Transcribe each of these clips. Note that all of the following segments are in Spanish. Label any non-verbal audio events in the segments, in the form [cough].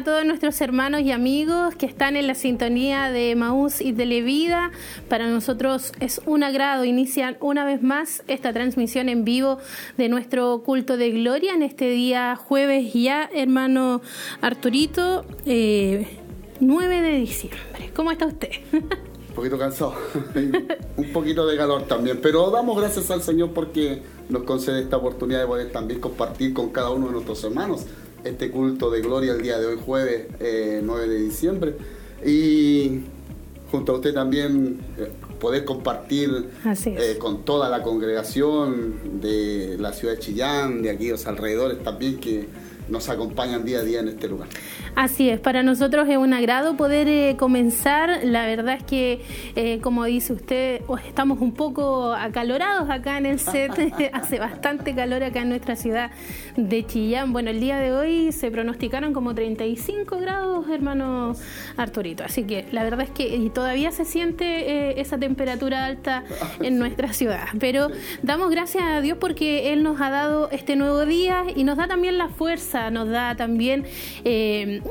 a todos nuestros hermanos y amigos que están en la sintonía de Maús y Televida. Para nosotros es un agrado iniciar una vez más esta transmisión en vivo de nuestro culto de gloria en este día jueves ya, hermano Arturito, 9 eh, de diciembre. ¿Cómo está usted? [laughs] un poquito cansado, [laughs] un poquito de calor también, pero damos gracias al Señor porque nos concede esta oportunidad de poder también compartir con cada uno de nuestros hermanos este culto de gloria el día de hoy, jueves 9 eh, de diciembre. Y junto a usted también eh, poder compartir eh, con toda la congregación de la ciudad de Chillán, de aquí los alrededores también, que nos acompañan día a día en este lugar. Así es, para nosotros es un agrado poder eh, comenzar. La verdad es que, eh, como dice usted, estamos un poco acalorados acá en el set. [laughs] Hace bastante calor acá en nuestra ciudad de Chillán. Bueno, el día de hoy se pronosticaron como 35 grados, hermano Arturito. Así que la verdad es que todavía se siente eh, esa temperatura alta [laughs] en nuestra ciudad. Pero damos gracias a Dios porque Él nos ha dado este nuevo día y nos da también la fuerza, nos da también...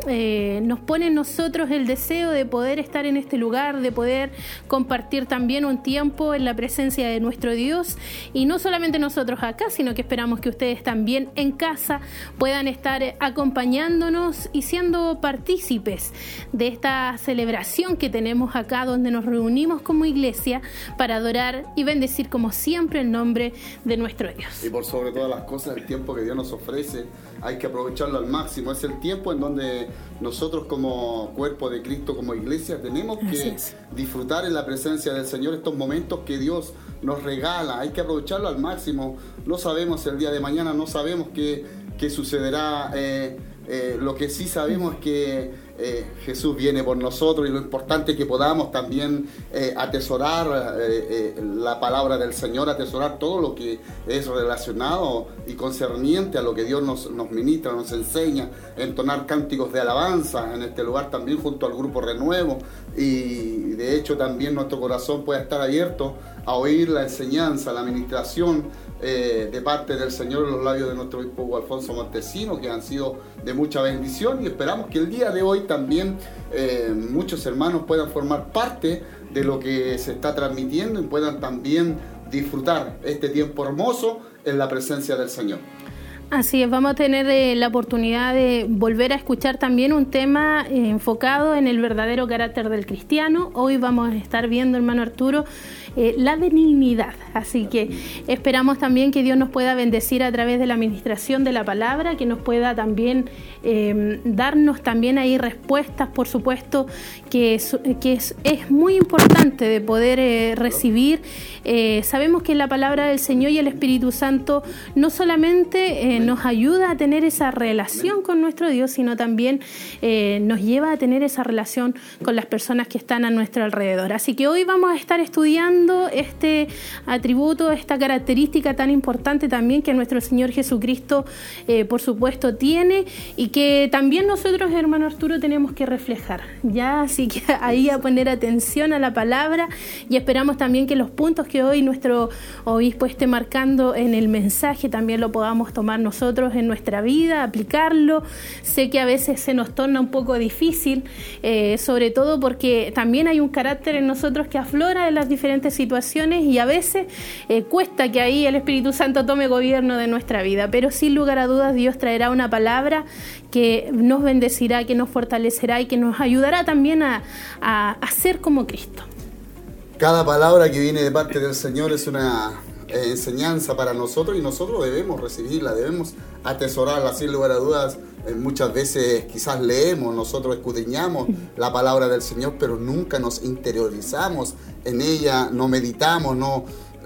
Eh, nos pone en nosotros el deseo de poder estar en este lugar, de poder compartir también un tiempo en la presencia de nuestro Dios y no solamente nosotros acá, sino que esperamos que ustedes también en casa puedan estar acompañándonos y siendo partícipes de esta celebración que tenemos acá donde nos reunimos como iglesia para adorar y bendecir como siempre el nombre de nuestro Dios. Y por sobre todas las cosas, el tiempo que Dios nos ofrece hay que aprovecharlo al máximo. Es el tiempo en donde nosotros como cuerpo de Cristo, como iglesia, tenemos que disfrutar en la presencia del Señor estos momentos que Dios nos regala. Hay que aprovecharlo al máximo. No sabemos el día de mañana, no sabemos qué, qué sucederá. Eh, eh, lo que sí sabemos es que eh, Jesús viene por nosotros y lo importante es que podamos también eh, atesorar eh, la palabra del Señor, atesorar todo lo que es relacionado y concerniente a lo que Dios nos, nos ministra, nos enseña, entonar cánticos de alabanza en este lugar también junto al grupo Renuevo. Y de hecho también nuestro corazón puede estar abierto a oír la enseñanza, la administración eh, de parte del Señor en los labios de nuestro obispo Alfonso Montesino, que han sido de mucha bendición y esperamos que el día de hoy también eh, muchos hermanos puedan formar parte de lo que se está transmitiendo y puedan también disfrutar este tiempo hermoso en la presencia del Señor. Así es, vamos a tener eh, la oportunidad de volver a escuchar también un tema enfocado en el verdadero carácter del cristiano. Hoy vamos a estar viendo, hermano Arturo, eh, la benignidad. Así que esperamos también que Dios nos pueda bendecir a través de la administración de la palabra, que nos pueda también eh, darnos también ahí respuestas, por supuesto, que es, que es, muy importante de poder eh, recibir. sabemos que la palabra del Señor y el Espíritu Santo no solamente nos ayuda a tener esa relación con nuestro Dios, sino también nos lleva a tener esa relación con las personas que están a nuestro alrededor. Así que hoy vamos a estar estudiando este atributo, esta característica tan importante también que nuestro Señor Jesucristo, eh, por supuesto, tiene y que también nosotros, hermano Arturo, tenemos que reflejar. Ya, así que [laughs] ahí a poner atención a la palabra y esperamos también que los puntos que hoy nuestro obispo esté marcando en el mensaje también lo podamos tomar nosotros en nuestra vida, aplicarlo. Sé que a veces se nos torna un poco difícil, eh, sobre todo porque también hay un carácter en nosotros que aflora en las diferentes situaciones y a veces eh, cuesta que ahí el Espíritu Santo tome gobierno de nuestra vida, pero sin lugar a dudas Dios traerá una palabra que nos bendecirá, que nos fortalecerá y que nos ayudará también a, a, ser como Cristo. Cada palabra que viene de parte del Señor es una eh, enseñanza para nosotros y nosotros debemos recibirla, debemos atesorarla sin lugar a dudas. Eh, muchas veces quizás leemos, nosotros escudriñamos la palabra del Señor, pero nunca nos interiorizamos en ella, no meditamos, no,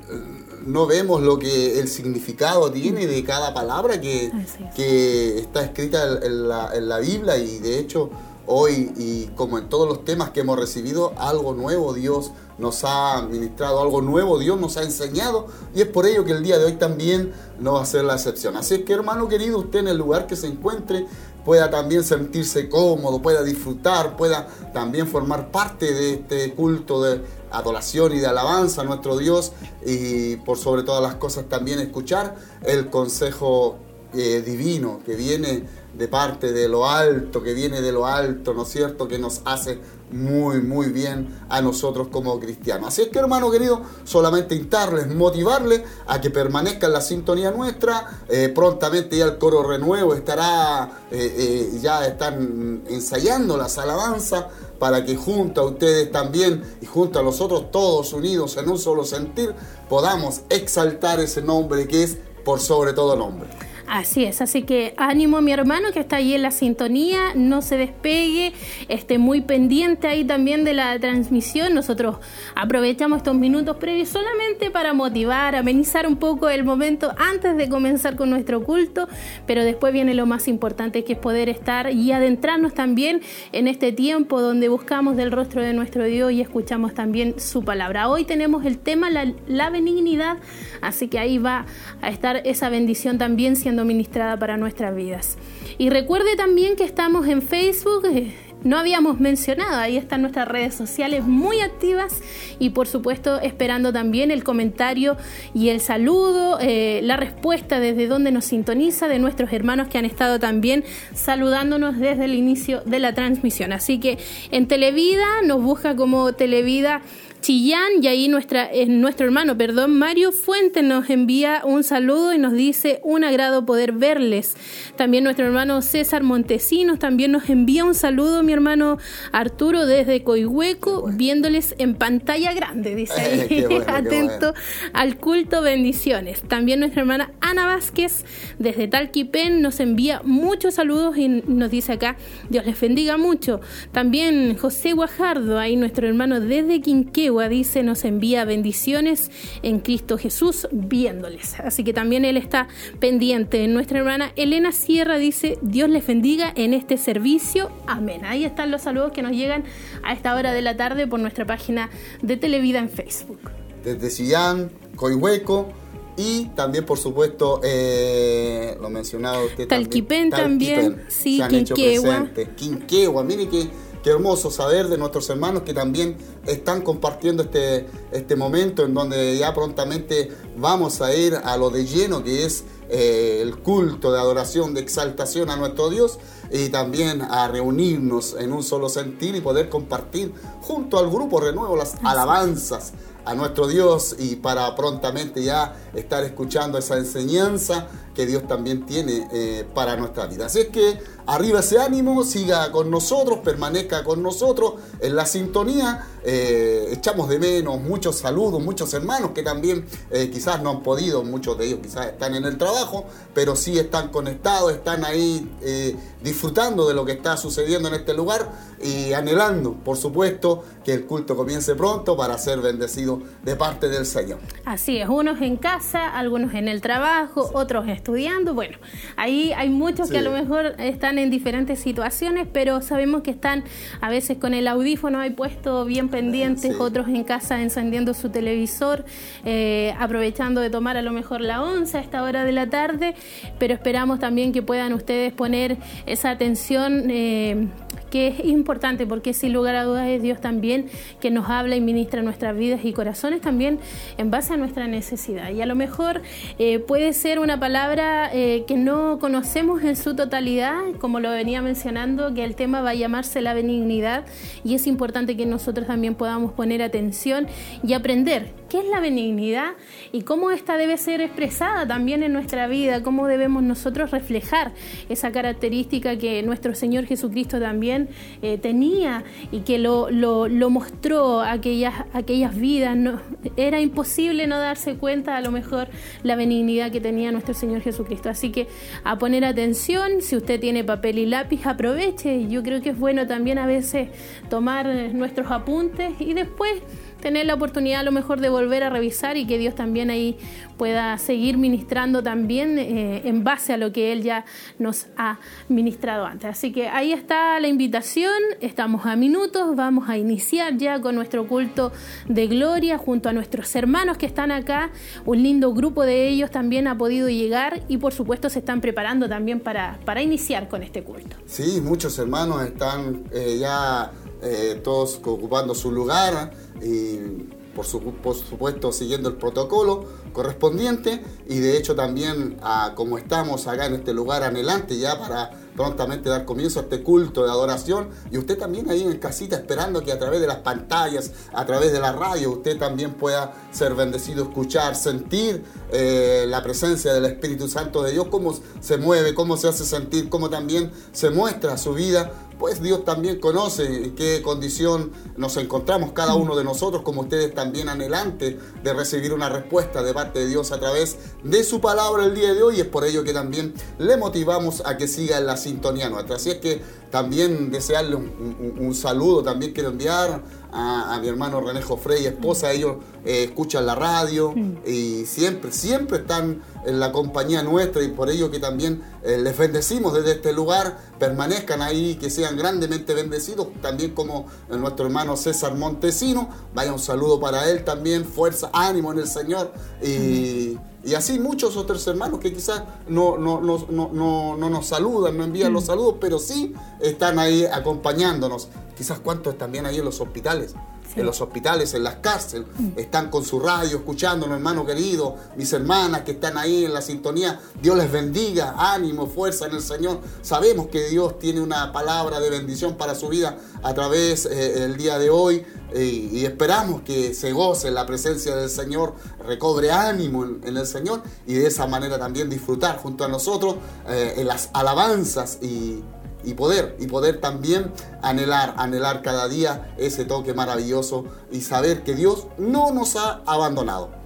eh, no vemos lo que el significado tiene de cada palabra que, que está escrita en la, en la Biblia y de hecho hoy y como en todos los temas que hemos recibido, algo nuevo Dios nos ha ministrado, algo nuevo Dios nos ha enseñado y es por ello que el día de hoy también no va a ser la excepción. Así es que hermano querido, usted en el lugar que se encuentre pueda también sentirse cómodo, pueda disfrutar, pueda también formar parte de este culto de adoración y de alabanza a nuestro Dios y por sobre todas las cosas también escuchar el consejo eh, divino que viene de parte de lo alto, que viene de lo alto, ¿no es cierto?, que nos hace muy, muy bien a nosotros como cristianos. Así es que, hermano querido, solamente instarles, motivarles a que permanezcan la sintonía nuestra. Eh, prontamente ya el coro renuevo estará, eh, eh, ya están ensayando las alabanzas para que junto a ustedes también y junto a nosotros todos unidos en un solo sentir podamos exaltar ese nombre que es por sobre todo nombre. Así es, así que ánimo a mi hermano que está ahí en la sintonía, no se despegue, esté muy pendiente ahí también de la transmisión. Nosotros aprovechamos estos minutos previos solamente para motivar, amenizar un poco el momento antes de comenzar con nuestro culto, pero después viene lo más importante que es poder estar y adentrarnos también en este tiempo donde buscamos del rostro de nuestro Dios y escuchamos también su palabra. Hoy tenemos el tema la, la benignidad, así que ahí va a estar esa bendición también siendo ministrada para nuestras vidas. Y recuerde también que estamos en Facebook. Eh, no habíamos mencionado, ahí están nuestras redes sociales muy activas y por supuesto esperando también el comentario y el saludo, eh, la respuesta desde donde nos sintoniza de nuestros hermanos que han estado también saludándonos desde el inicio de la transmisión. Así que en Televida nos busca como Televida Chillán y ahí nuestra, eh, nuestro hermano, perdón, Mario Fuente nos envía un saludo y nos dice un agrado poder verles. También nuestro hermano César Montesinos también nos envía un saludo, mi hermano Arturo desde Coihueco, viéndoles en pantalla grande, dice [laughs] ahí, [laughs] atento al culto, bendiciones. También nuestra hermana Ana Vázquez desde Talquipen nos envía muchos saludos y nos dice acá, Dios les bendiga mucho. También José Guajardo, ahí nuestro hermano desde Quinqueo, dice, nos envía bendiciones en Cristo Jesús viéndoles. Así que también Él está pendiente. Nuestra hermana Elena Sierra dice, Dios les bendiga en este servicio. Amén. Ahí están los saludos que nos llegan a esta hora de la tarde por nuestra página de Televida en Facebook. Desde Sillán, Coihueco, y también, por supuesto, eh, lo mencionado usted Talquipén también, sí, Quinquegua. Quinquegua, mire que Qué hermoso saber de nuestros hermanos que también están compartiendo este, este momento en donde ya prontamente vamos a ir a lo de lleno que es eh, el culto de adoración, de exaltación a nuestro Dios y también a reunirnos en un solo sentir y poder compartir junto al grupo Renuevo las alabanzas a nuestro Dios y para prontamente ya estar escuchando esa enseñanza que Dios también tiene eh, para nuestra vida. Así es que arriba ese ánimo, siga con nosotros, permanezca con nosotros en la sintonía. Eh, echamos de menos muchos saludos, muchos hermanos que también eh, quizás no han podido, muchos de ellos quizás están en el trabajo, pero sí están conectados, están ahí disfrutando de lo que está sucediendo en este lugar y anhelando, por supuesto, que el culto comience pronto para ser bendecido de parte del Señor. Así es, unos en casa, algunos en el trabajo, otros estudiando. Bueno, ahí hay muchos que a lo mejor están en diferentes situaciones, pero sabemos que están a veces con el audífono ahí puesto bien pendientes, otros en casa encendiendo su televisor, eh, aprovechando de tomar a lo mejor la once a esta hora de la tarde, pero esperamos también que puedan ustedes poner esa atención. Eh, que es importante porque sin lugar a dudas es Dios también que nos habla y ministra nuestras vidas y corazones también en base a nuestra necesidad. Y a lo mejor eh, puede ser una palabra eh, que no conocemos en su totalidad, como lo venía mencionando, que el tema va a llamarse la benignidad y es importante que nosotros también podamos poner atención y aprender qué es la benignidad y cómo esta debe ser expresada también en nuestra vida, cómo debemos nosotros reflejar esa característica que nuestro Señor Jesucristo también eh, tenía y que lo, lo, mostró aquellas, aquellas vidas. No, era imposible no darse cuenta a lo mejor la benignidad que tenía nuestro Señor Jesucristo. Así que a poner atención, si usted tiene papel y lápiz, aproveche. Yo creo que es bueno también a veces tomar nuestros apuntes y después tener la oportunidad a lo mejor de volver a revisar y que Dios también ahí pueda seguir ministrando también eh, en base a lo que Él ya nos ha ministrado antes. Así que ahí está la invitación, estamos a minutos, vamos a iniciar ya con nuestro culto de gloria junto a nuestros hermanos que están acá, un lindo grupo de ellos también ha podido llegar y por supuesto se están preparando también para, para iniciar con este culto. Sí, muchos hermanos están eh, ya eh, todos ocupando su lugar y por, supuesto siguiendo el protocolo correspondiente y de hecho también como estamos acá en este lugar anhelante ya para prontamente dar comienzo a este culto de adoración. Y usted también ahí en casita esperando que a través de las pantallas, a través de la radio, usted también pueda ser bendecido, escuchar, sentir eh, la presencia del Espíritu Santo de Dios, cómo se mueve, cómo se hace sentir, cómo también se muestra su vida pues Dios también conoce en qué condición nos encontramos cada uno de nosotros, como ustedes también anhelantes de recibir una respuesta de parte de Dios a través de su palabra el día de hoy. Es por ello que también le motivamos a que siga en la sintonía nuestra. Así es que también desearle un, saludo, también quiero enviar a, mi hermano René Frey, esposa, ellos eh, escuchan la radio y siempre, siempre están en la compañía nuestra y por ello que también eh, les bendecimos desde este lugar, permanezcan ahí, que sean grandemente bendecidos, también como nuestro hermano César Montesino, vaya un saludo para él también, fuerza, ánimo en el Señor y... Y así muchos otros hermanos que quizás no, no, no, no, no nos saludan, no envían los saludos, pero sí están ahí acompañándonos. Quizás cuántos también ahí en los hospitales en los hospitales, en las cárceles, mm. están con su radio escuchándonos, hermano querido, mis hermanas que están ahí en la sintonía, Dios les bendiga, ánimo, fuerza en el Señor. Sabemos que Dios tiene una palabra de bendición para su vida a través del eh, día de hoy y, esperamos que se goce en la presencia del Señor, recobre ánimo en, el Señor y de esa manera también disfrutar junto a nosotros eh, en las alabanzas y y poder, y poder también anhelar, anhelar cada día ese toque maravilloso y saber que Dios no nos ha abandonado.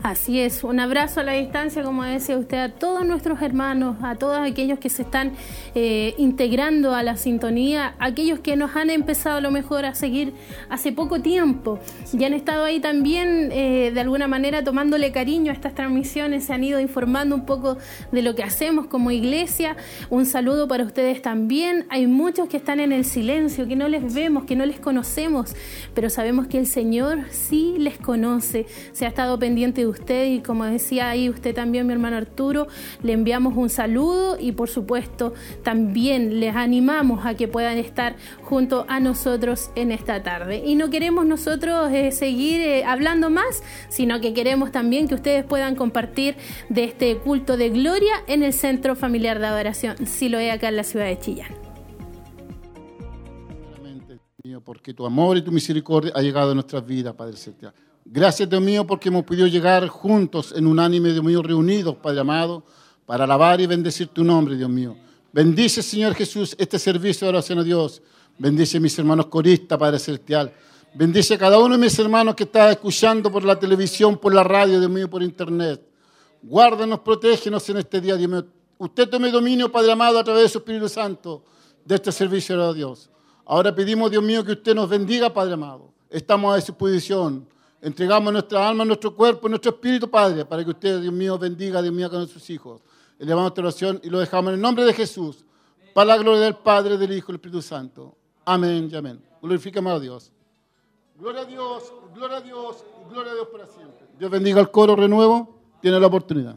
Así es, un abrazo a la distancia, como decía usted, a todos nuestros hermanos, a todos aquellos que se están eh, integrando a la sintonía, aquellos que nos han empezado a lo mejor a seguir hace poco tiempo y han estado ahí también eh, de alguna manera tomándole cariño a estas transmisiones, se han ido informando un poco de lo que hacemos como iglesia. Un saludo para ustedes también. Hay muchos que están en el silencio, que no les vemos, que no les conocemos, pero sabemos que el Señor sí les conoce, se ha estado pendiente de usted y como decía ahí usted también, mi hermano Arturo, le enviamos un saludo y por supuesto también les animamos a que puedan estar junto a nosotros en esta tarde. Y no queremos nosotros eh, seguir eh, hablando más, sino que queremos también que ustedes puedan compartir de este culto de gloria en el Centro Familiar de Adoración, si lo es acá en la ciudad de Chillán. Porque tu amor y tu misericordia ha llegado a nuestras vidas, Padre Celestial. Gracias, Dios mío, porque hemos podido llegar juntos en unánime, Dios mío, reunidos, Padre amado, para alabar y bendecir tu nombre, Dios mío. Bendice, Señor Jesús, este servicio de oración a Dios. Bendice mis hermanos coristas, Padre Celestial. Bendice a cada uno de mis hermanos que está escuchando por la televisión, por la radio, Dios mío, por internet. Guárdanos, protégenos en este día, Dios mío. Usted tome dominio, Padre amado, a través de su Espíritu Santo, de este servicio a Dios. Ahora pedimos, Dios mío, que usted nos bendiga, Padre amado. Estamos a disposición. Entregamos nuestra alma, nuestro cuerpo, nuestro espíritu, Padre, para que usted, Dios mío, bendiga, Dios mío, con nuestros hijos. Elevamos esta oración y lo dejamos en el nombre de Jesús, para la gloria del Padre, del Hijo y del Espíritu Santo. Amén y amén. Glorificamos a Dios. Gloria a Dios, gloria a Dios, gloria a Dios para siempre. Dios bendiga al coro renuevo. Tiene la oportunidad.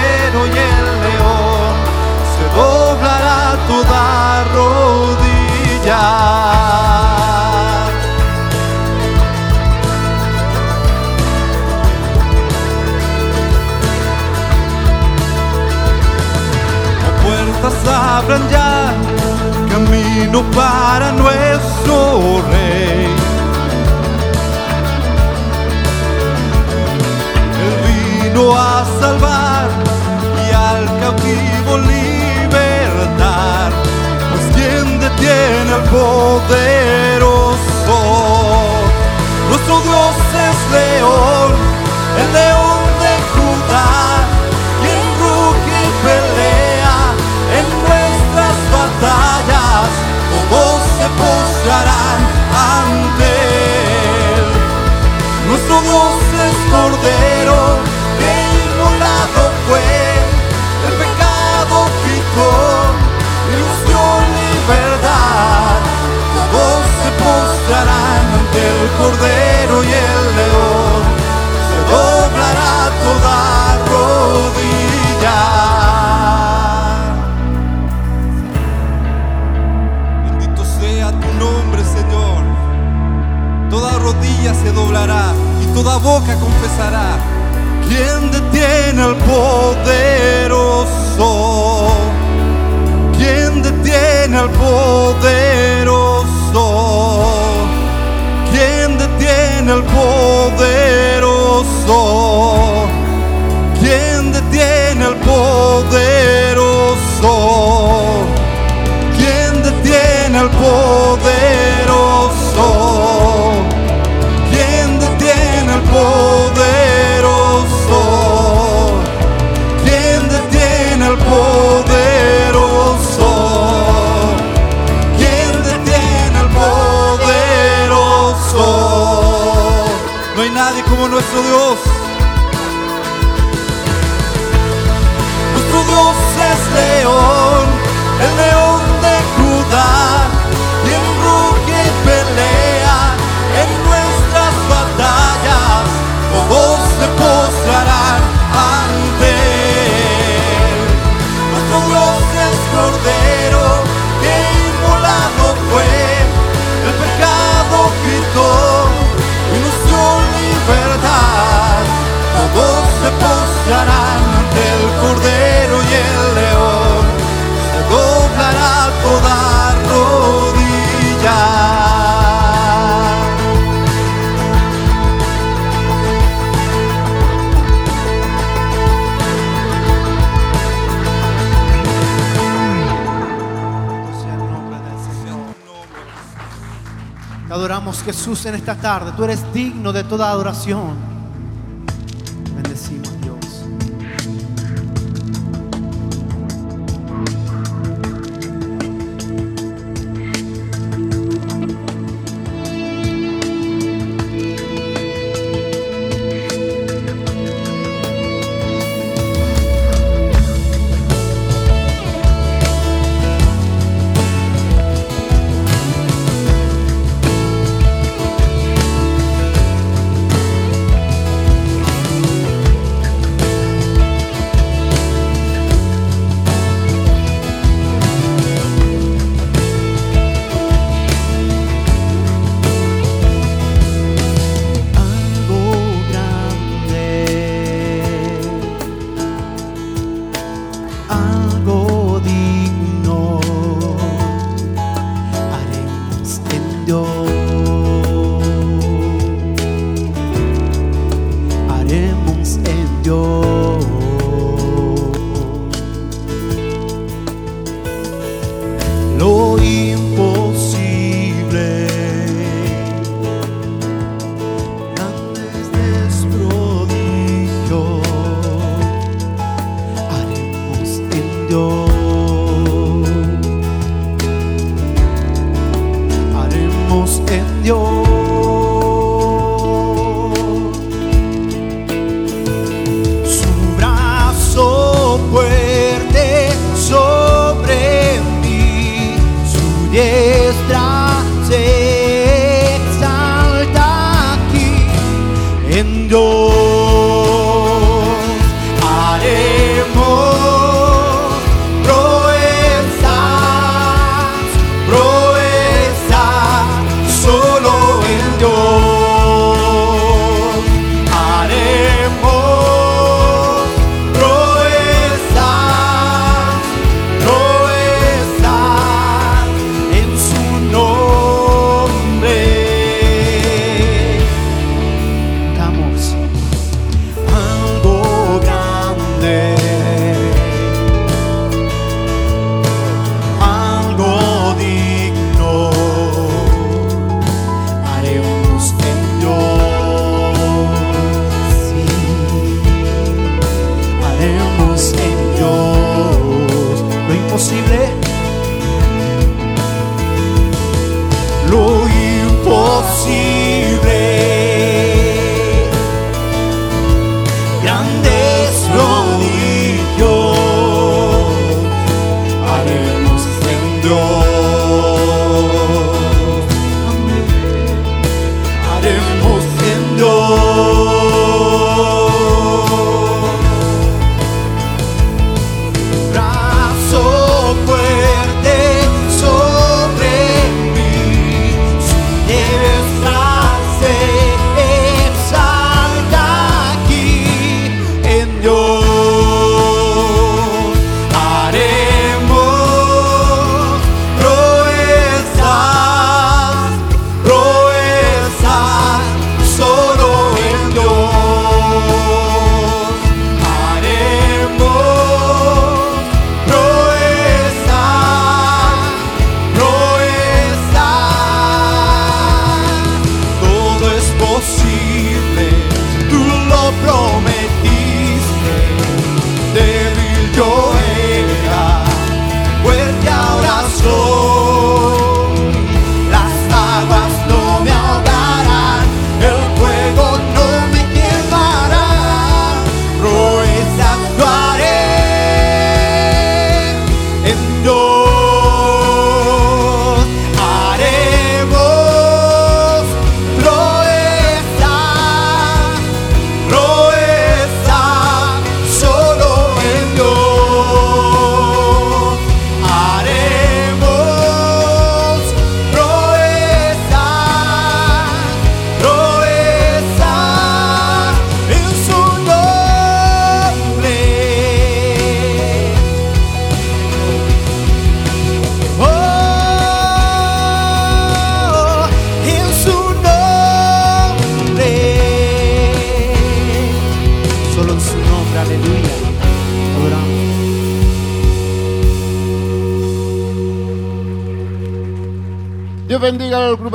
reino para nuestro rey. Él vino a salvar y al cautivo libertar, pues quien detiene al poderoso. Nuestro Dios es león, el león. Cordero, inmolado fue, el pecado quitó, ilusión y verdad. Todos se postrarán ante el Cordero y el León, se doblará toda rodilla. Bendito sea tu nombre, Señor. Toda rodilla se doblará toda boca confesará. ¿Quién detiene al poderoso? ¿Quién detiene al poderoso? ¿Quién detiene al poderoso? ¿Quién detiene al poderoso? ¿Quién detiene al poderoso? Nuestro Dios. Nuestro Dios es león, el león Jesús en esta tarde. Tú eres digno de toda adoración.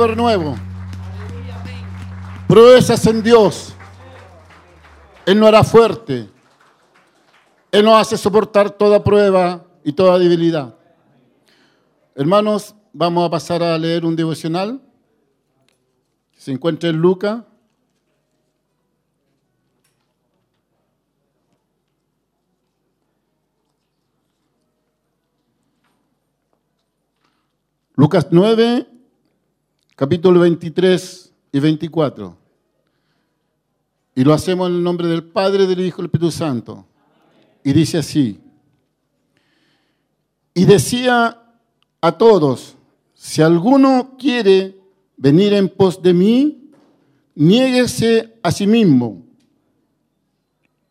Renuevo. Proezas en Dios. Él nos hará fuerte. Él nos hace soportar toda prueba y toda debilidad. Hermanos, vamos a pasar a leer un devocional se encuentra en Lucas. Lucas 9, capítulo 23 y 24. Y lo hacemos en el nombre del Padre, del Hijo y del Espíritu Santo. Y dice así. Y decía a todos, si alguno quiere venir en pos de mí, niéguese a sí mismo.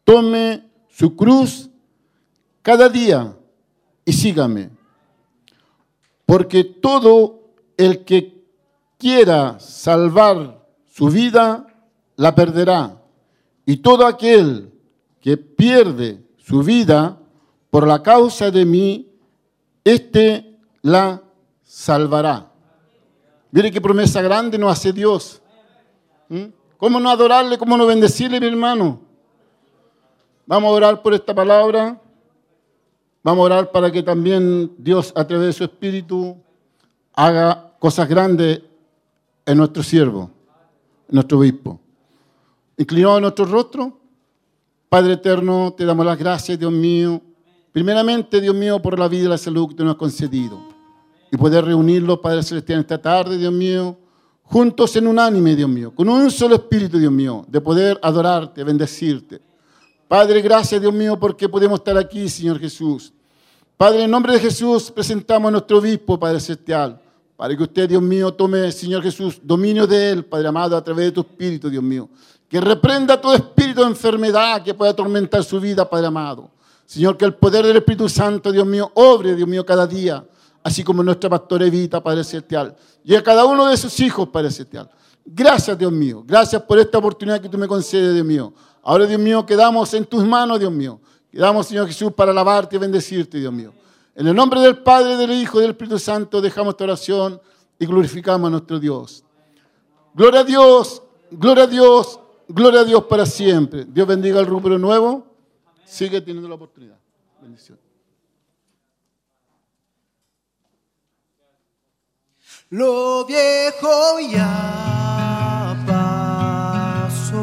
Tome su cruz cada día y sígame. Porque todo el que quiera salvar su vida, la perderá. Y todo aquel que pierde su vida por la causa de mí, éste la salvará. Mire qué promesa grande nos hace Dios. ¿Mm? ¿Cómo no adorarle? ¿Cómo no bendecirle, mi hermano? Vamos a orar por esta palabra. Vamos a orar para que también Dios, a través de su Espíritu, haga cosas grandes en nuestro siervo, nuestro obispo. Inclinado nuestro rostro, Padre eterno, te damos las gracias, Dios mío. Primeramente, Dios mío, por la vida y la salud que nos has concedido. Y poder reunirlos, Padre Celestial, esta tarde, Dios mío, juntos en un ánime, Dios mío, con un solo espíritu, Dios mío, de poder adorarte, bendecirte. Padre, gracias, Dios mío, porque podemos estar aquí, Señor Jesús. Padre, en nombre de Jesús presentamos a nuestro obispo, Padre Celestial, para que usted, Dios mío, tome, Señor Jesús, dominio de él, Padre amado, a través de tu espíritu, Dios mío. Que reprenda todo espíritu de enfermedad que pueda atormentar su vida, Padre amado. Señor, que el poder del Espíritu Santo, Dios mío, obre, Dios mío, cada día, así como nuestra pastora Evita, Padre Celestial, y a cada uno de sus hijos, Padre Celestial. Gracias, Dios mío. Gracias por esta oportunidad que tú me concedes, Dios mío. Ahora, Dios mío, quedamos en tus manos, Dios mío. Quedamos, Señor Jesús, para alabarte y bendecirte, Dios mío. En el nombre del Padre, del Hijo y del Espíritu Santo dejamos esta oración y glorificamos a nuestro Dios. Gloria a Dios, gloria a Dios, gloria a Dios para siempre. Dios bendiga al rubro nuevo. Sigue teniendo la oportunidad. Bendición. Lo viejo ya pasó,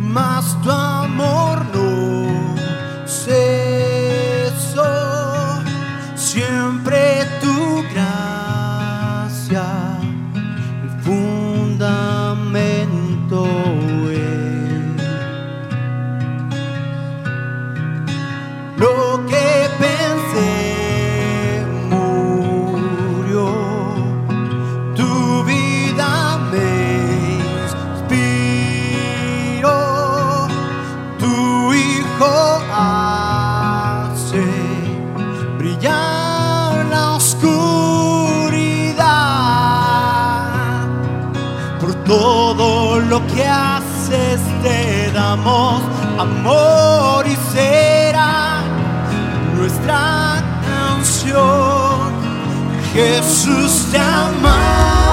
mas tu amor no cesó. Lo que haces te damos amor y será nuestra canción. Jesús te amamos.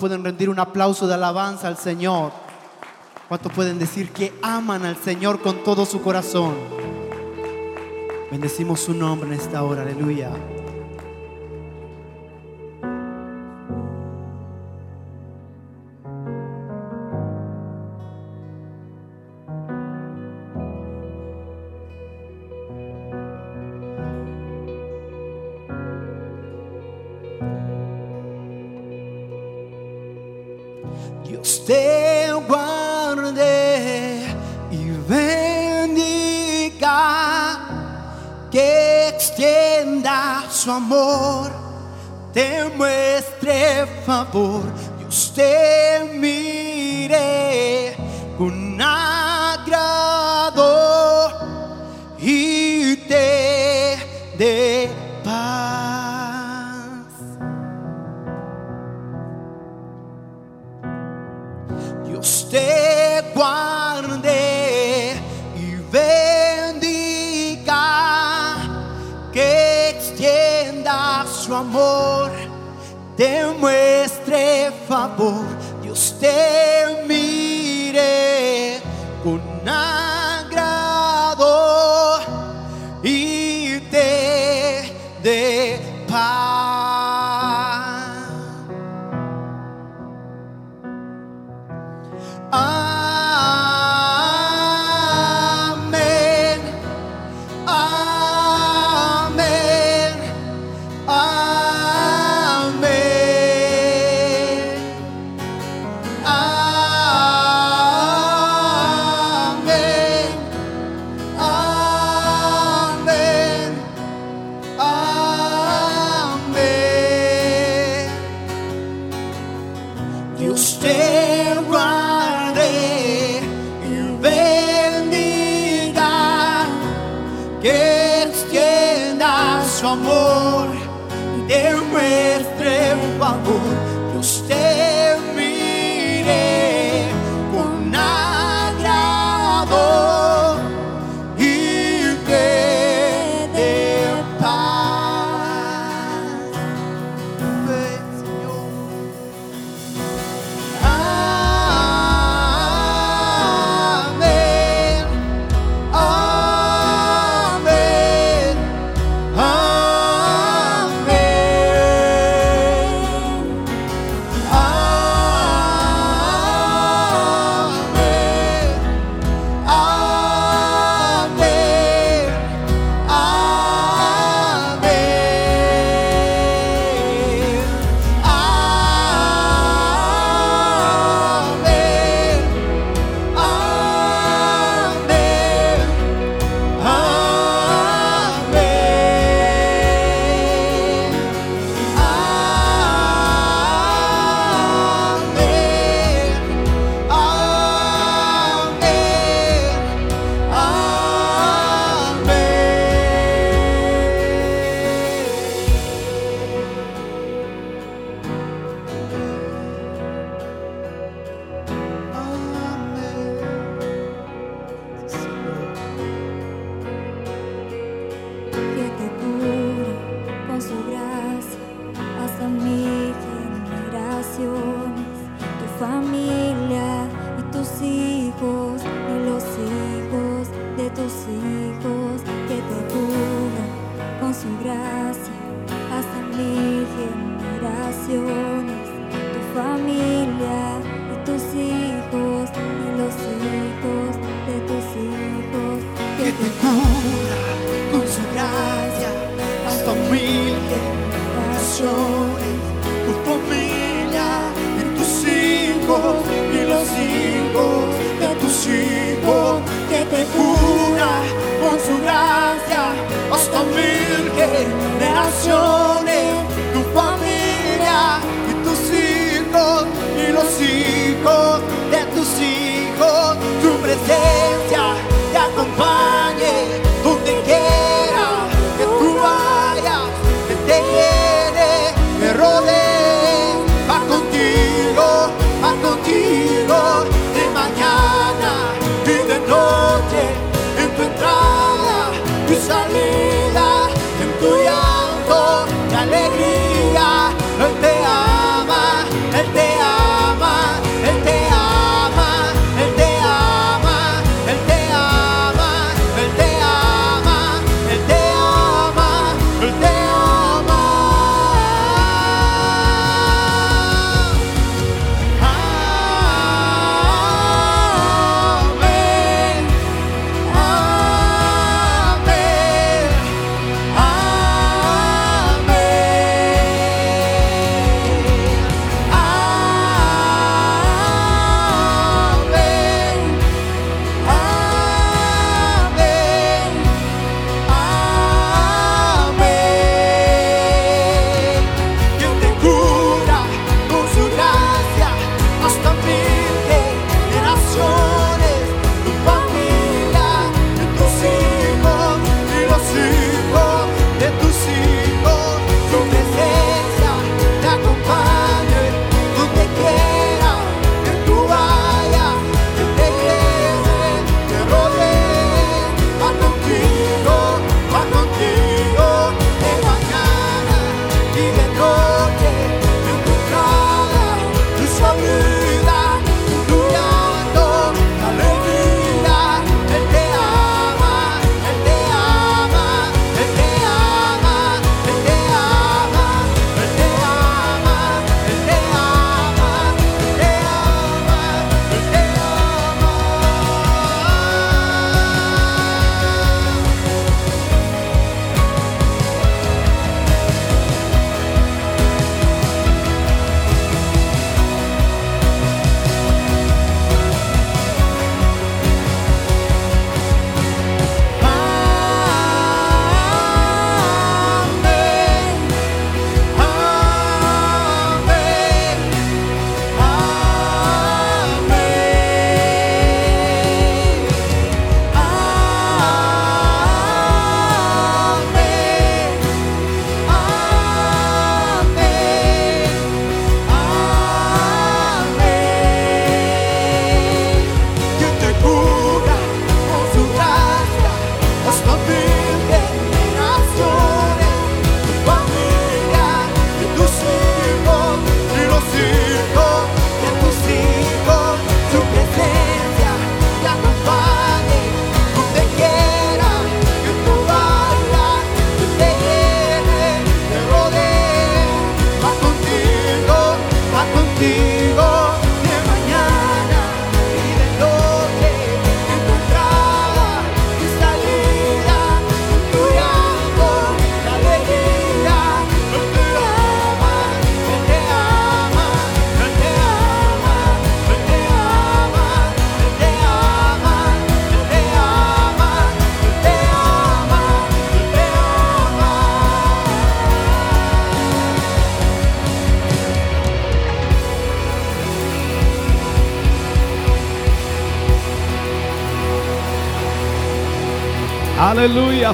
pueden rendir un aplauso de alabanza al Señor? ¿Cuántos pueden decir que aman al Señor con todo su corazón? Bendecimos su nombre en esta hora, aleluya.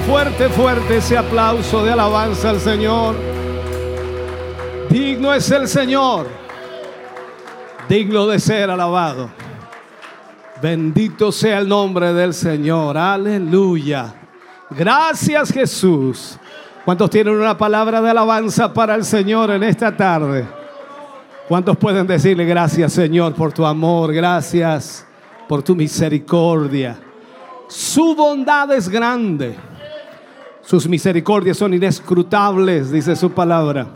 Fuerte, fuerte ese aplauso de alabanza al Señor. Digno es el Señor, digno de ser alabado. Bendito sea el nombre del Señor. Aleluya. Gracias Jesús. ¿Cuántos tienen una palabra de alabanza para el Señor en esta tarde? ¿Cuántos pueden decirle gracias Señor por tu amor? Gracias por tu misericordia. Su bondad es grande. Sus misericordias son inescrutables, dice su palabra.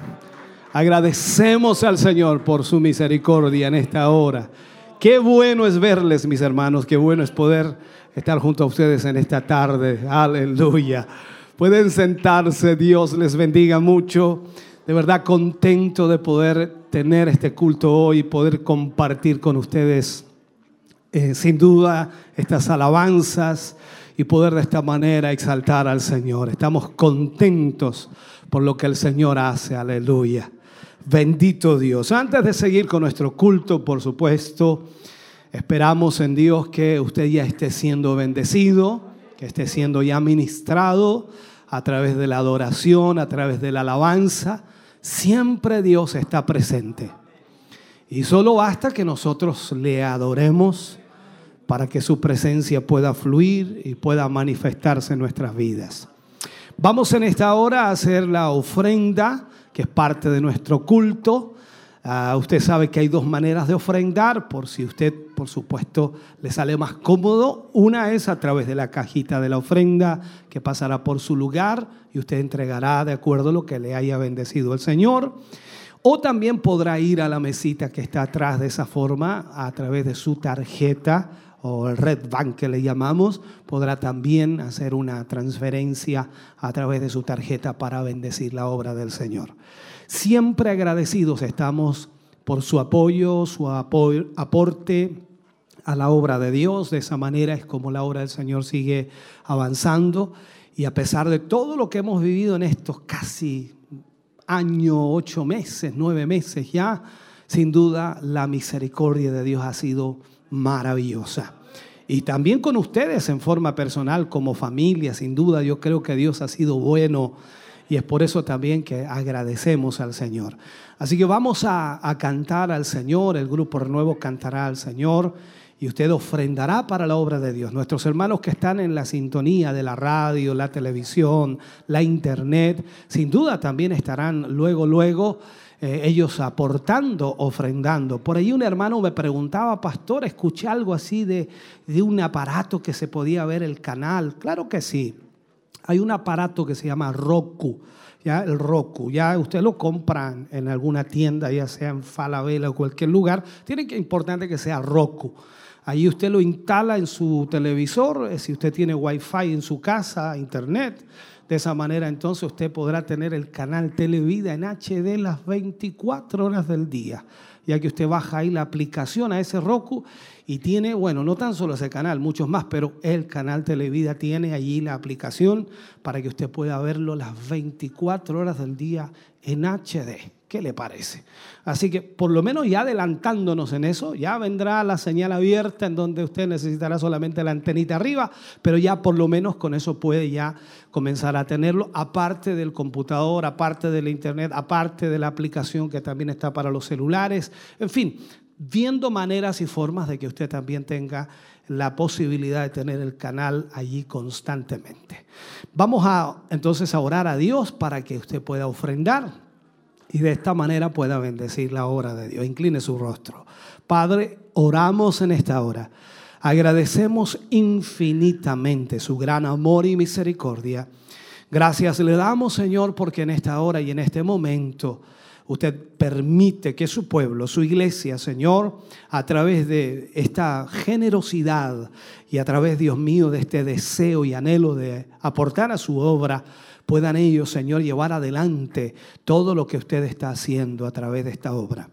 Agradecemos al Señor por su misericordia en esta hora. Qué bueno es verles, mis hermanos. Qué bueno es poder estar junto a ustedes en esta tarde. Aleluya. Pueden sentarse. Dios les bendiga mucho. De verdad contento de poder tener este culto hoy y poder compartir con ustedes eh, sin duda estas alabanzas y poder de esta manera exaltar al Señor. Estamos contentos por lo que el Señor hace. Aleluya. Bendito Dios. Antes de seguir con nuestro culto, por supuesto, esperamos en Dios que usted ya esté siendo bendecido, que esté siendo ya ministrado a través de la adoración, a través de la alabanza. Siempre Dios está presente. Y solo basta que nosotros le adoremos para que su presencia pueda fluir y pueda manifestarse en nuestras vidas. Vamos en esta hora a hacer la ofrenda, que es parte de nuestro culto. Uh, usted sabe que hay dos maneras de ofrendar, por si usted, por supuesto, le sale más cómodo. Una es a través de la cajita de la ofrenda que pasará por su lugar y usted entregará de acuerdo a lo que le haya bendecido el Señor. O también podrá ir a la mesita que está atrás de esa forma a través de su tarjeta o el Red Bank que le llamamos, podrá también hacer una transferencia a través de su tarjeta para bendecir la obra del Señor. Siempre agradecidos estamos por su apoyo, su aporte a la obra de Dios. De esa manera es como la obra del Señor sigue avanzando. Y a pesar de todo lo que hemos vivido en estos casi años, ocho meses, nueve meses ya, sin duda la misericordia de Dios ha sido maravillosa. Y también con ustedes en forma personal, como familia, sin duda, yo creo que Dios ha sido bueno y es por eso también que agradecemos al Señor. Así que vamos a, cantar al Señor, el grupo Renuevo cantará al Señor y usted ofrendará para la obra de Dios. Nuestros hermanos que están en la sintonía de la radio, la televisión, la internet, sin duda también estarán luego, luego eh, ellos aportando, ofrendando. Por ahí un hermano me preguntaba, pastor, escuché algo así de, de un aparato que se podía ver el canal. Claro que sí. Hay un aparato que se llama Roku, ya el Roku, ya usted lo compran en alguna tienda, ya sea en Falabella o cualquier lugar. Tiene que importante que sea Roku. Ahí usted lo instala en su televisor, eh, si usted tiene wifi en su casa, internet. De esa manera entonces usted podrá tener el canal Televida en HD las 24 horas del día, ya que usted baja ahí la aplicación a ese Roku y tiene, bueno, no tan solo ese canal, muchos más, pero el canal Televida tiene allí la aplicación para que usted pueda verlo las 24 horas del día en HD. ¿Qué le parece? Así que por lo menos ya adelantándonos en eso, ya vendrá la señal abierta en donde usted necesitará solamente la antenita arriba, pero ya por lo menos con eso puede ya comenzar a tenerlo, aparte del computador, aparte del internet, aparte de la aplicación que también está para los celulares, en fin, viendo maneras y formas de que usted también tenga la posibilidad de tener el canal allí constantemente. Vamos a entonces a orar a Dios para que usted pueda ofrendar y de esta manera pueda bendecir la obra de Dios. Incline su rostro. Padre, oramos en esta hora. Agradecemos infinitamente su gran amor y misericordia. Gracias le damos, Señor, porque en esta hora y en este momento usted permite que su pueblo, su iglesia, Señor, a través de esta generosidad y a través, Dios mío, de este deseo y anhelo de aportar a su obra, puedan ellos, Señor, llevar adelante todo lo que usted está haciendo a través de esta obra.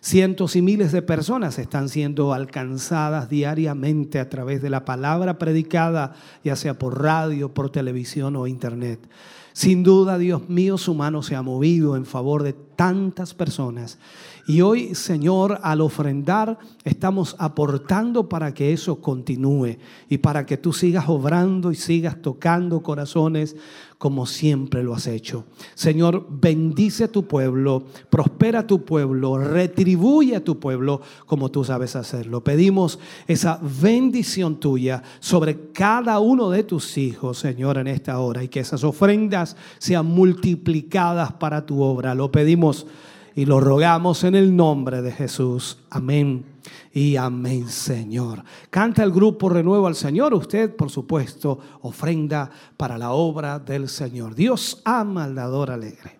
Cientos y miles de personas están siendo alcanzadas diariamente a través de la palabra predicada, ya sea por radio, por televisión o internet. Sin duda, Dios mío, su mano se ha movido en favor de tantas personas. Y hoy, Señor, al ofrendar, estamos aportando para que eso continúe y para que tú sigas obrando y sigas tocando corazones como siempre lo has hecho. Señor, bendice tu pueblo, prospera tu pueblo, retribuye a tu pueblo como tú sabes hacerlo. Pedimos esa bendición tuya sobre cada uno de tus hijos, Señor, en esta hora y que esas ofrendas sean multiplicadas para tu obra. Lo pedimos y lo rogamos en el nombre de Jesús. Amén y amén, Señor. Canta el grupo Renuevo al Señor. Usted, por supuesto, ofrenda para la obra del Señor. Dios ama al dador alegre.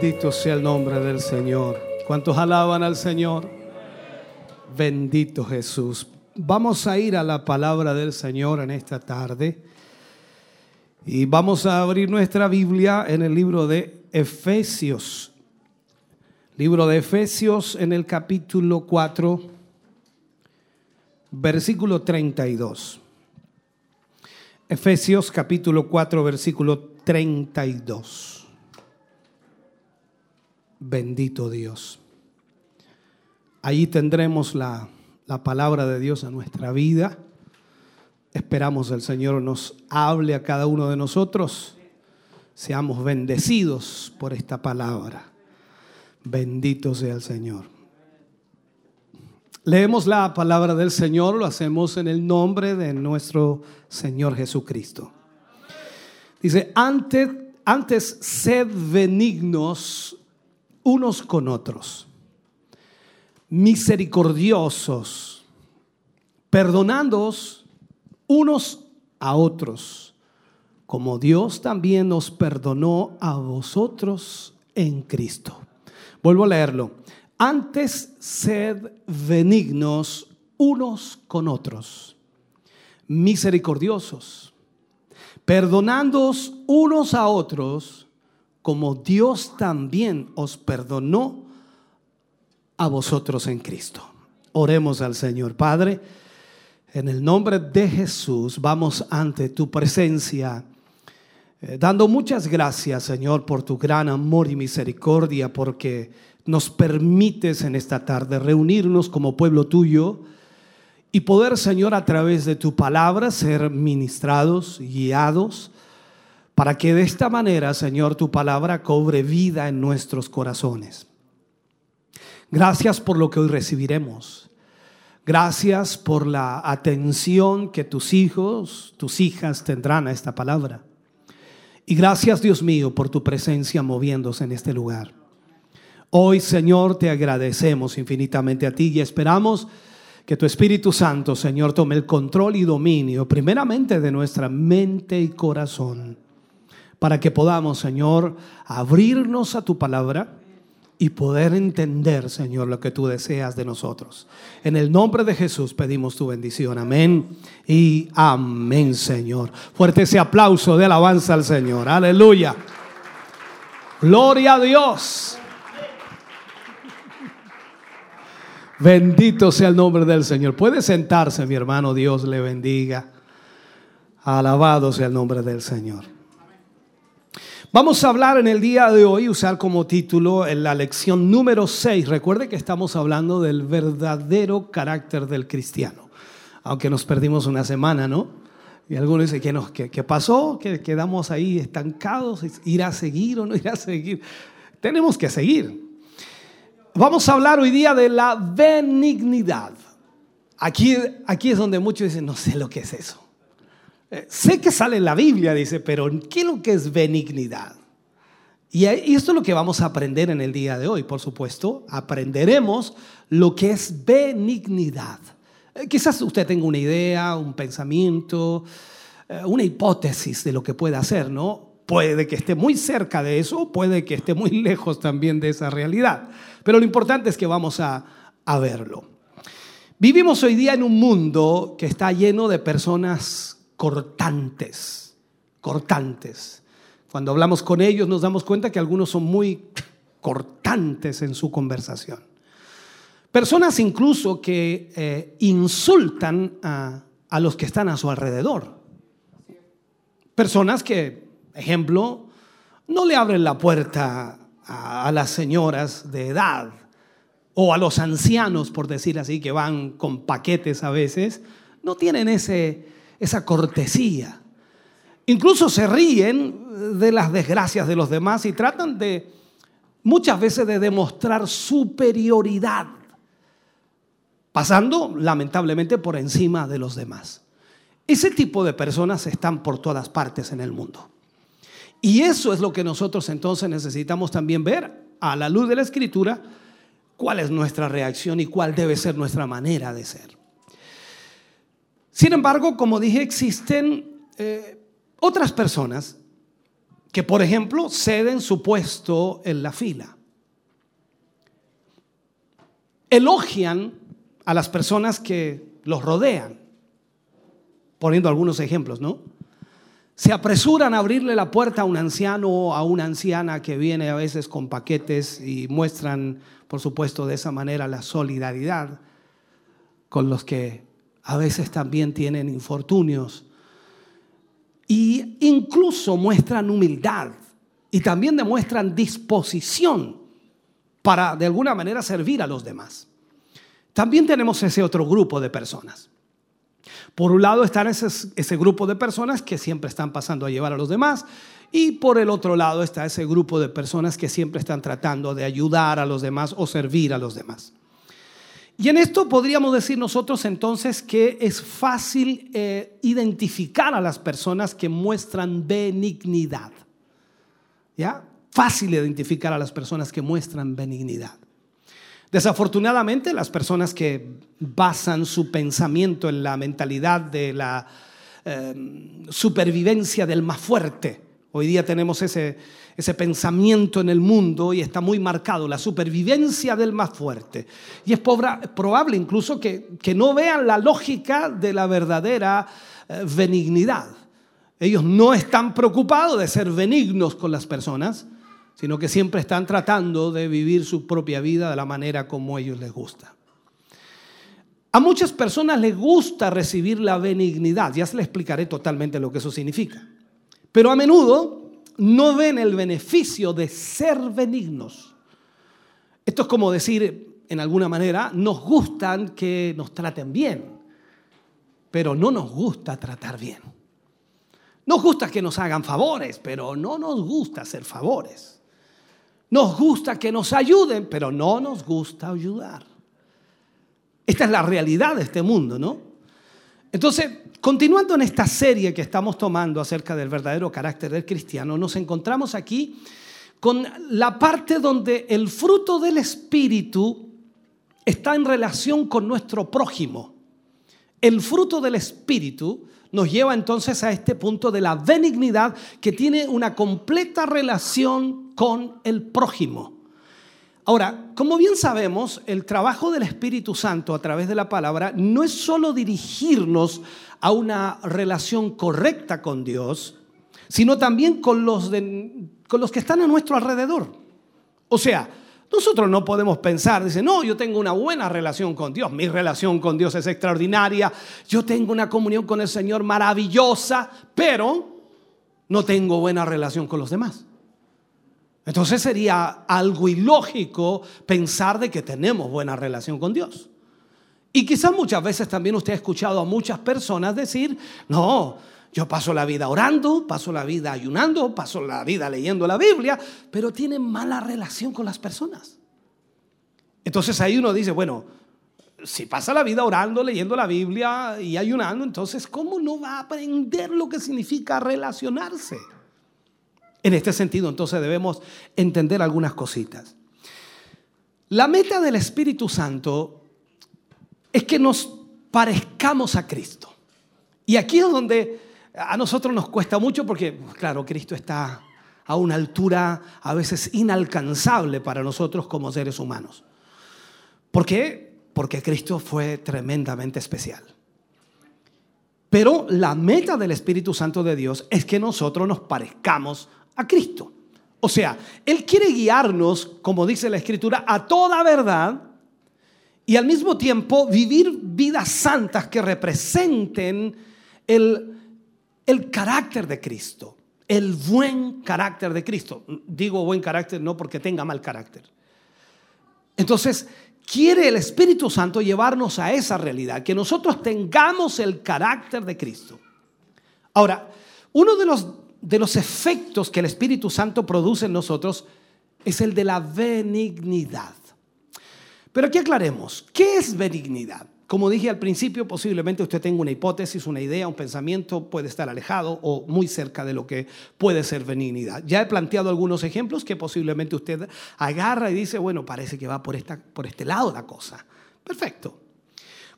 Bendito sea el nombre del Señor. ¿Cuántos alaban al Señor? Bendito Jesús. Vamos a ir a la palabra del Señor en esta tarde. Y vamos a abrir nuestra Biblia en el libro de Efesios. Libro de Efesios en el capítulo 4, versículo 32. Efesios capítulo 4, versículo 32. Bendito Dios. Allí tendremos la, la palabra de Dios en nuestra vida. Esperamos el Señor nos hable a cada uno de nosotros. Seamos bendecidos por esta palabra. Bendito sea el Señor. Leemos la palabra del Señor, lo hacemos en el nombre de nuestro Señor Jesucristo. Dice, antes, antes sed benignos unos con otros, misericordiosos, perdonándoos unos a otros, como Dios también nos perdonó a vosotros en Cristo. Vuelvo a leerlo. Antes sed benignos unos con otros, misericordiosos, perdonándoos unos a otros, como Dios también os perdonó a vosotros en Cristo. Oremos al Señor Padre. En el nombre de Jesús vamos ante tu presencia, eh, dando muchas gracias, Señor, por tu gran amor y misericordia, porque nos permites en esta tarde reunirnos como pueblo tuyo y poder, Señor, a través de tu palabra ser ministrados, guiados, para que de esta manera, Señor, tu palabra cobre vida en nuestros corazones. Gracias por lo que hoy recibiremos. Gracias por la atención que tus hijos, tus hijas tendrán a esta palabra. Y gracias Dios mío por tu presencia moviéndose en este lugar. Hoy Señor te agradecemos infinitamente a ti y esperamos que tu Espíritu Santo Señor tome el control y dominio primeramente de nuestra mente y corazón para que podamos Señor abrirnos a tu palabra y poder entender, Señor, lo que tú deseas de nosotros. En el nombre de Jesús pedimos tu bendición. Amén y amén, Señor. Fuerte ese aplauso de alabanza al Señor. Aleluya. Gloria a Dios. Bendito sea el nombre del Señor. Puede sentarse, mi hermano. Dios le bendiga. Alabado sea el nombre del Señor. Vamos a hablar en el día de hoy, usar como título en la lección número 6. Recuerde que estamos hablando del verdadero carácter del cristiano. Aunque nos perdimos una semana, ¿no? Y algunos dicen, ¿qué, nos, qué, qué pasó? Que quedamos ahí estancados. ¿Ir a seguir o no [laughs] ir a seguir? Tenemos que seguir. Vamos a hablar hoy día de la benignidad. Aquí, aquí es donde muchos dicen, no sé lo que es eso. Sé que sale en la Biblia, dice, pero ¿qué es lo que es benignidad? Y y esto es lo que vamos a aprender en el día de hoy, por supuesto. Aprenderemos lo que es benignidad. Eh, Quizás usted tenga una idea, un pensamiento, eh, una hipótesis de lo que puede hacer, ¿no? Puede que esté muy cerca de eso, puede que esté muy [laughs] lejos también de esa realidad. Pero lo importante es que vamos a, a verlo. Vivimos hoy día en un mundo que está lleno de personas cortantes, cortantes. Cuando hablamos con ellos nos damos cuenta que algunos son muy cortantes en su conversación. Personas incluso que eh, insultan a, a los que están a su alrededor. Personas que, ejemplo, no le abren la puerta a, a las señoras de edad o a los ancianos, por decir así, que van con paquetes a veces, no tienen ese, esa cortesía. Incluso se ríen de las desgracias de los demás y tratan de muchas veces de demostrar superioridad, pasando lamentablemente por encima de los demás. Ese tipo de personas están por todas partes en el mundo. Y eso es lo que nosotros entonces necesitamos también ver a la luz de la escritura, cuál es nuestra reacción y cuál debe ser nuestra manera de ser. Sin embargo, como dije, existen eh, otras personas que, por ejemplo, ceden su puesto en la fila. Elogian a las personas que los rodean, poniendo algunos ejemplos, ¿no? Se apresuran a abrirle la puerta a un anciano o a una anciana que viene a veces con paquetes y muestran, por supuesto, de esa manera la solidaridad con los que a veces también tienen infortunios. Y incluso muestran humildad y también demuestran disposición para de alguna manera servir a los demás. También tenemos ese otro grupo de personas. Por un lado está ese, ese, grupo de personas que siempre están pasando a llevar a los demás y por el otro lado está ese grupo de personas que siempre están tratando de ayudar a los demás o servir a los demás. Y en esto podríamos decir nosotros entonces que es fácil eh, identificar a las personas que muestran benignidad. ¿Ya? Fácil identificar a las personas que muestran benignidad. Desafortunadamente, las personas que basan su pensamiento en la mentalidad de la eh, supervivencia del más fuerte, hoy día tenemos ese, ese pensamiento en el mundo y está muy marcado, la supervivencia del más fuerte. Y es probable incluso que, que no vean la lógica de la verdadera eh, benignidad. Ellos no están preocupados de ser benignos con las personas, sino que siempre están tratando de vivir su propia vida de la manera como a ellos les gusta. A muchas personas les gusta recibir la benignidad, ya se les explicaré totalmente lo que eso significa. Pero a menudo no ven el beneficio de ser benignos. Esto es como decir, en alguna manera, nos gustan que nos traten bien, pero no nos gusta tratar bien. Nos gusta que nos hagan favores, pero no nos gusta hacer favores. Nos gusta que nos ayuden, pero no nos gusta ayudar. Esta es la realidad de este mundo, ¿no? Entonces, continuando en esta serie que estamos tomando acerca del verdadero carácter del cristiano, nos encontramos aquí con la parte donde el fruto del Espíritu está en relación con nuestro prójimo. El fruto del Espíritu nos lleva entonces a este punto de la benignidad que tiene una completa relación con el prójimo. Ahora, como bien sabemos, el trabajo del Espíritu Santo a través de la palabra no es solo dirigirnos a una relación correcta con Dios, sino también con los, con los que están a nuestro alrededor. O sea, nosotros no podemos pensar, dice, no, yo tengo una buena relación con Dios, mi relación con Dios es extraordinaria, yo tengo una comunión con el Señor maravillosa, pero no tengo buena relación con los demás. Entonces sería algo ilógico pensar de que tenemos buena relación con Dios. Y quizás muchas veces también usted ha escuchado a muchas personas decir, no, yo paso la vida orando, paso la vida ayunando, paso la vida leyendo la Biblia, pero tiene mala relación con las personas. Entonces ahí uno dice, bueno, si pasa la vida orando, leyendo la Biblia y ayunando, entonces ¿cómo no va a aprender lo que significa relacionarse? En este sentido, entonces debemos entender algunas cositas. La meta del Espíritu Santo es que nos parezcamos a Cristo. Y aquí es donde a nosotros nos cuesta mucho porque, claro, Cristo está a una altura a veces inalcanzable para nosotros como seres humanos. ¿Por qué? Porque Cristo fue tremendamente especial. Pero la meta del Espíritu Santo de Dios es que nosotros nos parezcamos a Cristo. O sea, Él quiere guiarnos, como dice la Escritura, a toda verdad y al mismo tiempo vivir vidas santas que representen el, el carácter de Cristo, el buen carácter de Cristo. Digo buen carácter no porque tenga mal carácter. Entonces, quiere el Espíritu Santo llevarnos a esa realidad, que nosotros tengamos el carácter de Cristo. Ahora, uno de los, de los efectos que el Espíritu Santo produce en nosotros es el de la benignidad. Pero aquí aclaremos, ¿qué es benignidad? Como dije al principio, posiblemente usted tenga una hipótesis, una idea, un pensamiento, puede estar alejado o muy cerca de lo que puede ser benignidad. Ya he planteado algunos ejemplos que posiblemente usted agarra y dice, bueno, parece que va por, esta, por este lado la cosa. Perfecto.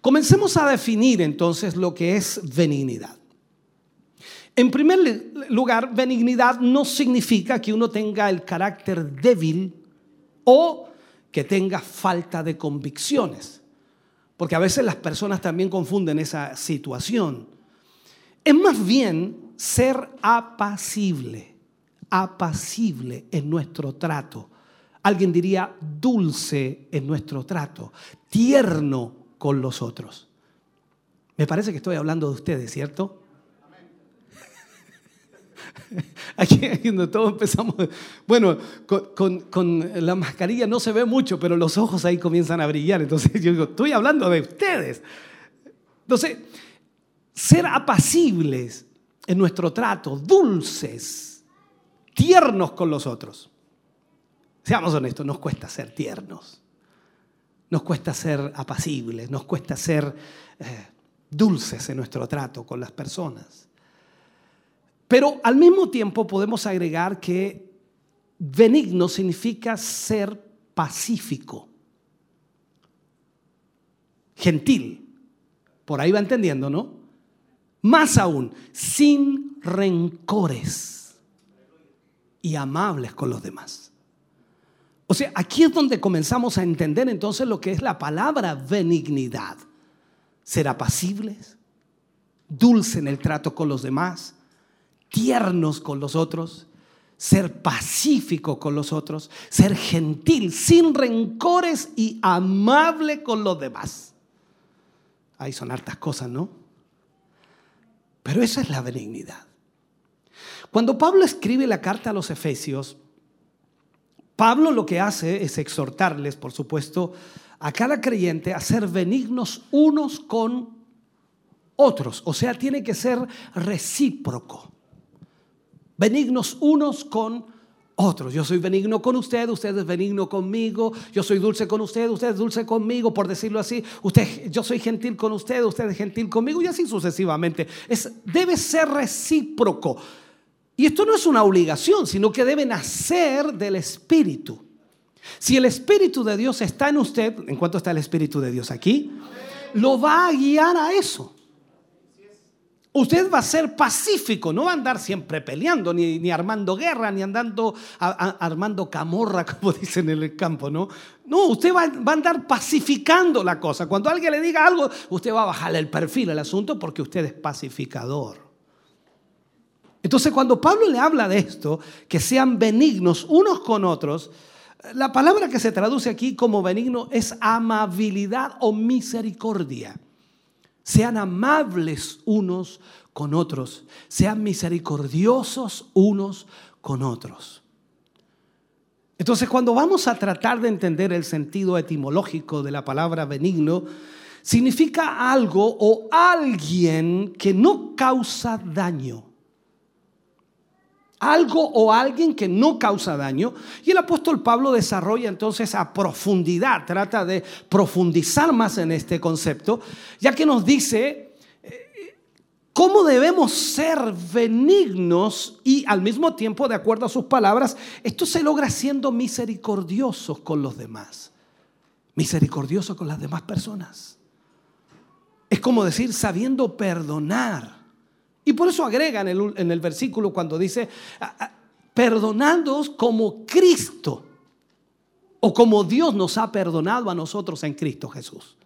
Comencemos a definir entonces lo que es benignidad. En primer lugar, benignidad no significa que uno tenga el carácter débil o que tenga falta de convicciones. Porque a veces las personas también confunden esa situación. Es más bien ser apacible, apacible en nuestro trato. Alguien diría dulce en nuestro trato, tierno con los otros. Me parece que estoy hablando de ustedes, ¿cierto? [laughs] Aquí, aquí donde todos empezamos, bueno, con, con- la mascarilla no se ve mucho, pero los ojos ahí comienzan a brillar. Entonces yo digo, estoy hablando de ustedes. Entonces, ser apacibles en nuestro trato, dulces, tiernos con los otros. Seamos honestos, nos cuesta ser tiernos, nos cuesta ser apacibles, nos cuesta ser eh, dulces en nuestro trato con las personas. Pero al mismo tiempo podemos agregar que benigno significa ser pacífico, gentil. Por ahí va entendiendo, ¿no? Más aún, sin rencores y amables con los demás. O sea, aquí es donde comenzamos a entender entonces lo que es la palabra benignidad. Ser apacibles, dulce en el trato con los demás, tiernos con los otros, ser pacífico con los otros, ser gentil, sin rencores y amable con los demás. Ahí son hartas cosas, ¿no? Pero esa es la benignidad. Cuando Pablo escribe la carta a los Efesios, Pablo lo que hace es exhortarles, por supuesto, a cada creyente a ser benignos unos con otros. O sea, tiene que ser recíproco benignos unos con otros. Yo soy benigno con usted, usted es benigno conmigo, yo soy dulce con usted, usted es dulce conmigo, por decirlo así. Usted, yo soy gentil con usted, usted es gentil conmigo y así sucesivamente. Es, debe ser recíproco. Y esto no es una obligación, sino que debe nacer del Espíritu. Si el Espíritu de Dios está en usted, ¿en cuanto está el Espíritu de Dios aquí? Lo va a guiar a eso. Usted va a ser pacífico, no va a andar siempre peleando, ni, armando guerra, ni andando armando camorra, [laughs] como dicen en el campo, ¿no? No, usted va, va a andar pacificando la cosa. Cuando alguien le diga algo, usted va a bajarle el perfil al asunto porque usted es pacificador. Entonces, cuando Pablo le habla de esto, que sean benignos unos con otros, la palabra que se traduce aquí como benigno es amabilidad o misericordia. Sean amables unos con otros, sean misericordiosos unos con otros. Entonces, cuando vamos a tratar de entender el sentido etimológico de la palabra benigno, significa algo o alguien que no causa daño algo o alguien que no causa daño. Y el apóstol Pablo desarrolla entonces a profundidad, trata de profundizar más en este concepto, ya que nos dice eh, cómo debemos ser benignos y al mismo tiempo, de acuerdo a sus palabras, esto se logra siendo misericordiosos con los demás, misericordiosos con las demás personas. Es como decir, sabiendo perdonar. Y por eso agrega en el, en el versículo cuando dice, "Ah, ah, perdonándoos como Cristo o como Dios nos ha perdonado a nosotros en Cristo Jesús.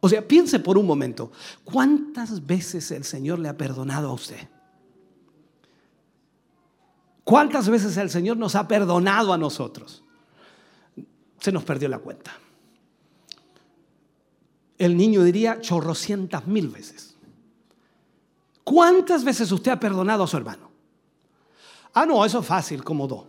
O sea, piense por un momento, ¿cuántas veces el Señor le ha perdonado a usted? ¿Cuántas veces el Señor nos ha perdonado a nosotros? Se nos perdió la cuenta. El niño diría chorrocientas mil veces. ¿Cuántas veces usted ha perdonado a su hermano? Ah, no, eso es fácil, como dos.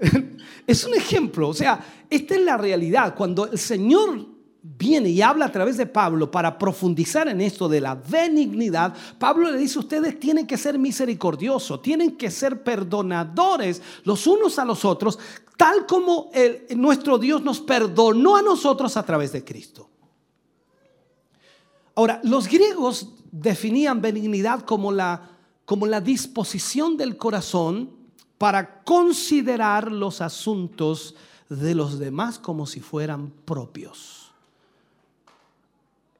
[laughs] Es un ejemplo, o sea, esta es la realidad. Cuando el Señor viene y habla a través de Pablo para profundizar en esto de la benignidad, Pablo le dice, ustedes tienen que ser misericordiosos, tienen que ser perdonadores los unos a los otros, tal como nuestro Dios nos perdonó a nosotros a través de Cristo. Ahora, los griegos definían benignidad como la, como la disposición del corazón para considerar los asuntos de los demás como si fueran propios.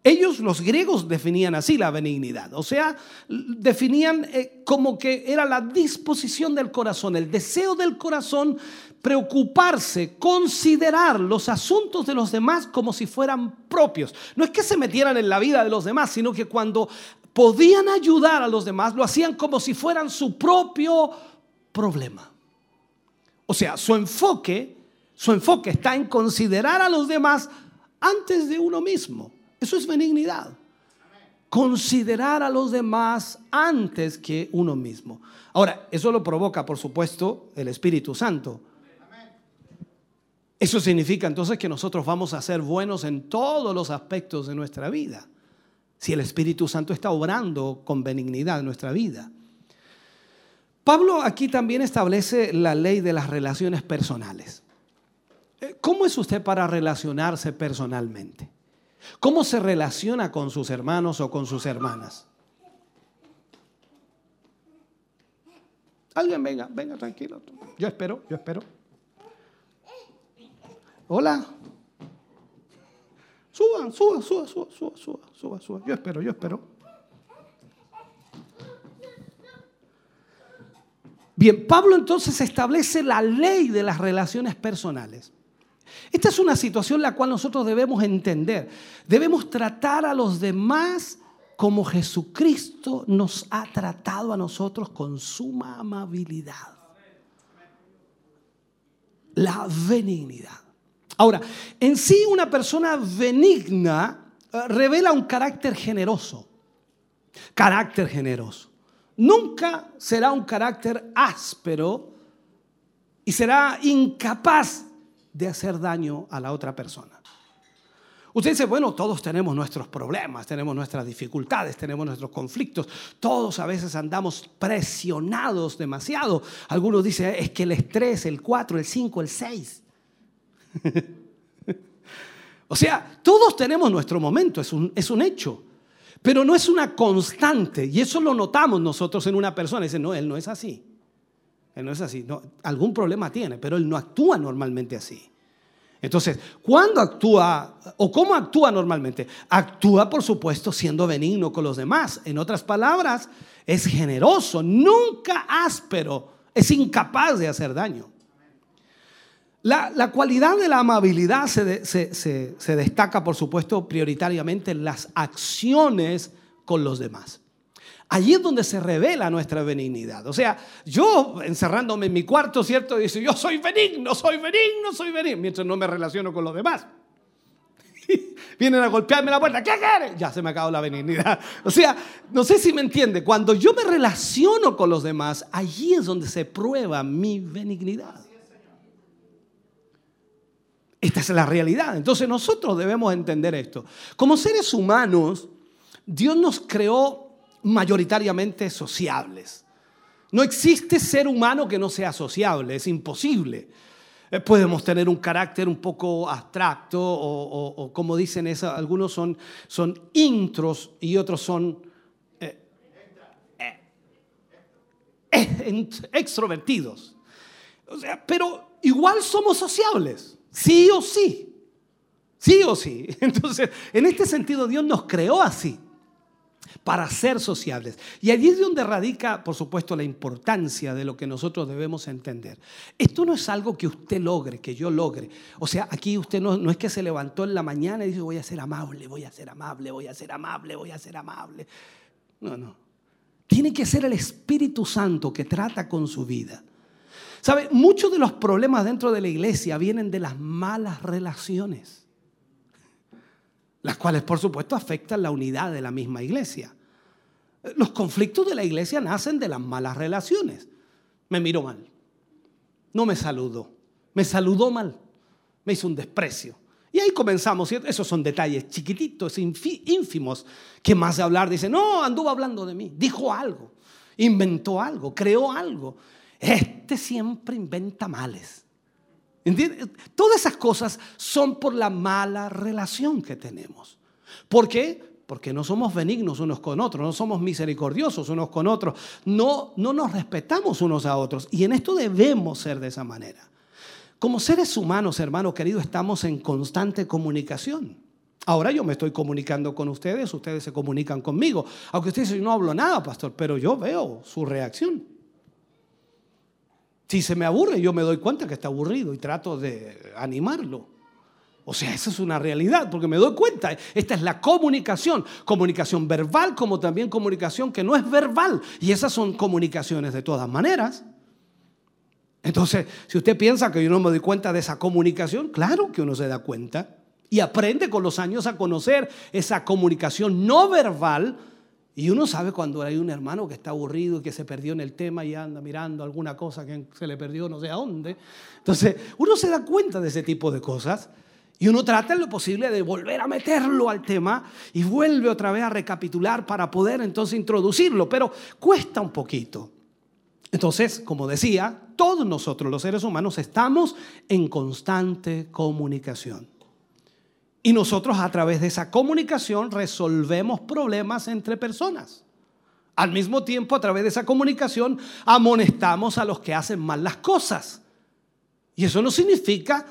Ellos, los griegos, definían así la benignidad. O sea, definían eh, como que era la disposición del corazón, el deseo del corazón preocuparse, considerar los asuntos de los demás como si fueran propios. No es que se metieran en la vida de los demás, sino que cuando podían ayudar a los demás, lo hacían como si fueran su propio problema. O sea, su enfoque, su enfoque está en considerar a los demás antes de uno mismo. Eso es benignidad. Considerar a los demás antes que uno mismo. Ahora, eso lo provoca, por supuesto, el Espíritu Santo. Eso significa entonces que nosotros vamos a ser buenos en todos los aspectos de nuestra vida. Si el Espíritu Santo está obrando con benignidad en nuestra vida. Pablo aquí también establece la ley de las relaciones personales. Eh, ¿Cómo es usted para relacionarse personalmente? ¿Cómo se relaciona con sus hermanos o con sus hermanas? Alguien venga, venga, tranquilo. Yo espero, yo espero. Hola. Suba, suba, suba, suba, suba, suba, suba, suba. Yo espero, yo espero. Bien, Pablo entonces establece la ley de las relaciones personales. Esta es una situación la cual nosotros debemos entender. Debemos tratar a los demás como Jesucristo nos ha tratado a nosotros con suma amabilidad. La benignidad. Ahora, en sí una persona benigna eh, revela un carácter generoso. Carácter generoso. Nunca será un carácter áspero y será incapaz de hacer daño a la otra persona. Usted dice, bueno, todos tenemos nuestros problemas, tenemos nuestras dificultades, tenemos nuestros conflictos. Todos a veces andamos presionados demasiado. Algunos dicen, es que el estrés, el 4, el 5, el 6. [laughs] o sea, todos tenemos nuestro momento, es un, es un hecho. Pero no es una constante. Y eso lo notamos nosotros en una persona. Dice, no, él no es así. Él no es así. No, algún problema tiene, pero él no actúa normalmente así. Entonces, ¿cuándo actúa o cómo actúa normalmente? Actúa, por supuesto, siendo benigno con los demás. En otras palabras, es generoso, nunca áspero, es incapaz de hacer daño. La, la cualidad de la amabilidad se, se- se destaca, por supuesto, prioritariamente en las acciones con los demás. Allí es donde se revela nuestra benignidad. O sea, yo encerrándome en mi cuarto, ¿cierto? Dice, yo soy benigno, soy benigno, soy benigno, mientras no me relaciono con los demás. [laughs] Vienen a golpearme la puerta, ¿qué quieres? Ya se me acabó la benignidad. [laughs] O sea, no sé si me entiende, cuando yo me relaciono con los demás, allí es donde se prueba mi benignidad. Esta es la realidad. Entonces nosotros debemos entender esto. Como seres humanos, Dios nos creó mayoritariamente sociables. No existe ser humano que no sea sociable, es imposible. Eh, Podemos tener un carácter un poco abstracto o, como dicen algunos son, son intros y otros son eh, eh, extrovertidos. Pero igual somos sociables, sí o sí. Sí o sí. [laughs] Entonces, en este sentido, Dios nos creó así, para ser sociables. Y allí es donde radica, por supuesto, la importancia de lo que nosotros debemos entender. Esto no es algo que usted logre, que yo logre. O sea, aquí usted no, no es que se levantó en la mañana y dice, voy a ser amable, voy a ser amable, voy a ser amable, voy a ser amable. No, no. Tiene que ser el Espíritu Santo que trata con su vida. ¿Sabe? Muchos de los problemas dentro de la iglesia vienen de las malas relaciones, las cuales por supuesto afectan la unidad de la misma iglesia. Los conflictos de la iglesia nacen de las malas relaciones. Me miró mal, no me saludó, me saludó mal, me hizo un desprecio. Y ahí comenzamos, ¿cierto? Esos son detalles chiquititos, ínfimos, que más de hablar dice, no, anduvo hablando de mí, dijo algo, inventó algo, creó algo. Este siempre inventa males. Todas esas cosas son por la mala relación que tenemos. ¿Por qué? Porque no somos benignos unos con otros, no somos misericordiosos unos con otros, no, no nos respetamos unos a otros. Y en esto debemos ser de esa manera. Como seres humanos, hermano querido, estamos en constante comunicación. Ahora yo me estoy comunicando con ustedes, ustedes se comunican conmigo. Aunque ustedes no hablo nada, pastor, pero yo veo su reacción. Si se me aburre, yo me doy cuenta que está aburrido y trato de animarlo. O sea, esa es una realidad, porque me doy cuenta, esta es la comunicación, comunicación verbal como también comunicación que no es verbal. Y esas son comunicaciones de todas maneras. Entonces, si usted piensa que yo no me doy cuenta de esa comunicación, claro que uno se da cuenta y aprende con los años a conocer esa comunicación no verbal. Y uno sabe cuando hay un hermano que está aburrido y que se perdió en el tema y anda mirando alguna cosa que se le perdió no sé a dónde. Entonces, uno se da cuenta de ese tipo de cosas y uno trata en lo posible de volver a meterlo al tema y vuelve otra vez a recapitular para poder entonces introducirlo, pero cuesta un poquito. Entonces, como decía, todos nosotros los seres humanos estamos en constante comunicación. Y nosotros a través de esa comunicación resolvemos problemas entre personas. Al mismo tiempo, a través de esa comunicación, amonestamos a los que hacen mal las cosas. Y eso no significa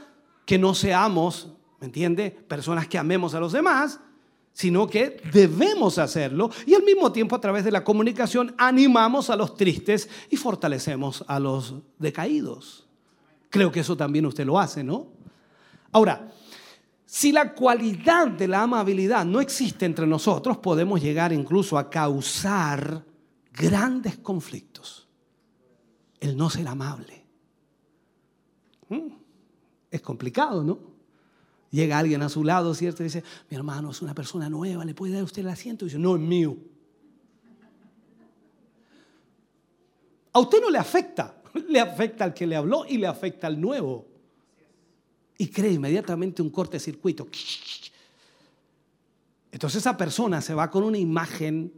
que no seamos, ¿me entiende?, personas que amemos a los demás, sino que debemos hacerlo y al mismo tiempo a través de la comunicación animamos a los tristes y fortalecemos a los decaídos. Creo que eso también usted lo hace, ¿no? Ahora, si la cualidad de la amabilidad no existe entre nosotros, podemos llegar incluso a causar grandes conflictos. El no ser amable. Mm, Es complicado, ¿no? Llega alguien a su lado, ¿cierto? Y dice, mi hermano es una persona nueva, ¿le puede dar usted el asiento? Y dice, no, es mío. A usted no le afecta, [laughs] le afecta al que le habló y le afecta al nuevo. Y cree inmediatamente un cortecircuito. Entonces esa persona se va con una imagen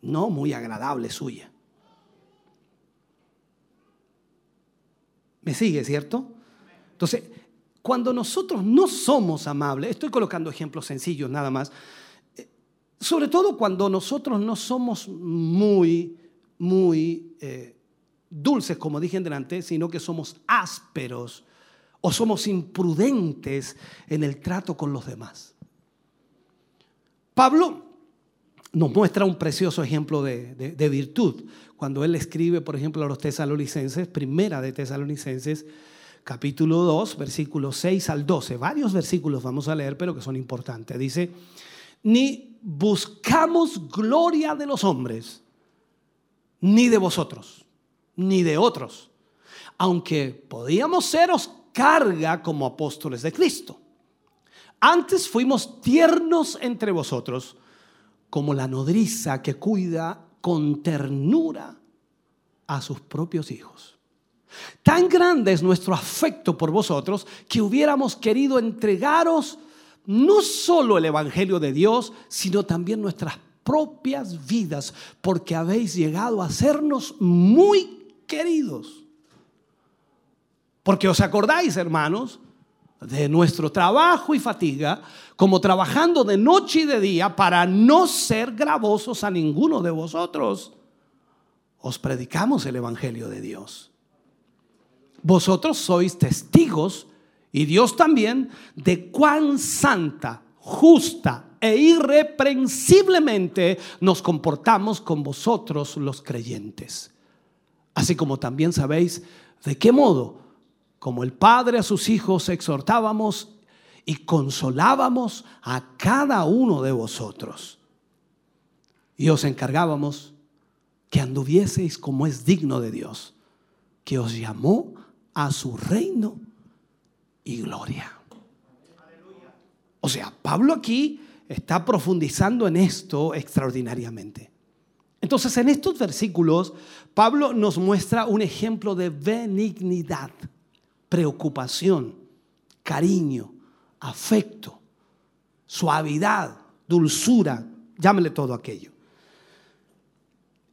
no muy agradable suya. ¿Me sigue, cierto? Entonces, cuando nosotros no somos amables, estoy colocando ejemplos sencillos nada más, eh, sobre todo cuando nosotros no somos muy, muy eh, dulces, como dije en delante, sino que somos ásperos o somos imprudentes en el trato con los demás. Pablo nos muestra un precioso ejemplo de, de- virtud cuando él escribe, por ejemplo, a los tesalonicenses, primera de tesalonicenses, capítulo 2, versículos 6 al 12. Varios versículos vamos a leer, pero que son importantes. Dice, ni buscamos gloria de los hombres, ni de vosotros, ni de otros, aunque podíamos seros carga como apóstoles de Cristo. Antes fuimos tiernos entre vosotros, como la nodriza que cuida con ternura a sus propios hijos. Tan grande es nuestro afecto por vosotros que hubiéramos querido entregaros no solo el Evangelio de Dios, sino también nuestras propias vidas, porque habéis llegado a sernos muy queridos. Porque os acordáis, hermanos, de nuestro trabajo y fatiga, como trabajando de noche y de día para no ser gravosos a ninguno de vosotros. Os predicamos el Evangelio de Dios. Vosotros sois testigos, y Dios también, de cuán santa, justa e irreprensiblemente nos comportamos con vosotros los creyentes. Así como también sabéis de qué modo, como el Padre a sus hijos, exhortábamos y consolábamos a cada uno de vosotros. Y os encargábamos que anduvieseis como es digno de Dios, que os llamó a su reino y gloria. O sea, Pablo aquí está profundizando en esto extraordinariamente. Entonces, en estos versículos, Pablo nos muestra un ejemplo de benignidad, preocupación, cariño, afecto, suavidad, dulzura, llámele todo aquello.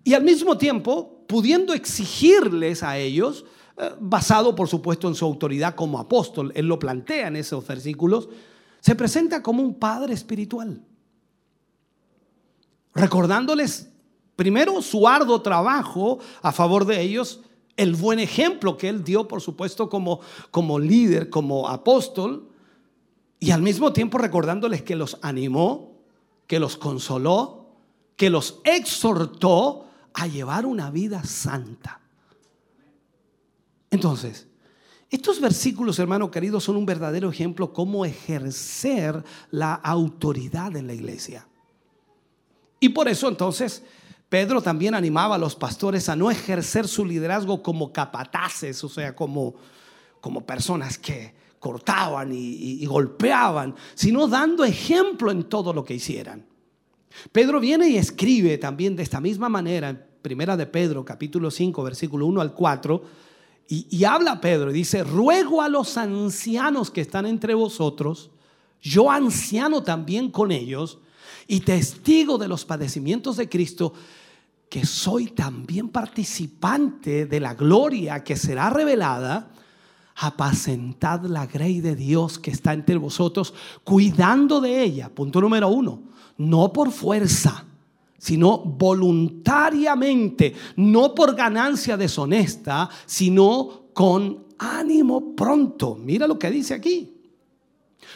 Y al mismo tiempo, pudiendo exigirles a ellos, eh, basado por supuesto en su autoridad como apóstol, él lo plantea en esos versículos, se presenta como un padre espiritual, recordándoles primero su arduo trabajo a favor de ellos, el buen ejemplo que él dio, por supuesto, como, como líder, como apóstol, y al mismo tiempo recordándoles que los animó, que los consoló, que los exhortó a llevar una vida santa. Entonces, estos versículos, hermano querido, son un verdadero ejemplo cómo ejercer la autoridad en la iglesia. Y por eso entonces Pedro también animaba a los pastores a no ejercer su liderazgo como capataces, o sea, como, como personas que cortaban y, golpeaban, sino dando ejemplo en todo lo que hicieran. Pedro viene y escribe también de esta misma manera, en Primera de Pedro, capítulo 5, versículo 1 al 4, y, y habla Pedro y dice, ruego a los ancianos que están entre vosotros, yo anciano también con ellos, y testigo de los padecimientos de Cristo, que soy también participante de la gloria que será revelada, apacentad la grey de Dios que está entre vosotros, cuidando de ella. Punto número uno, no por fuerza, sino voluntariamente, no por ganancia deshonesta, sino con ánimo pronto. Mira lo que dice aquí.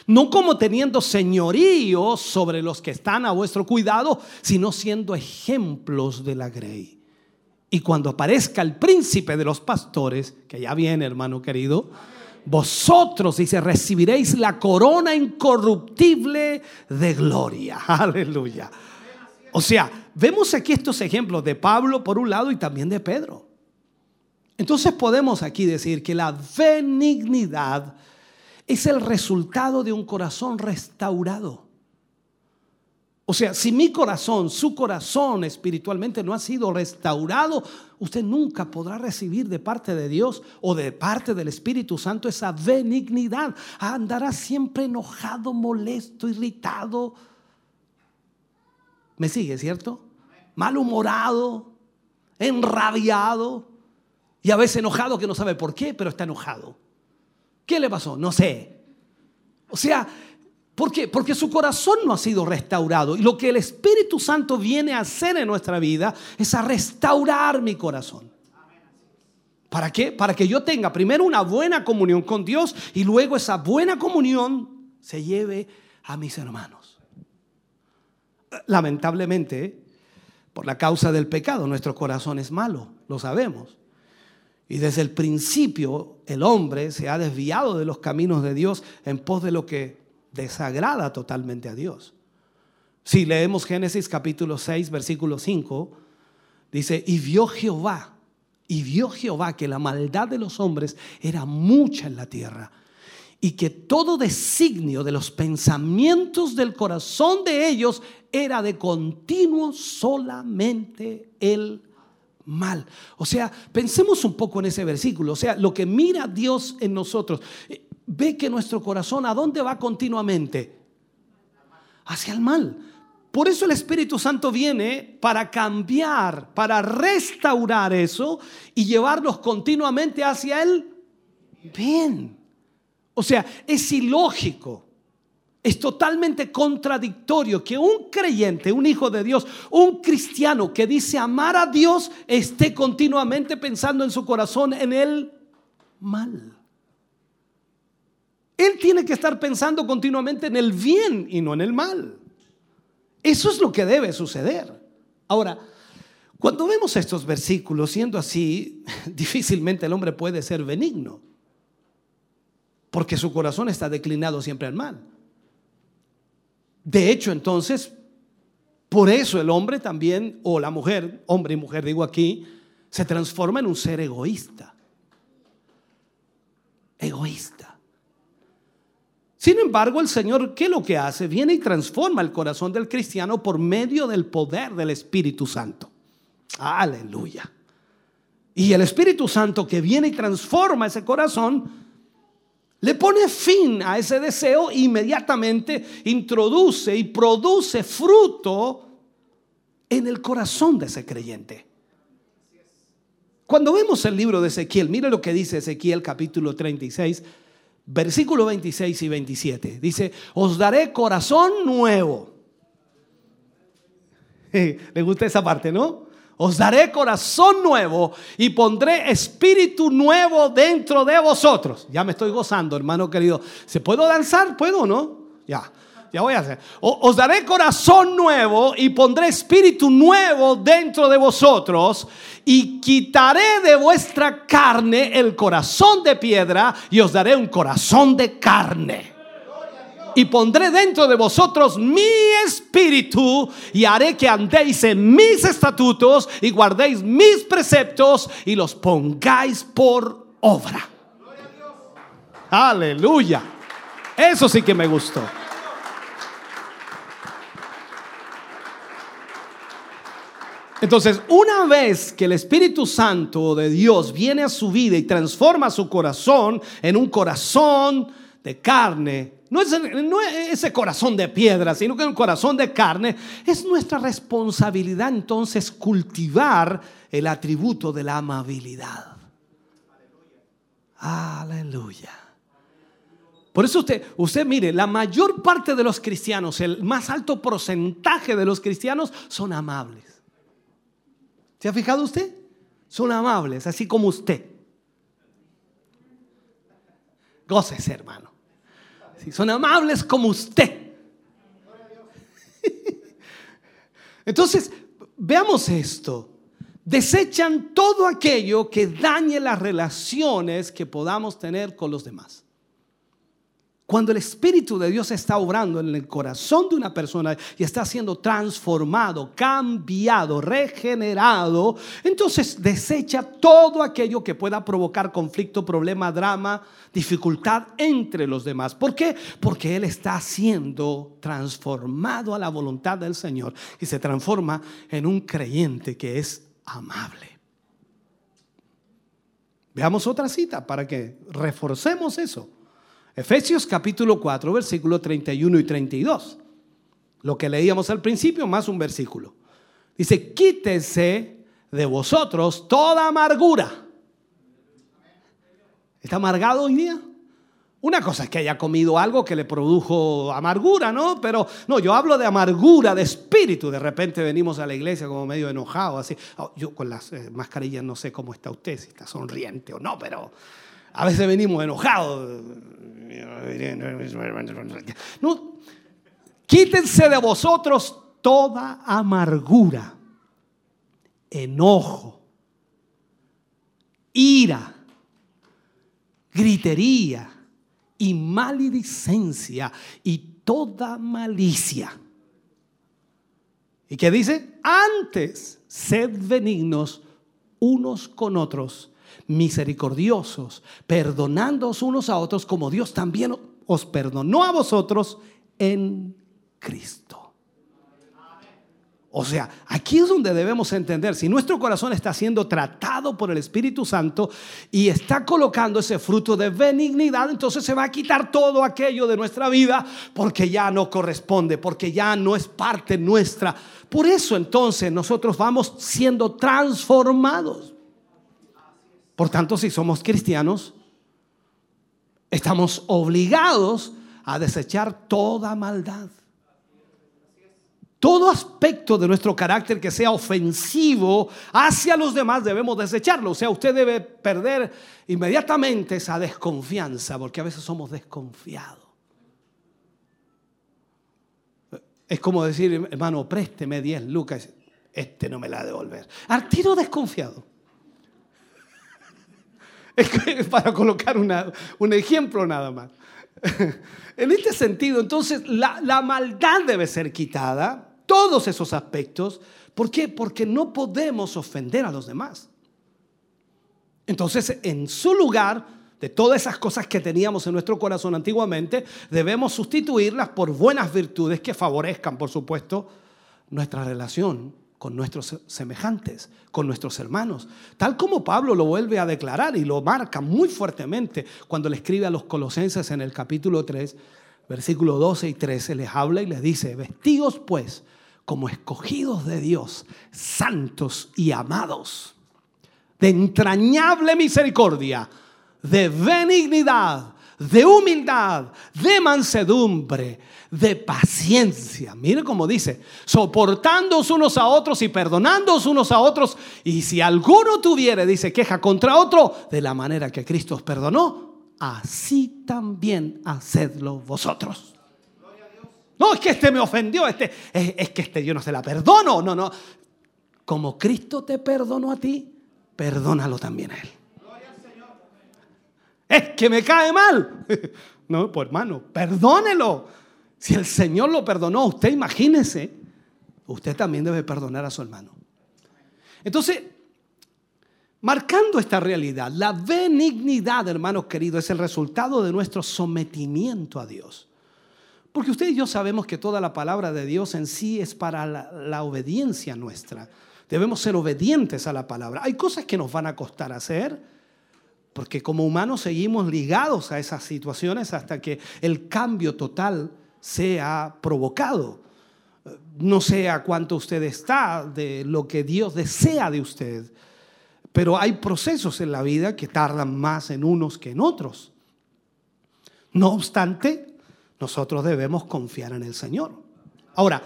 No como teniendo señorío sobre los que están a vuestro cuidado, sino siendo ejemplos de la grey. Y cuando aparezca el príncipe de los pastores, que ya viene, hermano querido, vosotros, dice, recibiréis la corona incorruptible de gloria. [laughs] Aleluya. O sea, vemos aquí estos ejemplos de Pablo por un lado y también de Pedro. Entonces podemos aquí decir que la benignidad es el resultado de un corazón restaurado. O sea, si mi corazón, su corazón espiritualmente no ha sido restaurado, usted nunca podrá recibir de parte de Dios o de parte del Espíritu Santo esa benignidad. Andará siempre enojado, molesto, irritado. ¿Me sigue, cierto? Malhumorado, enrabiado y a veces enojado que no sabe por qué, pero está enojado. ¿Qué le pasó? No sé. O sea, ¿por qué? Porque su corazón no ha sido restaurado. Y lo que el Espíritu Santo viene a hacer en nuestra vida es a restaurar mi corazón. ¿Para qué? Para que yo tenga primero una buena comunión con Dios y luego esa buena comunión se lleve a mis hermanos. Lamentablemente, por la causa del pecado, nuestro corazón es malo, lo sabemos. Y desde el principio el hombre se ha desviado de los caminos de Dios en pos de lo que desagrada totalmente a Dios. Si leemos Génesis capítulo 6, versículo 5, dice, y vio Jehová, y vio Jehová que la maldad de los hombres era mucha en la tierra y que todo designio de los pensamientos del corazón de ellos era de continuo solamente el mal. O sea, pensemos un poco en ese versículo. O sea, lo que mira Dios en nosotros, eh, ve que nuestro corazón a dónde va continuamente? Hacia el mal. Por eso el Espíritu Santo viene para cambiar, para restaurar eso y llevarlos continuamente hacia el bien. O sea, es ilógico, es totalmente contradictorio que un creyente, un hijo de Dios, un cristiano que dice amar a Dios, esté continuamente pensando en su corazón en el mal. Él tiene que estar pensando continuamente en el bien y no en el mal. Eso es lo que debe suceder. Ahora, cuando vemos estos versículos siendo así, [laughs] difícilmente el hombre puede ser benigno, porque su corazón está declinado siempre al mal. De hecho, entonces, por eso el hombre también, o la mujer, hombre y mujer digo aquí, se transforma en un ser egoísta. Egoísta. Sin embargo, el Señor, ¿qué es lo que hace? Viene y transforma el corazón del cristiano por medio del poder del Espíritu Santo. Aleluya. Y el Espíritu Santo que viene y transforma ese corazón, le pone fin a ese deseo e inmediatamente introduce y produce fruto en el corazón de ese creyente. Cuando vemos el libro de Ezequiel, mire lo que dice Ezequiel capítulo 36, versículo 26 y 27. Dice, os daré corazón nuevo. [laughs] Le gusta esa parte, ¿no? Os daré corazón nuevo y pondré espíritu nuevo dentro de vosotros. Ya me estoy gozando, hermano querido. ¿Se puedo danzar? ¿Puedo o no? Ya. Ya voy a hacer. Os daré corazón nuevo y pondré espíritu nuevo dentro de vosotros y quitaré de vuestra carne el corazón de piedra y os daré un corazón de carne. Y pondré dentro de vosotros mi espíritu y haré que andéis en mis estatutos y guardéis mis preceptos y los pongáis por obra. Aleluya. Eso sí que me gustó. Entonces, una vez que el Espíritu Santo de Dios viene a su vida y transforma su corazón en un corazón de carne, no es, ese corazón de piedra, sino que un corazón de carne, es nuestra responsabilidad entonces cultivar el atributo de la amabilidad. Aleluya. Por eso usted, usted mire, la mayor parte de los cristianos, el más alto porcentaje de los cristianos son amables. ¿Se ha fijado usted? Son amables, así como usted. Gócese, hermano. Son amables como usted. [laughs] Entonces, veamos esto. Desechan todo aquello que dañe las relaciones que podamos tener con los demás. Cuando el Espíritu de Dios está obrando en el corazón de una persona y está siendo transformado, cambiado, regenerado, entonces desecha todo aquello que pueda provocar conflicto, problema, drama, dificultad entre los demás. ¿Por qué? Porque Él está siendo transformado a la voluntad del Señor y se transforma en un creyente que es amable. Veamos otra cita para que reforcemos eso. Efesios capítulo 4, versículos 31 y 32. Lo que leíamos al principio más un versículo. Dice, quítese de vosotros toda amargura. ¿Está amargado hoy día? Una cosa es que haya comido algo que le produjo amargura, ¿no? Pero no, yo hablo de amargura, de espíritu. De repente venimos a la iglesia como medio enojado, así. Oh, yo con las eh, mascarillas no sé cómo está usted, si está sonriente o no, pero a veces venimos enojados. No, quítense de vosotros toda amargura, enojo, ira, gritería y maledicencia y toda malicia. ¿Y qué dice? Antes, sed benignos unos con otros, misericordiosos, perdonándoos unos a otros como Dios también os perdonó a vosotros en Cristo. O sea, aquí es donde debemos entender, si nuestro corazón está siendo tratado por el Espíritu Santo y está colocando ese fruto de benignidad, entonces se va a quitar todo aquello de nuestra vida porque ya no corresponde, porque ya no es parte nuestra. Por eso entonces nosotros vamos siendo transformados. Por tanto, si somos cristianos, estamos obligados a desechar toda maldad. Todo aspecto de nuestro carácter que sea ofensivo hacia los demás debemos desecharlo. O sea, usted debe perder inmediatamente esa desconfianza, porque a veces somos desconfiados. Es como decir, hermano, présteme 10 lucas, este no me la devolver. Al tiro desconfiado. [laughs] Para colocar un ejemplo nada más. [laughs] En este sentido, entonces, la, la maldad debe ser quitada, todos esos aspectos. ¿Por qué? Porque no podemos ofender a los demás. Entonces, en su lugar, de todas esas cosas que teníamos en nuestro corazón antiguamente, debemos sustituirlas por buenas virtudes que favorezcan, por supuesto, nuestra relación con nuestros semejantes, con nuestros hermanos. Tal como Pablo lo vuelve a declarar y lo marca muy fuertemente cuando le escribe a los colosenses en el capítulo 3, versículo 12 y 13, les habla y les dice, vestidos pues como escogidos de Dios, santos y amados de entrañable misericordia, de benignidad, de humildad, de mansedumbre, de paciencia. Mire cómo dice, soportándoos unos a otros y perdonándoos unos a otros. Y si alguno tuviere, dice, queja contra otro, de la manera que Cristo os perdonó, así también hacedlo vosotros. No, es que este me ofendió, este, es, es que este yo no se la perdono. No, no. Como Cristo te perdonó a ti, perdónalo también a él. Es que me cae mal. [laughs] No, pues hermano, perdónelo. Si el Señor lo perdonó, usted imagínese, usted también debe perdonar a su hermano. Entonces, marcando esta realidad, la benignidad, hermanos queridos, es el resultado de nuestro sometimiento a Dios. Porque usted y yo sabemos que toda la palabra de Dios en sí es para la, la obediencia nuestra. Debemos ser obedientes a la palabra. Hay cosas que nos van a costar hacer, porque como humanos seguimos ligados a esas situaciones hasta que el cambio total sea provocado. No sé a cuánto usted está de lo que Dios desea de usted, pero hay procesos en la vida que tardan más en unos que en otros. No obstante, nosotros debemos confiar en el Señor. Ahora,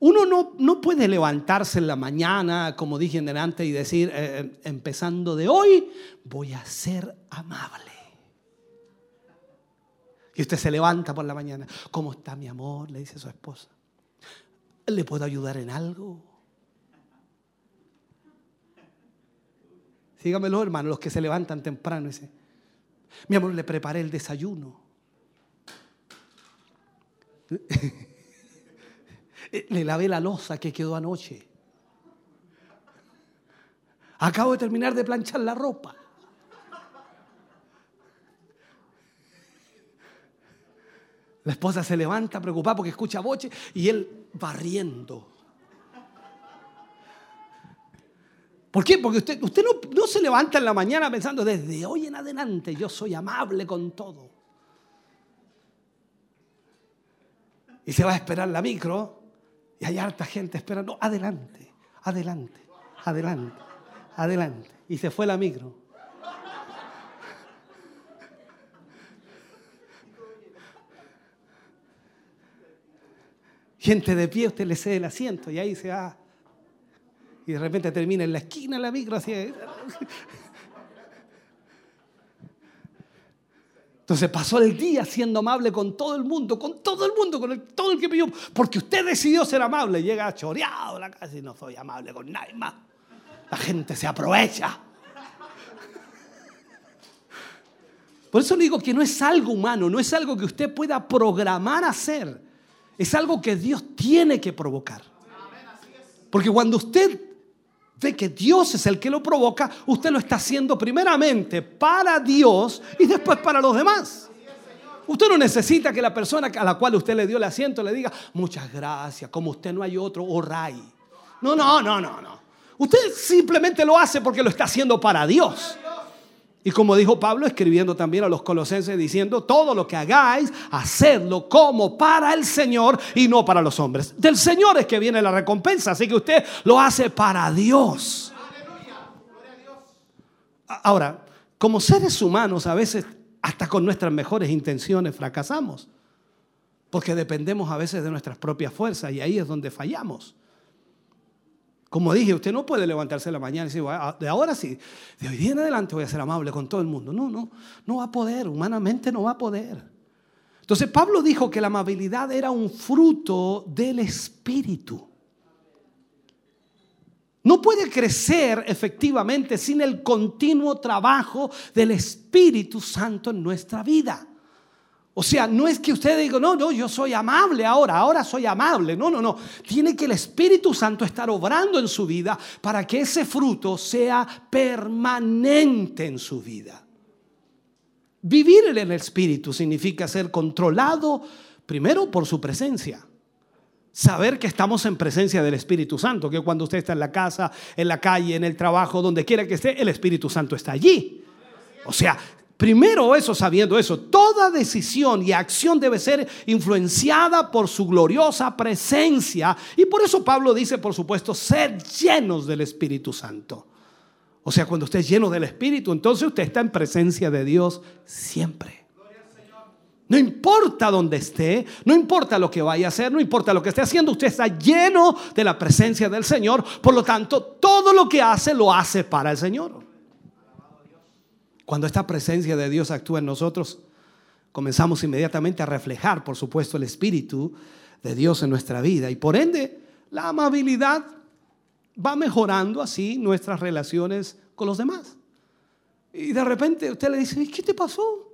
uno no, no puede levantarse en la mañana, como dije delante, y decir, eh, empezando de hoy, voy a ser amable. Y usted se levanta por la mañana, ¿cómo está mi amor? Le dice a su esposa. ¿Le puedo ayudar en algo? Sígamelo, hermano, los que se levantan temprano. Dice, mi amor, le preparé el desayuno. Le lavé la losa que quedó anoche. Acabo de terminar de planchar la ropa. La esposa se levanta preocupada porque escucha boche y él barriendo. ¿Por qué? Porque usted, usted no, no se levanta en la mañana pensando desde hoy en adelante yo soy amable con todo. Y se va a esperar la micro Y hay harta gente esperando, adelante, adelante, adelante, adelante. Y se fue la micro. Gente de pie, usted le cede el asiento y ahí se va. Y de repente termina en la esquina la micro así. Entonces pasó el día siendo amable con todo el mundo, con todo el mundo, con todo el que pidió, porque usted decidió ser amable. Llega choreado a la casa y no soy amable con nadie más. La gente se aprovecha. Por eso le digo que no es algo humano, no es algo que usted pueda programar a hacer. Es algo que Dios tiene que provocar. Porque cuando usted ve que Dios es el que lo provoca, usted lo está haciendo primeramente para Dios y después para los demás. Usted no necesita que la persona a la cual usted le dio el asiento le diga, muchas gracias, como usted no hay otro, oray. No, no, no, no, no. Usted simplemente lo hace porque lo está haciendo para Dios. Y como dijo Pablo, escribiendo también a los colosenses, diciendo, todo lo que hagáis, hacedlo como para el Señor y no para los hombres. Del Señor es que viene la recompensa, así que usted lo hace para Dios. Ahora, como seres humanos, a veces, hasta con nuestras mejores intenciones, fracasamos. Porque dependemos a veces de nuestras propias fuerzas y ahí es donde fallamos. Como dije, usted no puede levantarse la mañana y decir, "Ah, de ahora sí, de hoy día en adelante voy a ser amable con todo el mundo. No, no, no va a poder, humanamente no va a poder. Entonces Pablo dijo que la amabilidad era un fruto del Espíritu. No puede crecer efectivamente sin el continuo trabajo del Espíritu Santo en nuestra vida. O sea, no es que usted diga, no, no, yo soy amable ahora, ahora soy amable. No, no, no. Tiene que el Espíritu Santo estar obrando en su vida para que ese fruto sea permanente en su vida. Vivir en el Espíritu significa ser controlado primero por su presencia. Saber que estamos en presencia del Espíritu Santo, que cuando usted está en la casa, en la calle, en el trabajo, donde quiera que esté, el Espíritu Santo está allí. O sea, primero eso, sabiendo eso, toda decisión y acción debe ser influenciada por su gloriosa presencia. Y por eso Pablo dice, por supuesto, ser llenos del Espíritu Santo. O sea, cuando usted es lleno del Espíritu, entonces usted está en presencia de Dios siempre. No importa dónde esté, no importa lo que vaya a hacer, no importa lo que esté haciendo, usted está lleno de la presencia del Señor. Por lo tanto, todo lo que hace lo hace para el Señor. Cuando esta presencia de Dios actúa en nosotros, comenzamos inmediatamente a reflejar, por supuesto, el Espíritu de Dios en nuestra vida. Y por ende, la amabilidad va mejorando así nuestras relaciones con los demás. Y de repente usted le dice, ¿qué te pasó?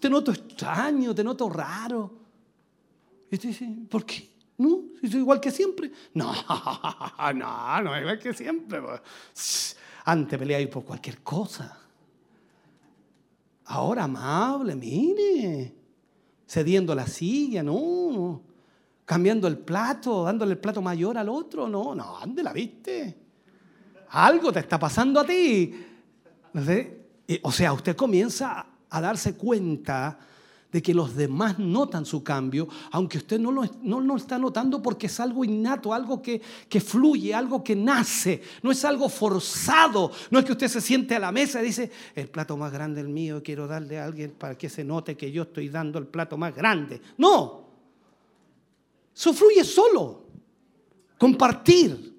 Te noto extraño, te noto raro. Y usted dice, ¿por qué? No, soy igual que siempre. [laughs] No, no, no igual que siempre. Antes peleáis por cualquier cosa. Ahora amable, mire. Cediendo la silla, no. Cambiando el plato, dándole el plato mayor al otro, no, no, ande la viste. Algo te está pasando a ti. Y, O sea, usted comienza a darse cuenta de que los demás notan su cambio, aunque usted no lo, está notando porque es algo innato, algo que, que fluye, algo que nace, no es algo forzado, no es que usted se siente a la mesa y dice, el plato más grande es mío, quiero darle a alguien para que se note que yo estoy dando el plato más grande. No, eso fluye solo, compartir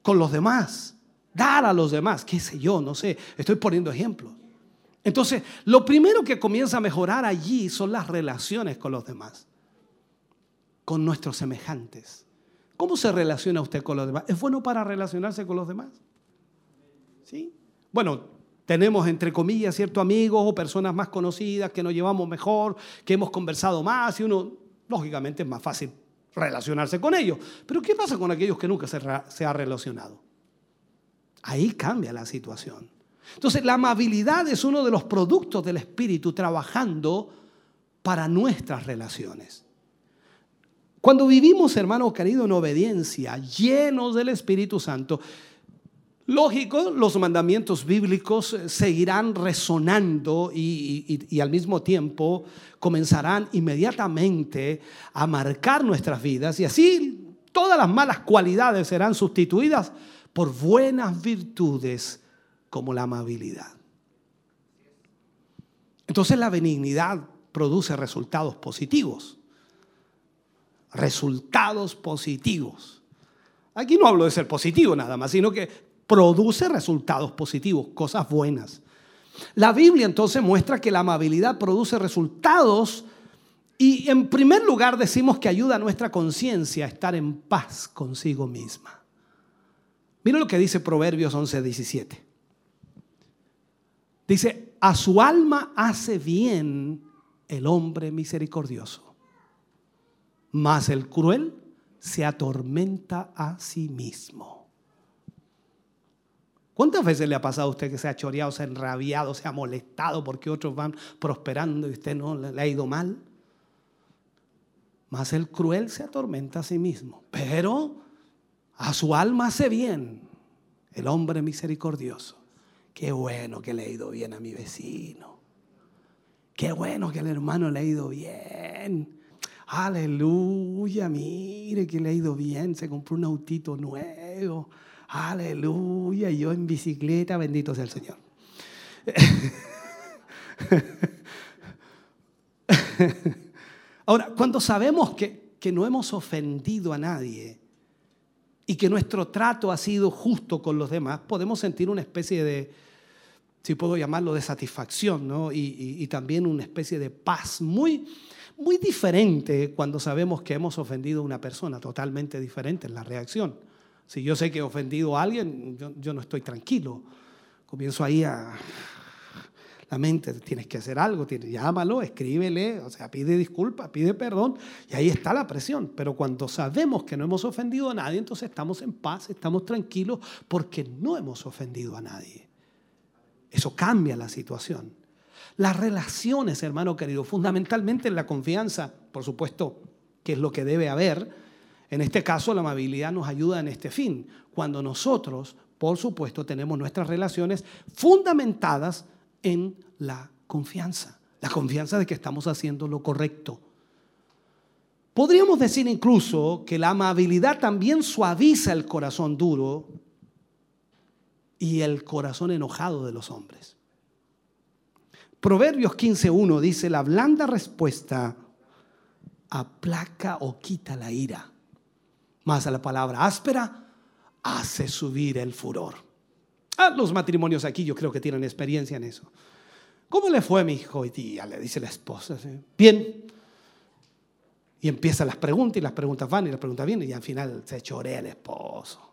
con los demás, dar a los demás, qué sé yo, no sé, estoy poniendo ejemplos. Entonces, lo primero que comienza a mejorar allí son las relaciones con los demás, con nuestros semejantes. ¿Cómo se relaciona usted con los demás? ¿Es bueno para relacionarse con los demás? ¿Sí? Bueno, tenemos entre comillas ciertos amigos o personas más conocidas que nos llevamos mejor, que hemos conversado más y uno, lógicamente, es más fácil relacionarse con ellos. Pero ¿qué pasa con aquellos que nunca se, se ha relacionado? Ahí cambia la situación. Entonces, la amabilidad es uno de los productos del Espíritu trabajando para nuestras relaciones. Cuando vivimos, hermano querido, en obediencia, llenos del Espíritu Santo, Lógico, los mandamientos bíblicos seguirán resonando y- y al mismo tiempo comenzarán inmediatamente a marcar nuestras vidas y así todas las malas cualidades serán sustituidas por buenas virtudes como la amabilidad. Entonces la benignidad produce resultados positivos. Resultados positivos. Aquí no hablo de ser positivo nada más, sino que produce resultados positivos, cosas buenas. La Biblia entonces muestra que la amabilidad produce resultados y en primer lugar decimos que ayuda a nuestra conciencia a estar en paz consigo misma. Mira lo que dice Proverbios 11, 17. Dice, a su alma hace bien el hombre misericordioso, mas el cruel se atormenta a sí mismo. ¿Cuántas veces le ha pasado a usted que se ha choreado, se ha enrabiado, se ha molestado porque otros van prosperando y usted no le ha ido mal? Mas el cruel se atormenta a sí mismo, pero a su alma hace bien el hombre misericordioso. Qué bueno que le ha ido bien a mi vecino. Qué bueno que al hermano le ha ido bien. Aleluya, mire que le ha ido bien. Se compró un autito nuevo. Aleluya, yo en bicicleta, bendito sea el Señor. [laughs] Ahora, cuando sabemos que, que no hemos ofendido a nadie y que nuestro trato ha sido justo con los demás, podemos sentir una especie de, si puedo llamarlo, de satisfacción, ¿no? Y, y- y también una especie de paz muy, muy diferente cuando sabemos que hemos ofendido a una persona, totalmente diferente en la reacción. Si yo sé que he ofendido a alguien, yo, yo no estoy tranquilo. Comienzo ahí a... Tienes que hacer algo, llámalo, escríbele, o sea, pide disculpas, pide perdón, y ahí está la presión. Pero cuando sabemos que no hemos ofendido a nadie, entonces estamos en paz, estamos tranquilos, porque no hemos ofendido a nadie. Eso cambia la situación. Las relaciones, hermano querido, fundamentalmente en la confianza, por supuesto, que es lo que debe haber. En este caso, la amabilidad nos ayuda en este fin. Cuando nosotros, por supuesto, tenemos nuestras relaciones fundamentadas en la confianza. La confianza de que estamos haciendo lo correcto. Podríamos decir incluso que la amabilidad también suaviza el corazón duro y el corazón enojado de los hombres. Proverbios 15.1 dice, la blanda respuesta aplaca o quita la ira, más a la palabra áspera hace subir el furor. Ah, los matrimonios aquí yo creo que tienen experiencia en eso. ¿Cómo le fue a mi hijo hoy día? Le dice la esposa. Bien. Y empiezan las preguntas y las preguntas van y las preguntas vienen y al final se chorea el esposo.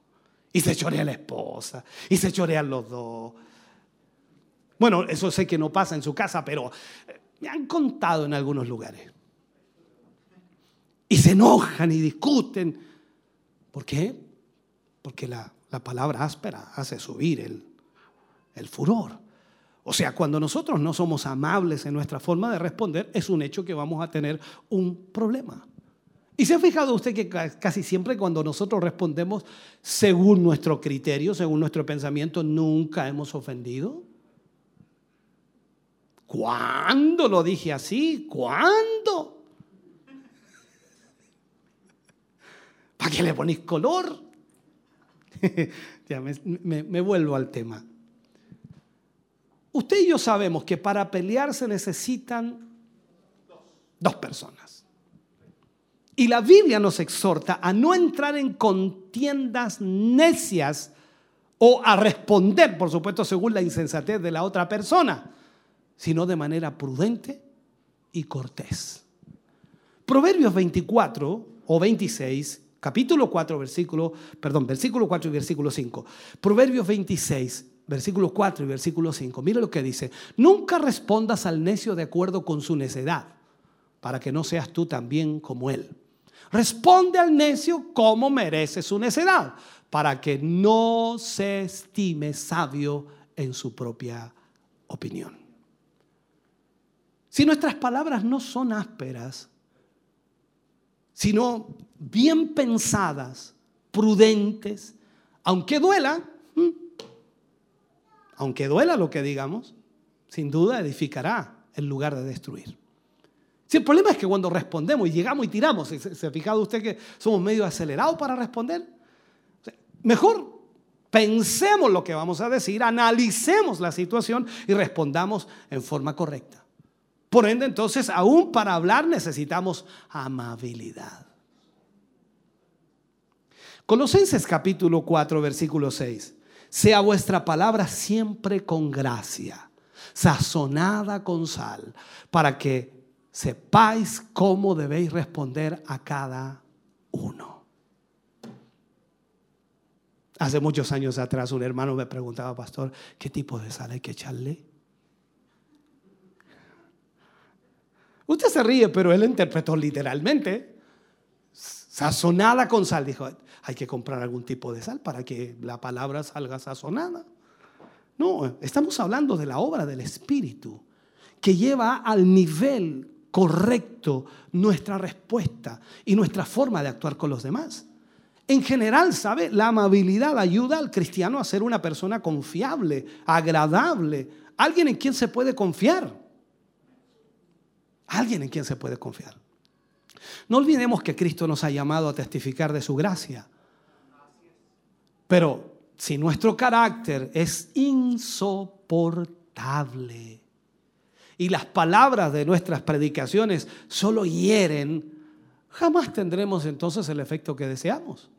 Y se chorea la esposa. Y se chorean los dos. Bueno, eso sé que no pasa en su casa, pero eh, me han contado en algunos lugares. Y se enojan y discuten. ¿Por qué? Porque la, la palabra áspera hace subir el, el furor. O sea, cuando nosotros no somos amables en nuestra forma de responder, es un hecho que vamos a tener un problema. ¿Y se ha fijado usted que ca- casi siempre cuando nosotros respondemos según nuestro criterio, según nuestro pensamiento, nunca hemos ofendido? ¿Cuándo lo dije así? ¿Cuándo? ¿Para qué le ponéis color? [laughs] ya me, me- me vuelvo al tema. Usted y yo sabemos que para pelear se necesitan dos personas. Y la Biblia nos exhorta a no entrar en contiendas necias o a responder, por supuesto, según la insensatez de la otra persona, sino de manera prudente y cortés. Proverbios 24 o 26, capítulo 4, versículo, perdón, versículo 4 y versículo 5. Proverbios 26, versículo 4 y versículo 5. Mira lo que dice. Nunca respondas al necio de acuerdo con su necedad, para que no seas tú también como él. Responde al necio como merece su necedad, para que no se estime sabio en su propia opinión. Si nuestras palabras no son ásperas, sino bien pensadas, prudentes, aunque duela, aunque duela lo que digamos, sin duda edificará en lugar de destruir. Si el problema es que cuando respondemos y llegamos y tiramos, ¿se, ha fijado usted que somos medio acelerados para responder? Mejor pensemos lo que vamos a decir, analicemos la situación y respondamos en forma correcta. Por ende, entonces, aún para hablar necesitamos amabilidad. Colosenses capítulo 4, versículo 6. Sea vuestra palabra siempre con gracia, sazonada con sal, para que sepáis cómo debéis responder a cada uno. Hace muchos años atrás un hermano me preguntaba, pastor, ¿qué tipo de sal hay que echarle? Usted se ríe, pero él interpretó literalmente. Sazonada con sal. Dijo, hay que comprar algún tipo de sal para que la palabra salga sazonada. No, estamos hablando de la obra del Espíritu que lleva al nivel correcto nuestra respuesta y nuestra forma de actuar con los demás. En general, ¿sabe? La amabilidad ayuda al cristiano a ser una persona confiable, agradable, alguien en quien se puede confiar. Alguien en quien se puede confiar. No olvidemos que Cristo nos ha llamado a testificar de su gracia. Pero si nuestro carácter es insoportable y las palabras de nuestras predicaciones solo hieren, jamás tendremos entonces el efecto que deseamos.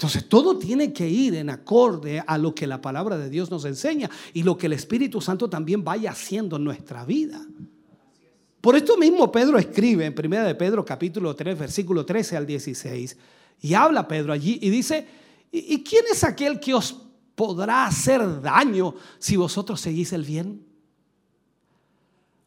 Entonces todo tiene que ir en acorde a lo que la palabra de Dios nos enseña y lo que el Espíritu Santo también vaya haciendo en nuestra vida. Por esto mismo Pedro escribe en 1 de Pedro capítulo 3 versículo 13 al 16 y habla Pedro allí y dice, ¿y quién es aquel que os podrá hacer daño si vosotros seguís el bien?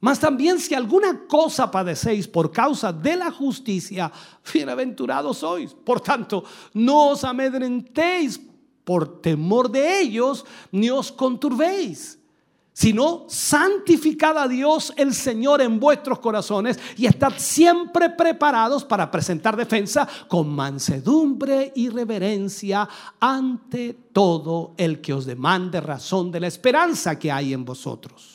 Mas también si alguna cosa padecéis por causa de la justicia, bienaventurados sois. Por tanto, no os amedrentéis por temor de ellos, ni os conturbéis, sino santificad a Dios el Señor en vuestros corazones y estad siempre preparados para presentar defensa con mansedumbre y reverencia ante todo el que os demande razón de la esperanza que hay en vosotros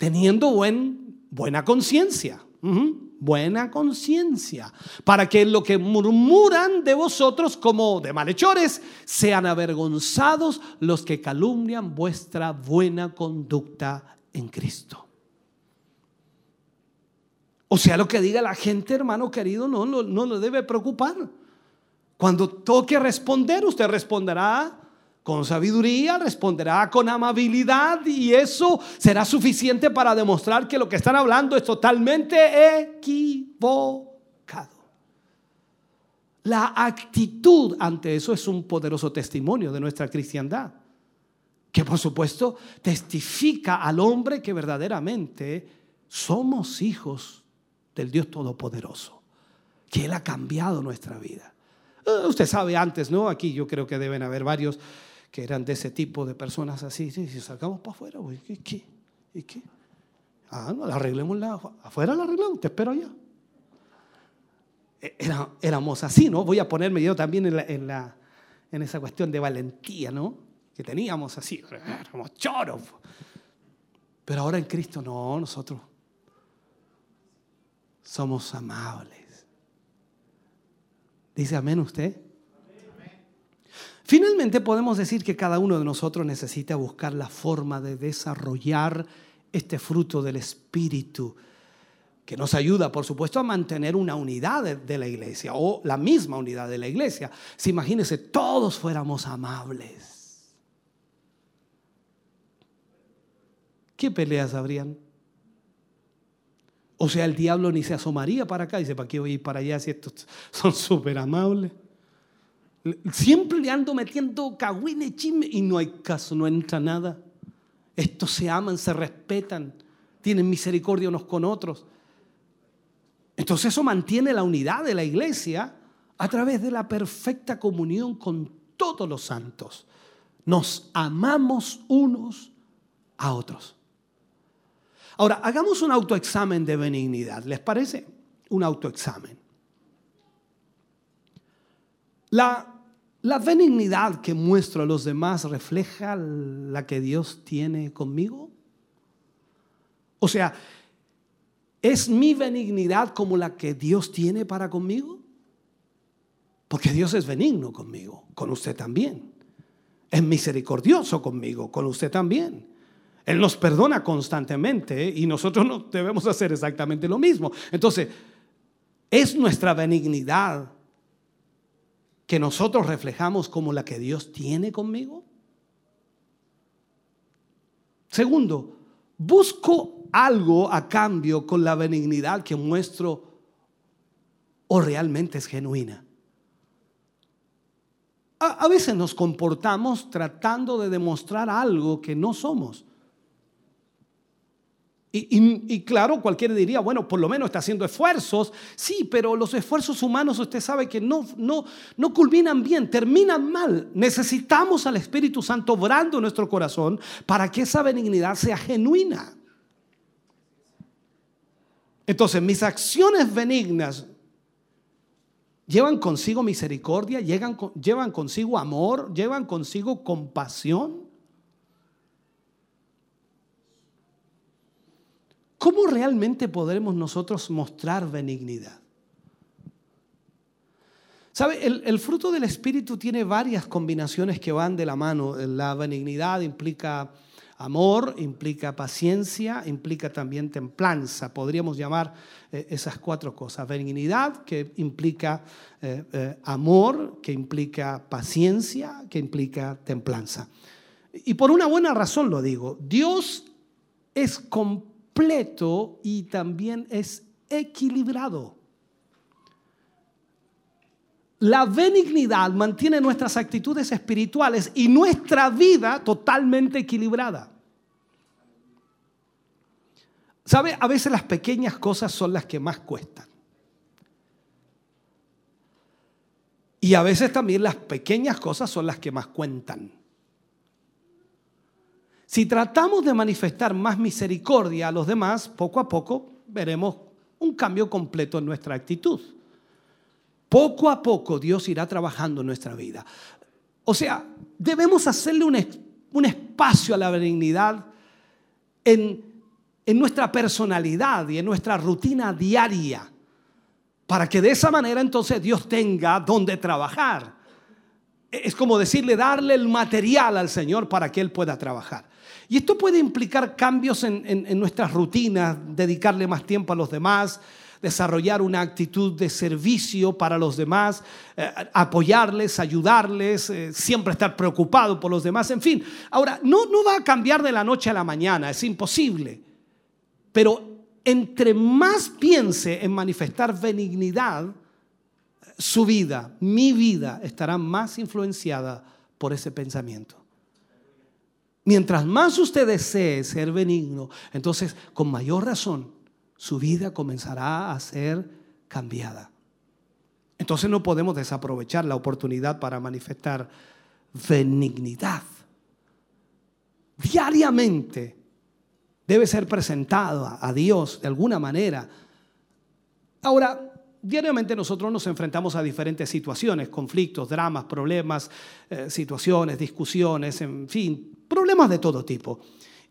teniendo buen, buena conciencia. Buena conciencia. Para que lo que murmuran de vosotros como de malhechores sean avergonzados los que calumnian vuestra buena conducta en Cristo. O sea, lo que diga la gente, hermano querido, no, no, no lo debe preocupar. Cuando toque responder, usted responderá con sabiduría, responderá con amabilidad y eso será suficiente para demostrar que lo que están hablando es totalmente equivocado. La actitud ante eso es un poderoso testimonio de nuestra cristiandad, que por supuesto testifica al hombre que verdaderamente somos hijos del Dios Todopoderoso, que Él ha cambiado nuestra vida. Eh, Usted sabe antes, ¿no? Aquí yo creo que deben haber varios que eran de ese tipo de personas así. Sí, si sacamos para afuera, güey, ¿qué, qué? ¿Y qué? Ah, no, la arreglemos la, afuera la arreglamos, te espero allá. E- Era, éramos así, ¿no? Voy a ponerme yo también en, la, en, la- en esa cuestión de valentía, ¿no? Que teníamos así, éramos choros. Pero ahora en Cristo no, nosotros somos amables. ¿Dice amén usted? Finalmente podemos decir que cada uno de nosotros necesita buscar la forma de desarrollar este fruto del Espíritu, que nos ayuda, por supuesto, a mantener una unidad de, la iglesia o la misma unidad de la iglesia. Si imagínense, todos fuéramos amables. ¿Qué peleas habrían? O sea, el diablo ni se asomaría para acá y dice, ¿para qué voy a ir para allá si estos son súper amables? Siempre le ando metiendo cagüines, chisme y no hay caso, no entra nada. Estos se aman, se respetan, tienen misericordia unos con otros. Entonces eso mantiene la unidad de la iglesia a través de la perfecta comunión con todos los santos. Nos amamos unos a otros. Ahora, hagamos un autoexamen de benignidad. ¿Les parece? Un autoexamen. La benignidad que muestro a los demás refleja la que Dios tiene conmigo. O sea, ¿es mi benignidad como la que Dios tiene para conmigo? Porque Dios es benigno conmigo, con usted también. Es misericordioso conmigo, con usted también. Él nos perdona constantemente y nosotros no debemos hacer exactamente lo mismo. Entonces, ¿es nuestra benignidad que nosotros reflejamos como la que Dios tiene conmigo? Segundo, busco algo a cambio con la benignidad que muestro o realmente es genuina. A, a veces nos comportamos tratando de demostrar algo que no somos. Y, claro, cualquiera diría, bueno, por lo menos está haciendo esfuerzos. Sí, pero los esfuerzos humanos usted sabe que no, no, culminan bien, terminan mal. Necesitamos al Espíritu Santo obrando en nuestro corazón para que esa benignidad sea genuina. Entonces, mis acciones benignas llevan consigo misericordia, llevan consigo amor, llevan consigo compasión. ¿Cómo realmente podremos nosotros mostrar benignidad? ¿Sabe? El, fruto del Espíritu tiene varias combinaciones que van de la mano. La benignidad implica amor, implica paciencia, implica también templanza. Podríamos llamar eh, esas cuatro cosas. Benignidad, que implica eh, eh, amor, que implica paciencia, que implica templanza. Y por una buena razón lo digo. Dios es completo y también es equilibrado. La benignidad mantiene nuestras actitudes espirituales y nuestra vida totalmente equilibrada. ¿Sabe? A veces las pequeñas cosas son las que más cuestan. Y a veces también las pequeñas cosas son las que más cuentan. Si tratamos de manifestar más misericordia a los demás, poco a poco veremos un cambio completo en nuestra actitud. Poco a poco Dios irá trabajando en nuestra vida. O sea, debemos hacerle un, es- un espacio a la benignidad en, en nuestra personalidad y en nuestra rutina diaria, para que de esa manera entonces Dios tenga donde trabajar. Es como decirle, darle el material al Señor para que Él pueda trabajar. Y esto puede implicar cambios en, nuestras rutinas, dedicarle más tiempo a los demás, desarrollar una actitud de servicio para los demás, eh, apoyarles, ayudarles, eh, siempre estar preocupado por los demás, en fin. Ahora, no va a cambiar de la noche a la mañana, es imposible. Pero entre más piense en manifestar benignidad, su vida, mi vida, estará más influenciada por ese pensamiento. Mientras más usted desee ser benigno, entonces con mayor razón su vida comenzará a ser cambiada. Entonces no podemos desaprovechar la oportunidad para manifestar benignidad. Diariamente debe ser presentado a Dios de alguna manera. Ahora, diariamente nosotros nos enfrentamos a diferentes situaciones, conflictos, dramas, problemas, eh, situaciones, discusiones, en fin, problemas de todo tipo.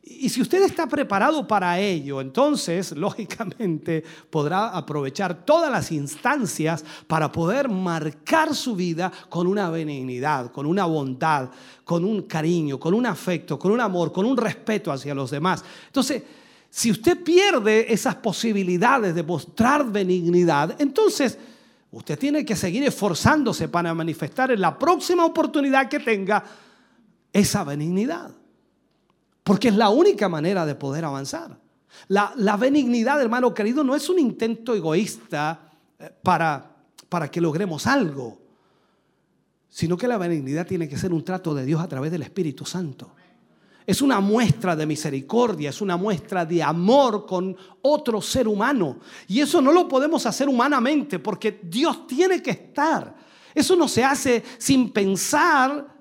Y si usted está preparado para ello, entonces, [laughs] lógicamente, podrá aprovechar todas las instancias para poder marcar su vida con una benignidad, con una bondad, con un cariño, con un afecto, con un amor, con un respeto hacia los demás. Entonces, si usted pierde esas posibilidades de mostrar benignidad, entonces usted tiene que seguir esforzándose para manifestar en la próxima oportunidad que tenga esa benignidad. Porque es la única manera de poder avanzar. La, benignidad, hermano querido, no es un intento egoísta eh, para, para que logremos algo, sino que la benignidad tiene que ser un trato de Dios a través del Espíritu Santo. Es una muestra de misericordia, es una muestra de amor con otro ser humano. Y eso no lo podemos hacer humanamente porque Dios tiene que estar. Eso no se hace sin pensar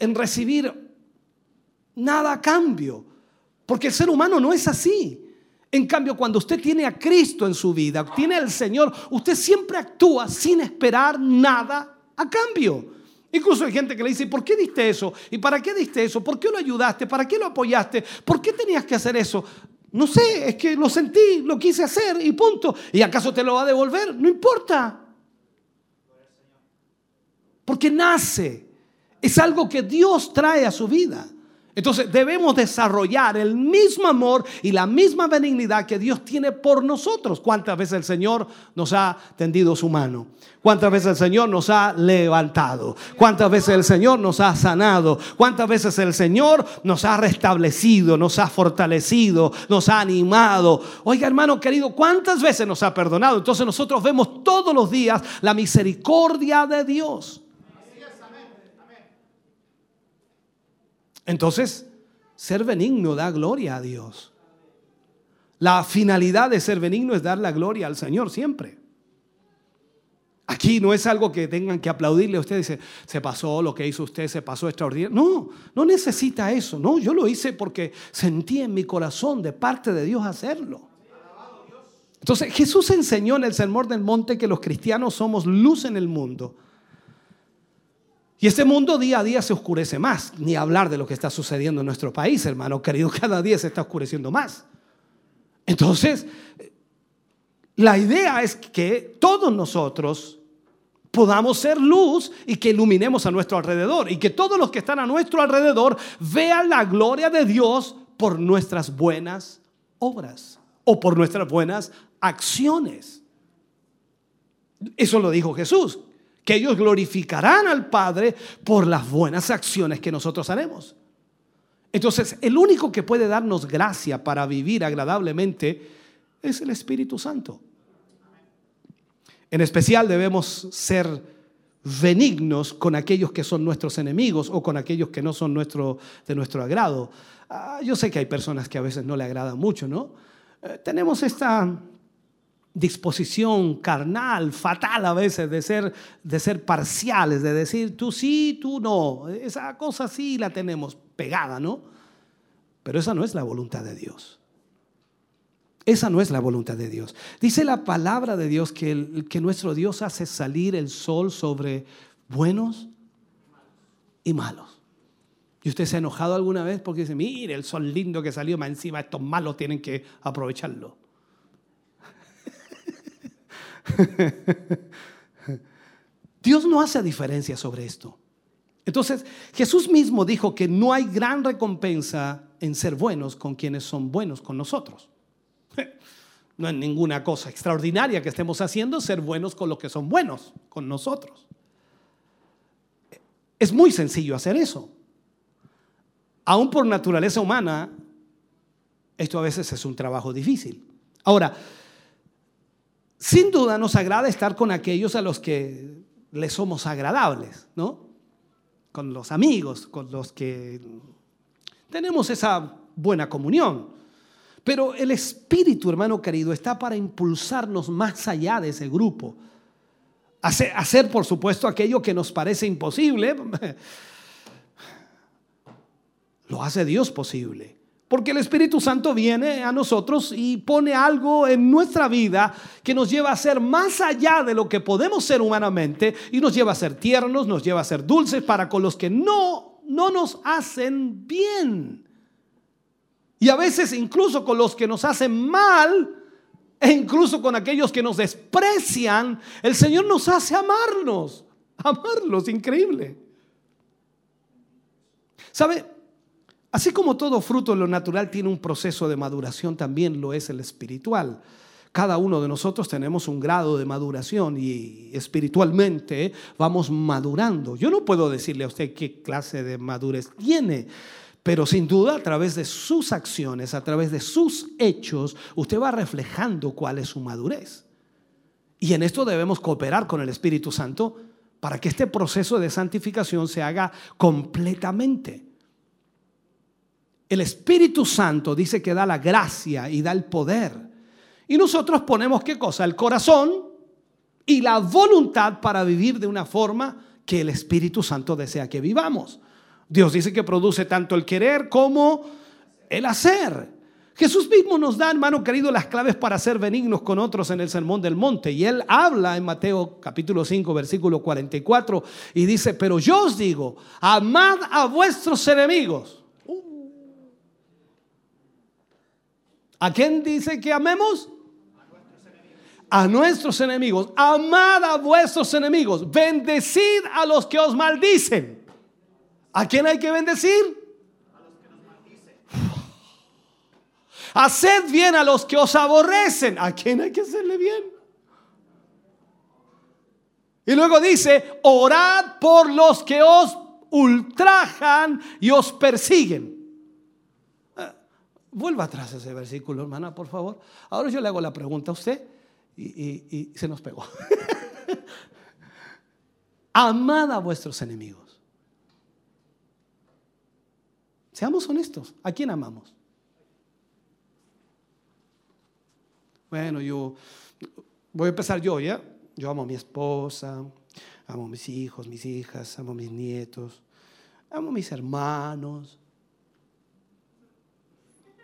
en recibir nada a cambio. Porque el ser humano no es así. En cambio, cuando usted tiene a Cristo en su vida, tiene al Señor, usted siempre actúa sin esperar nada a cambio. Incluso hay gente que le dice, ¿por qué diste eso? ¿Y para qué diste eso? ¿Por qué lo ayudaste? ¿Para qué lo apoyaste? ¿Por qué tenías que hacer eso? No sé, es que lo sentí, lo quise hacer y punto. ¿Y acaso te lo va a devolver? No importa. Porque nace. Es algo que Dios trae a su vida. Entonces debemos desarrollar el mismo amor y la misma benignidad que Dios tiene por nosotros. ¿Cuántas veces el Señor nos ha tendido su mano? ¿Cuántas veces el Señor nos ha levantado? ¿Cuántas veces el Señor nos ha sanado? ¿Cuántas veces el Señor nos ha restablecido, nos ha fortalecido, nos ha animado? Oiga hermano querido, ¿cuántas veces nos ha perdonado? Entonces nosotros vemos todos los días la misericordia de Dios. Entonces, ser benigno da gloria a Dios. La finalidad de ser benigno es dar la gloria al Señor siempre. Aquí no es algo que tengan que aplaudirle a usted. Dice, se pasó lo que hizo usted, se pasó extraordinario. No, no necesita eso. No, yo lo hice porque sentí en mi corazón de parte de Dios hacerlo. Entonces Jesús enseñó en el Sermón del Monte que los cristianos somos luz en el mundo. Y este mundo día a día se oscurece más, ni hablar de lo que está sucediendo en nuestro país, hermano querido, [laughs] cada día se está oscureciendo más. Entonces, la idea es que todos nosotros podamos ser luz y que iluminemos a nuestro alrededor y que todos los que están a nuestro alrededor vean la gloria de Dios por nuestras buenas obras o por nuestras buenas acciones. Eso lo dijo Jesús que ellos glorificarán al Padre por las buenas acciones que nosotros haremos. Entonces, el único que puede darnos gracia para vivir agradablemente es el Espíritu Santo. En especial debemos ser benignos con aquellos que son nuestros enemigos o con aquellos que no son de nuestro agrado. Ah, yo sé que hay personas que a veces no le agradan mucho, ¿no? Eh, tenemos esta disposición carnal, fatal a veces, de ser, de ser parciales, de decir tú sí, tú no. Esa cosa sí la tenemos pegada, ¿no? Pero esa no es la voluntad de Dios. Esa no es la voluntad de Dios. Dice la palabra de Dios que, el, que nuestro Dios hace salir el sol sobre buenos y malos. ¿Y usted se ha enojado alguna vez porque dice, mire, el sol lindo que salió más encima, estos malos tienen que aprovecharlo? [laughs] Dios no hace diferencia sobre esto. Entonces, Jesús mismo dijo que no hay gran recompensa en ser buenos con quienes son buenos con nosotros. [laughs] No es ninguna cosa extraordinaria que estemos haciendo ser buenos con los que son buenos con nosotros. Es muy sencillo hacer eso. Aún por naturaleza humana, esto a veces es un trabajo difícil. Ahora, sin duda nos agrada estar con aquellos a los que les somos agradables, ¿no? Con los amigos, con los que tenemos esa buena comunión. Pero el espíritu, hermano querido, está para impulsarnos más allá de ese grupo. Hacer, hacer, por supuesto, aquello que nos parece imposible, [laughs] lo hace Dios posible. Porque el Espíritu Santo viene a nosotros y pone algo en nuestra vida que nos lleva a ser más allá de lo que podemos ser humanamente y nos lleva a ser tiernos, nos lleva a ser dulces para con los que no, no nos hacen bien. Y a veces incluso con los que nos hacen mal e incluso con aquellos que nos desprecian, el Señor nos hace amarnos. [laughs] Amarlos, increíble. ¿Sabe? Así como todo fruto en lo natural tiene un proceso de maduración, también lo es el espiritual. Cada uno de nosotros tenemos un grado de maduración y espiritualmente vamos madurando. Yo no puedo decirle a usted qué clase de madurez tiene, pero sin duda a través de sus acciones, a través de sus hechos, usted va reflejando cuál es su madurez. Y en esto debemos cooperar con el Espíritu Santo para que este proceso de santificación se haga completamente. El Espíritu Santo dice que da la gracia y da el poder. Y nosotros ponemos qué cosa? El corazón y la voluntad para vivir de una forma que el Espíritu Santo desea que vivamos. Dios dice que produce tanto el querer como el hacer. Jesús mismo nos da, hermano querido, las claves para ser benignos con otros en el Sermón del Monte. Y él habla en Mateo capítulo 5, versículo 44, y dice, pero yo os digo, amad a vuestros enemigos. ¿A quién dice que amemos? A nuestros enemigos. Amad a vuestros enemigos. Bendecid a los que os maldicen. ¿A quién hay que bendecir? Haced bien a los que os aborrecen. ¿A quién hay que hacerle bien? Y luego dice, orad por los que os ultrajan y os persiguen. Vuelva atrás ese versículo, hermana, por favor. Ahora yo le hago la pregunta a usted y, y- y se nos pegó. [laughs] Amad a vuestros enemigos. Seamos honestos. ¿A quién amamos? Bueno, yo voy a empezar yo, ¿ya? Yo amo a mi esposa, amo a mis hijos, mis hijas, amo a mis nietos, amo a mis hermanos.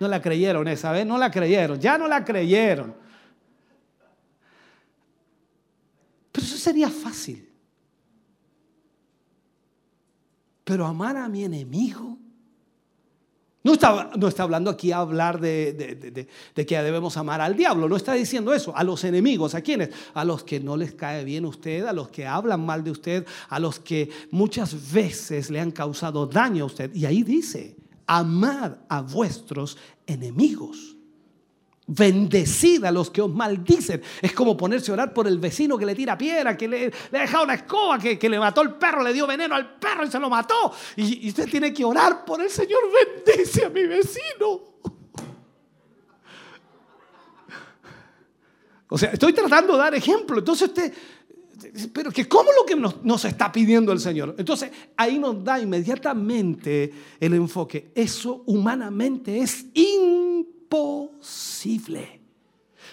No la creyeron esa vez, no la creyeron, ya no la creyeron. Pero eso sería fácil. Pero amar a mi enemigo. No está, no está hablando aquí hablar de- de- de que debemos amar al diablo, no está diciendo eso, a los enemigos, ¿a quiénes? A los que no les cae bien usted, a los que hablan mal de usted, a los que muchas veces le han causado daño a usted. Y ahí dice, amad a vuestros enemigos. Bendecid a los que os maldicen. Es como ponerse a orar por el vecino que le tira piedra, que le, ha dejado una escoba, que, que le mató el perro, le dio veneno al perro y se lo mató. Y, y usted tiene que orar por el Señor. Bendice a mi vecino. O sea, estoy tratando de dar ejemplo. Entonces usted, pero que cómo lo que nos, nos está pidiendo el Señor. Entonces ahí nos da inmediatamente el enfoque. Eso humanamente es imposible.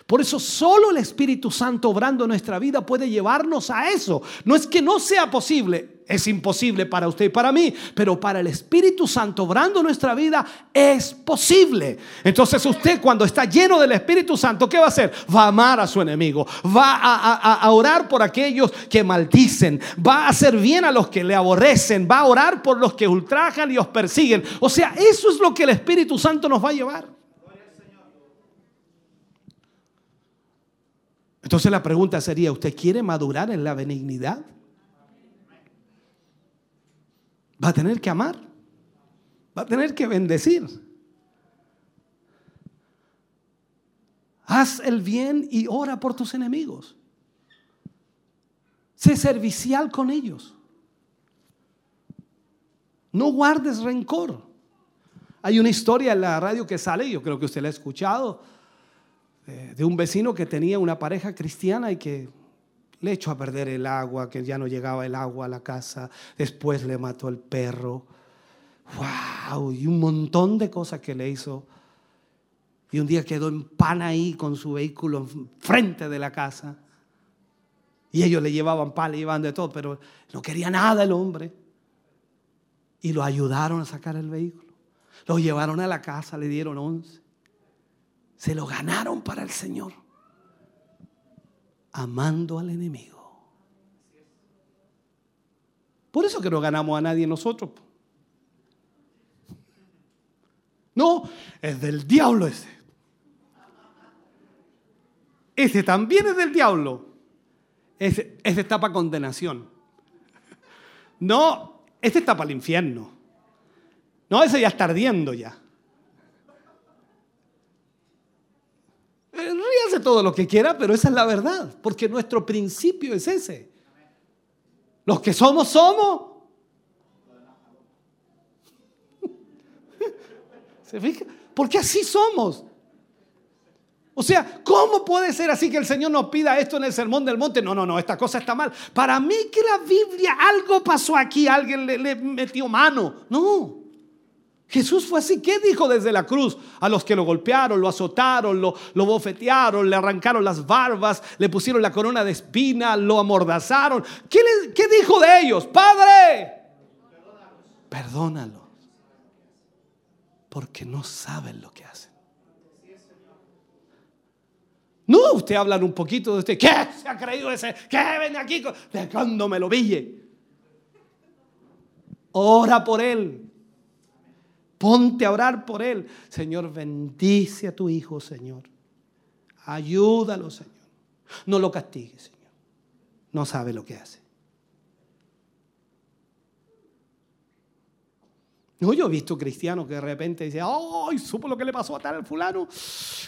Por eso solo el Espíritu Santo obrando en nuestra vida puede llevarnos a eso. No es que no sea posible, es imposible para usted y para mí, pero para el Espíritu Santo obrando nuestra vida es posible. Entonces usted cuando está lleno del Espíritu Santo, ¿qué va a hacer? Va a amar a su enemigo, va a, a- a orar por aquellos que maldicen, va a hacer bien a los que le aborrecen, va a orar por los que ultrajan y os persiguen. O sea, eso es lo que el Espíritu Santo nos va a llevar. Entonces la pregunta sería, ¿usted quiere madurar en la benignidad? Va a tener que amar, va a tener que bendecir. Haz el bien y ora por tus enemigos. Sé servicial con ellos. No guardes rencor. Hay una historia en la radio que sale, yo creo que usted la ha escuchado, eh, de un vecino que tenía una pareja cristiana y que le echó a perder el agua, que ya no llegaba el agua a la casa, después le mató el perro. ¡Wow! Y un montón de cosas que le hizo. Y un día quedó en pan ahí con su vehículo frente de la casa. Y ellos le llevaban pan, le llevaban de todo, pero no quería nada el hombre. Y lo ayudaron a sacar el vehículo. Lo llevaron a la casa, le dieron once. Se lo ganaron para el Señor. Amando al enemigo. Por eso que no ganamos a nadie nosotros. No, es del diablo ese. Ese también es del diablo. Ese, ese está para condenación. No, este está para el infierno. No, ese ya está ardiendo ya. Eh, Todo lo que quiera, pero esa es la verdad, porque nuestro principio es ese. Los que somos, somos. [laughs] ¿Se fija? Porque así somos. O sea, ¿cómo puede ser así que el Señor nos pida esto en el sermón del monte? No, no, no, esta cosa está mal. Para mí que la Biblia, algo pasó aquí, alguien le, le metió mano. No. Jesús fue así. ¿Qué dijo desde la cruz? A los que lo golpearon, lo azotaron, lo, bofetearon, le arrancaron las barbas, le pusieron la corona de espina, lo amordazaron. ¿Qué, dijo de ellos? Padre, perdónalos. Porque no saben lo que hacen. No, usted habla un poquito de usted. ¿Qué se ha creído ese? ¿Qué ven aquí? ¿De cuándo me lo ville? Ora por él. Ponte a orar por él. Señor, bendice a tu hijo, Señor. Ayúdalo, Señor. No lo castigues, Señor. No sabe lo que hace. No, yo he visto cristianos que de repente dicen, ¡ay! supo lo que le pasó a tal fulano.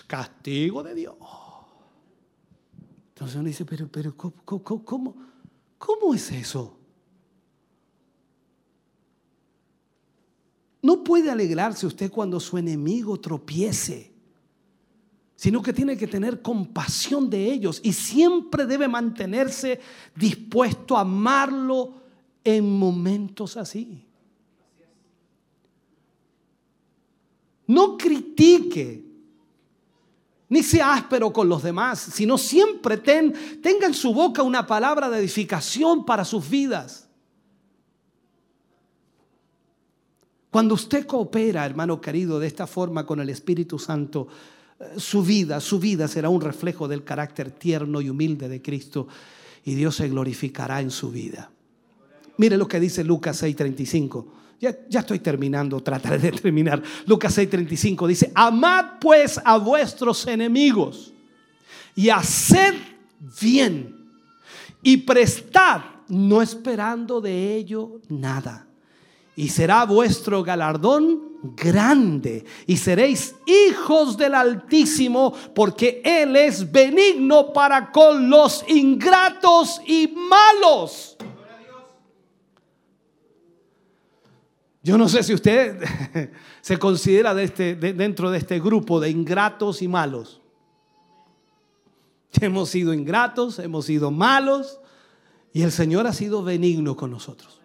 Castigo de Dios. Entonces uno dice, pero, pero, ¿cómo, cómo, cómo, cómo es eso? No puede alegrarse usted cuando su enemigo tropiece, sino que tiene que tener compasión de ellos y siempre debe mantenerse dispuesto a amarlo en momentos así. No critique, ni sea áspero con los demás, sino siempre ten, tenga en su boca una palabra de edificación para sus vidas. Cuando usted coopera, hermano querido, de esta forma con el Espíritu Santo, eh, su vida, su vida será un reflejo del carácter tierno y humilde de Cristo y Dios se glorificará en su vida. Mire lo que dice Lucas 6:35. Ya, ya estoy terminando, [laughs] trataré de terminar. Lucas 6:35 dice, amad pues a vuestros enemigos y haced bien y prestad, no esperando de ello nada. Y será vuestro galardón grande y seréis hijos del Altísimo porque Él es benigno para con los ingratos y malos. Yo no sé si usted [laughs] se considera de este, de- dentro de este grupo de ingratos y malos. Hemos sido ingratos, hemos sido malos y el Señor ha sido benigno con nosotros.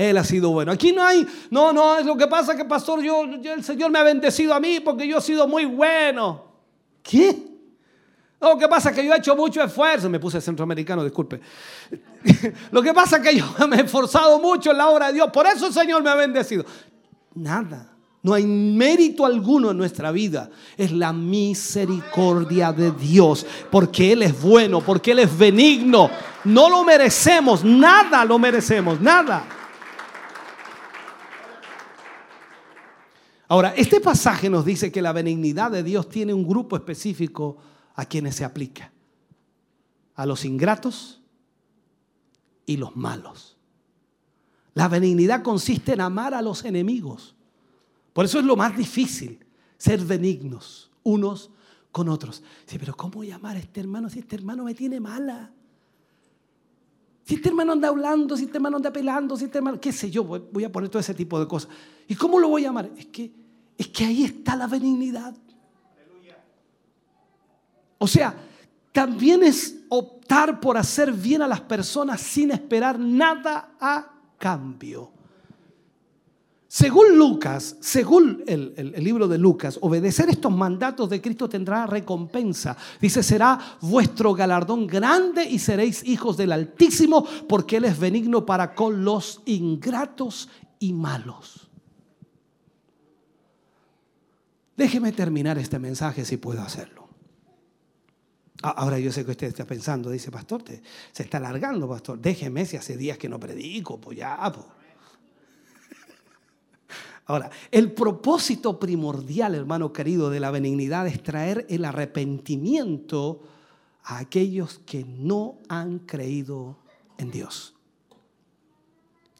Él ha sido bueno. Aquí no hay, no, no, es lo que pasa que pastor, yo, el Señor me ha bendecido a mí porque yo he sido muy bueno. ¿Qué? Lo que pasa es que yo he hecho mucho esfuerzo, me puse centroamericano, disculpe. [laughs] Lo que pasa es que yo [laughs] me he esforzado mucho en la obra de Dios, por eso el Señor me ha bendecido. Nada, no hay mérito alguno en nuestra vida, es la misericordia de Dios, porque Él es bueno, porque Él es benigno. No lo merecemos, nada lo merecemos, nada. Ahora, este pasaje nos dice que la benignidad de Dios tiene un grupo específico a quienes se aplica. A los ingratos y los malos. La benignidad consiste en amar a los enemigos. Por eso es lo más difícil, ser benignos unos con otros. Sí, pero ¿cómo voy a este hermano si este hermano me tiene mala? Si este hermano anda hablando, si este hermano anda pelando, si este hermano, qué sé yo, voy voy a poner todo ese tipo de cosas. ¿Y cómo lo voy a amar? Es que, es que ahí está la benignidad. O sea, también es optar por hacer bien a las personas sin esperar nada a cambio. Según Lucas, según el, el- libro de Lucas, obedecer estos mandatos de Cristo tendrá recompensa. Dice, será vuestro galardón grande y seréis hijos del Altísimo, porque Él es benigno para con los ingratos y malos. Déjeme terminar este mensaje si puedo hacerlo. Ahora yo sé que usted está pensando, dice, pastor, te- se está alargando, pastor. Déjeme si hace días que no predico, pues ya, pues. Ahora, el propósito primordial, hermano querido, de la benignidad es traer el arrepentimiento a aquellos que no han creído en Dios.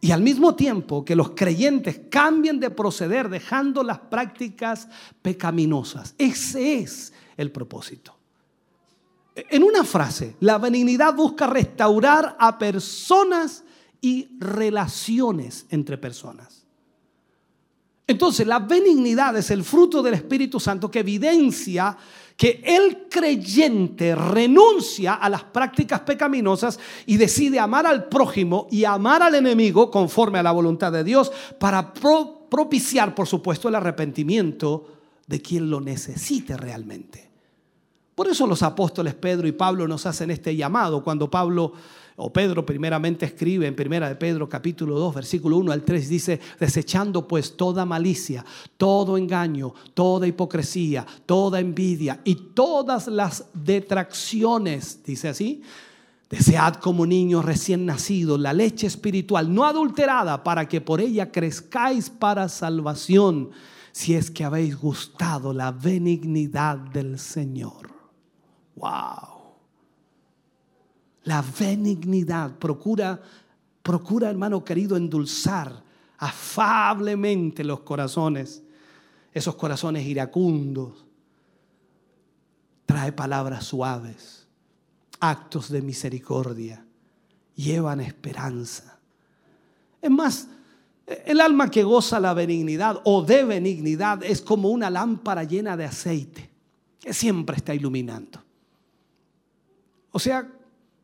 Y al mismo tiempo que los creyentes cambien de proceder dejando las prácticas pecaminosas. Ese es el propósito. En una frase, la benignidad busca restaurar a personas y relaciones entre personas. Entonces, la benignidad es el fruto del Espíritu Santo que evidencia que el creyente renuncia a las prácticas pecaminosas y decide amar al prójimo y amar al enemigo conforme a la voluntad de Dios para pro- propiciar, por supuesto, el arrepentimiento de quien lo necesite realmente. Por eso los apóstoles Pedro y Pablo nos hacen este llamado. Cuando Pablo o Pedro primeramente escribe en Primera de Pedro capítulo 2 versículo 1 al 3 dice, desechando pues toda malicia, todo engaño, toda hipocresía, toda envidia y todas las detracciones, dice así, Desead como niños recién nacidos la leche espiritual, no adulterada, para que por ella crezcáis para salvación, si es que habéis gustado la benignidad del Señor. Wow. La benignidad procura, procura, hermano querido, endulzar afablemente los corazones, esos corazones iracundos. Trae palabras suaves actos de misericordia, llevan esperanza. Es más, el alma que goza la benignidad o de benignidad es como una lámpara llena de aceite que siempre está iluminando. O sea,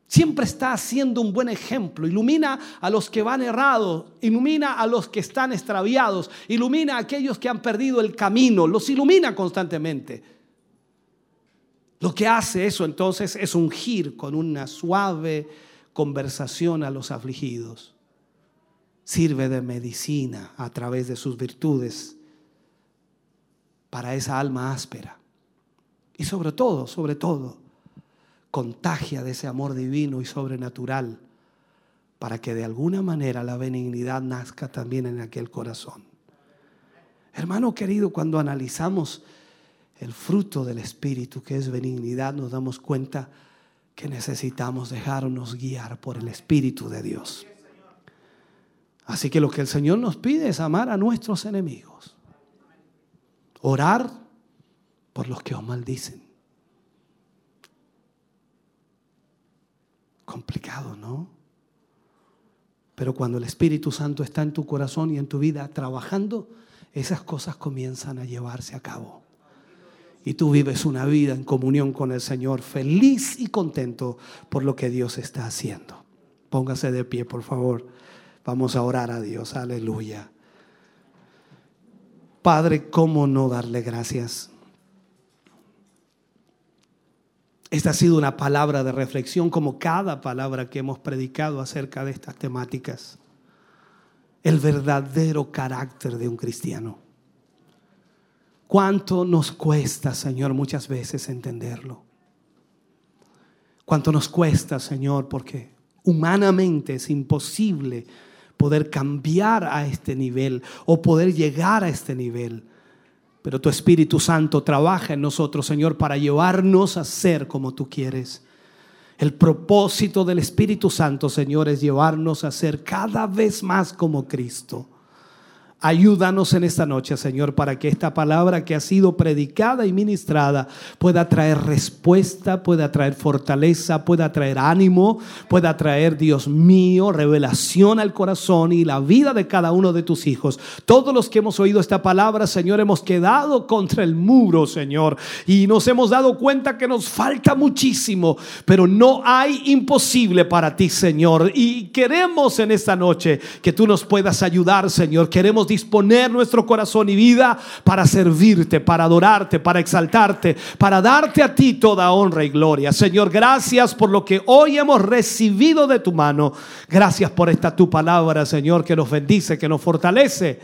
siempre está haciendo un buen ejemplo. Ilumina a los que van errados, ilumina a los que están extraviados, ilumina a aquellos que han perdido el camino, los ilumina constantemente. Lo que hace eso entonces es ungir con una suave conversación a los afligidos. Sirve de medicina a través de sus virtudes para esa alma áspera. Y sobre todo, sobre todo, contagia de ese amor divino y sobrenatural para que de alguna manera la benignidad nazca también en aquel corazón. Hermano querido, cuando analizamos el fruto del Espíritu, que es benignidad, nos damos cuenta que necesitamos dejarnos guiar por el Espíritu de Dios. Así que lo que el Señor nos pide es amar a nuestros enemigos. Orar por los que os maldicen. Complicado, ¿no? Pero cuando el Espíritu Santo está en tu corazón y en tu vida trabajando, esas cosas comienzan a llevarse a cabo y tú vives una vida en comunión con el Señor, feliz y contento por lo que Dios está haciendo. Póngase de pie, por favor. Vamos a orar a Dios. Aleluya. Padre, ¿cómo no darle gracias? Esta ha sido una palabra de reflexión como cada palabra que hemos predicado acerca de estas temáticas. El verdadero carácter de un cristiano. ¿Cuánto nos cuesta, Señor, muchas veces entenderlo? ¿Cuánto nos cuesta, Señor? Porque humanamente es imposible poder cambiar a este nivel o poder llegar a este nivel. Pero tu Espíritu Santo trabaja en nosotros, Señor, para llevarnos a ser como tú quieres. El propósito del Espíritu Santo, Señor, es llevarnos a ser cada vez más como Cristo. Ayúdanos en esta noche, Señor, para que esta palabra que ha sido predicada y ministrada pueda traer respuesta, pueda traer fortaleza, pueda traer ánimo, pueda traer, Dios mío, revelación al corazón y la vida de cada uno de tus hijos. Todos los que hemos oído esta palabra, Señor, hemos quedado contra el muro, Señor, y nos hemos dado cuenta que nos falta muchísimo, pero no hay imposible para ti, Señor. Y queremos en esta noche que tú nos puedas ayudar, Señor. Queremos disponer nuestro corazón y vida para servirte, para adorarte, para exaltarte, para darte a ti toda honra y gloria. Señor, gracias por lo que hoy hemos recibido de tu mano. Gracias por esta tu palabra, Señor, que nos bendice, que nos fortalece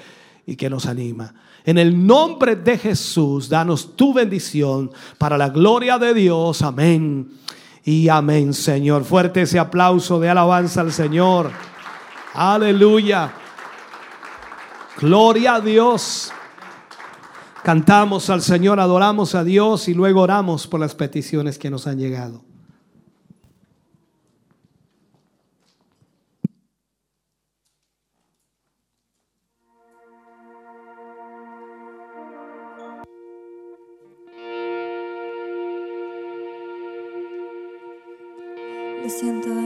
y que nos anima. En el nombre de Jesús, danos tu bendición para la gloria de Dios. Amén. Y amén, Señor. Fuerte ese aplauso de alabanza al Señor. Aleluya. Gloria a Dios. Cantamos al Señor, adoramos a Dios y luego oramos por las peticiones que nos han llegado. Siento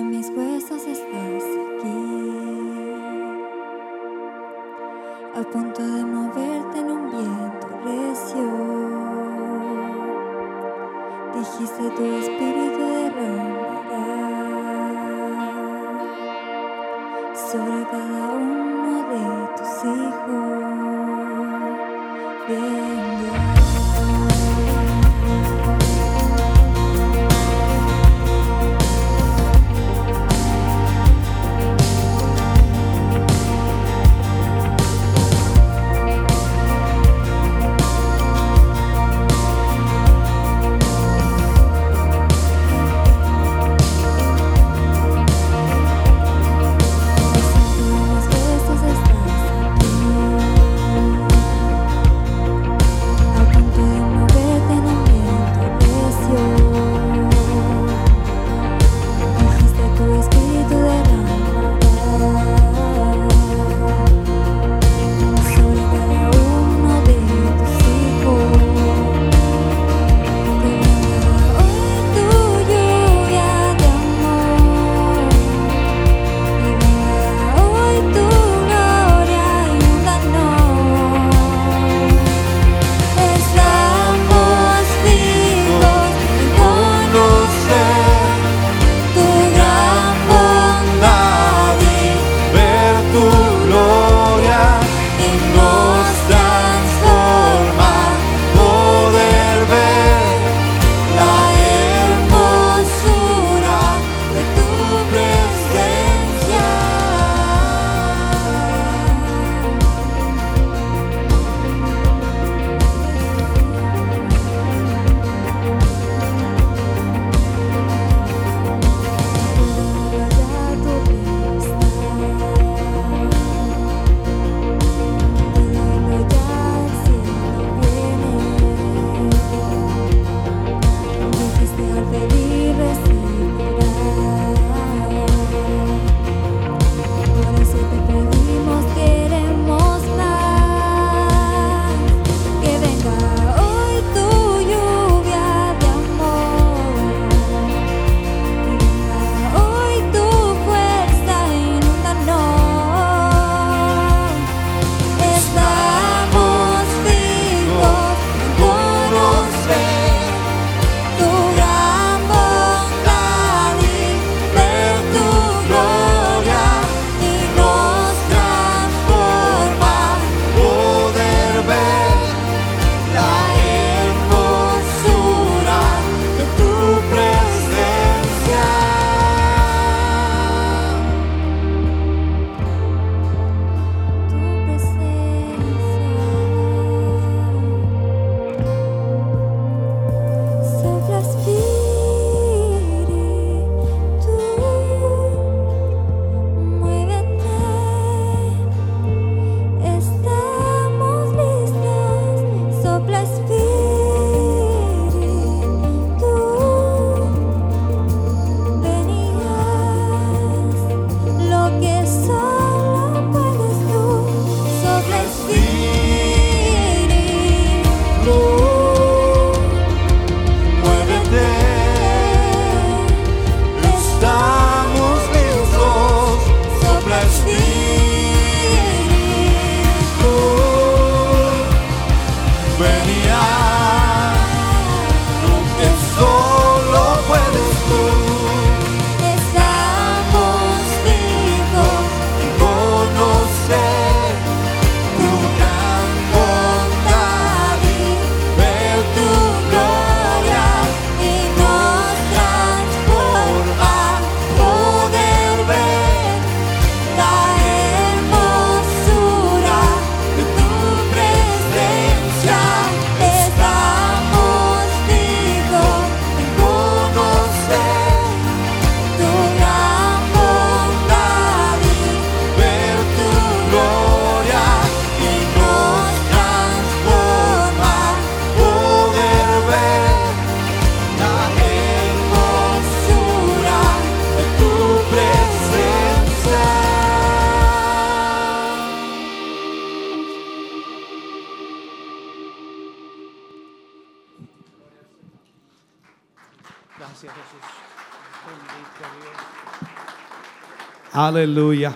Aleluya.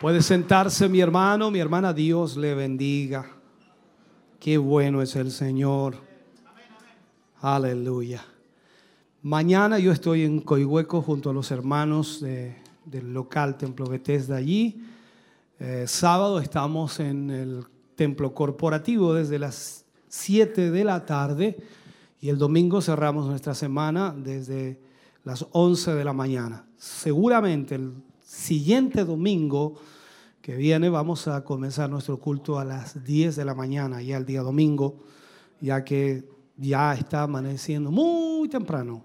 Puede sentarse mi hermano, mi hermana, Dios le bendiga. Qué bueno es el Señor. Aleluya. Mañana yo estoy en Coihueco junto a los hermanos de- del local Templo Bethesda allí. Eh, sábado estamos en el templo corporativo desde las 7 de la tarde y el domingo cerramos nuestra semana desde las 11 de la mañana. Seguramente el siguiente domingo que viene vamos a comenzar nuestro culto a las 10 de la mañana, ya el día domingo, ya que ya está amaneciendo muy temprano.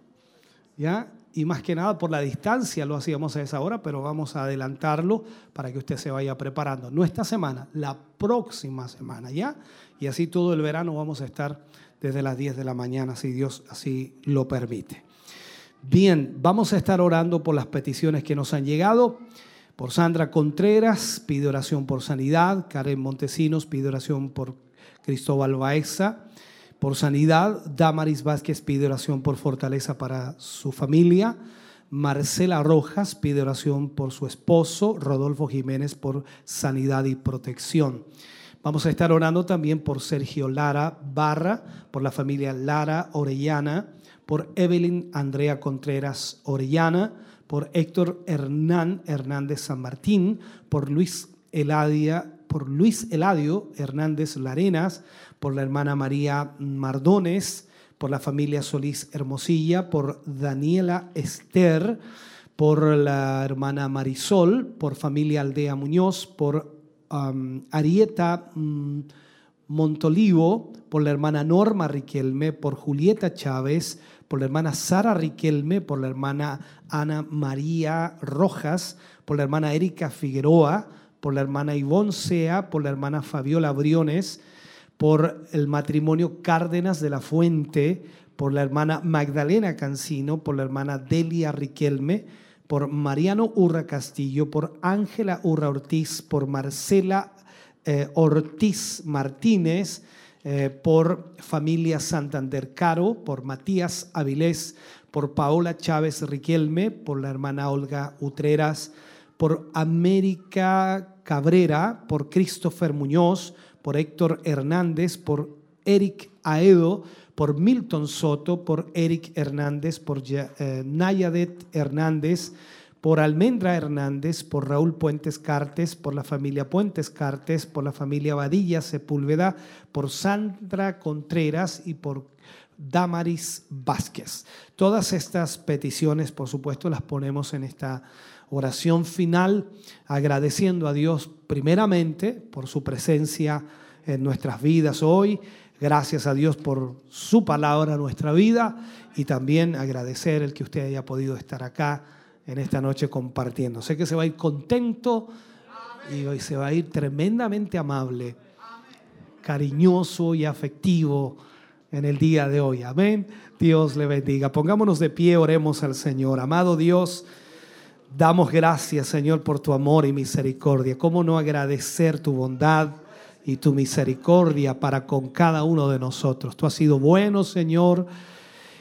¿ya? Y más que nada por la distancia lo hacíamos a esa hora, pero vamos a adelantarlo para que usted se vaya preparando. No esta semana, la próxima semana, ¿ya? Y así todo el verano vamos a estar desde las 10 de la mañana, si Dios así lo permite. Bien, vamos a estar orando por las peticiones que nos han llegado. Por Sandra Contreras, pide oración por sanidad. Karen Montesinos, pide oración por Cristóbal Baeza. Por sanidad, Damaris Vázquez pide oración por fortaleza para su familia. Marcela Rojas pide oración por su esposo. Rodolfo Jiménez por sanidad y protección. Vamos a estar orando también por Sergio Lara Barra, por la familia Lara Orellana, por Evelyn Andrea Contreras Orellana, por Héctor Hernán Hernández San Martín, por Luis Eladia, por Luis Eladio Hernández Larenas, por la hermana María Mardones, por la familia Solís Hermosilla, por Daniela Esther, por la hermana Marisol, por familia Aldea Muñoz, por um, Arieta mm, Montolivo, por la hermana Norma Riquelme, por Julieta Chávez, por la hermana Sara Riquelme, por la hermana Ana María Rojas, por la hermana Erika Figueroa, por la hermana Ivonne Sea, por la hermana Fabiola Briones, por el matrimonio Cárdenas de la Fuente, por la hermana Magdalena Cancino, por la hermana Delia Riquelme, por Mariano Urra Castillo, por Ángela Urra Ortiz, por Marcela eh, Ortiz Martínez, eh, por familia Santander Caro, por Matías Avilés, por Paola Chávez Riquelme, por la hermana Olga Utreras, por América Cabrera, por Christopher Muñoz, por Héctor Hernández, por Eric Aedo, por Milton Soto, por Eric Hernández, por eh, Nayadet Hernández, por Almendra Hernández, por Raúl Puentes Cartes, por la familia Puentes Cartes, por la familia Vadilla Sepúlveda, por Sandra Contreras y por Damaris Vázquez. Todas estas peticiones, por supuesto, las ponemos en esta oración final, agradeciendo a Dios primeramente por su presencia en nuestras vidas hoy. Gracias a Dios por su palabra en nuestra vida y también agradecer el que usted haya podido estar acá en esta noche compartiendo. Sé que se va a ir contento y hoy se va a ir tremendamente amable, cariñoso y afectivo en el día de hoy. Amén. Dios le bendiga. Pongámonos de pie, oremos al Señor. Amado Dios, damos gracias, Señor, por tu amor y misericordia. ¿Cómo no agradecer tu bondad y tu misericordia para con cada uno de nosotros? Tú has sido bueno, Señor.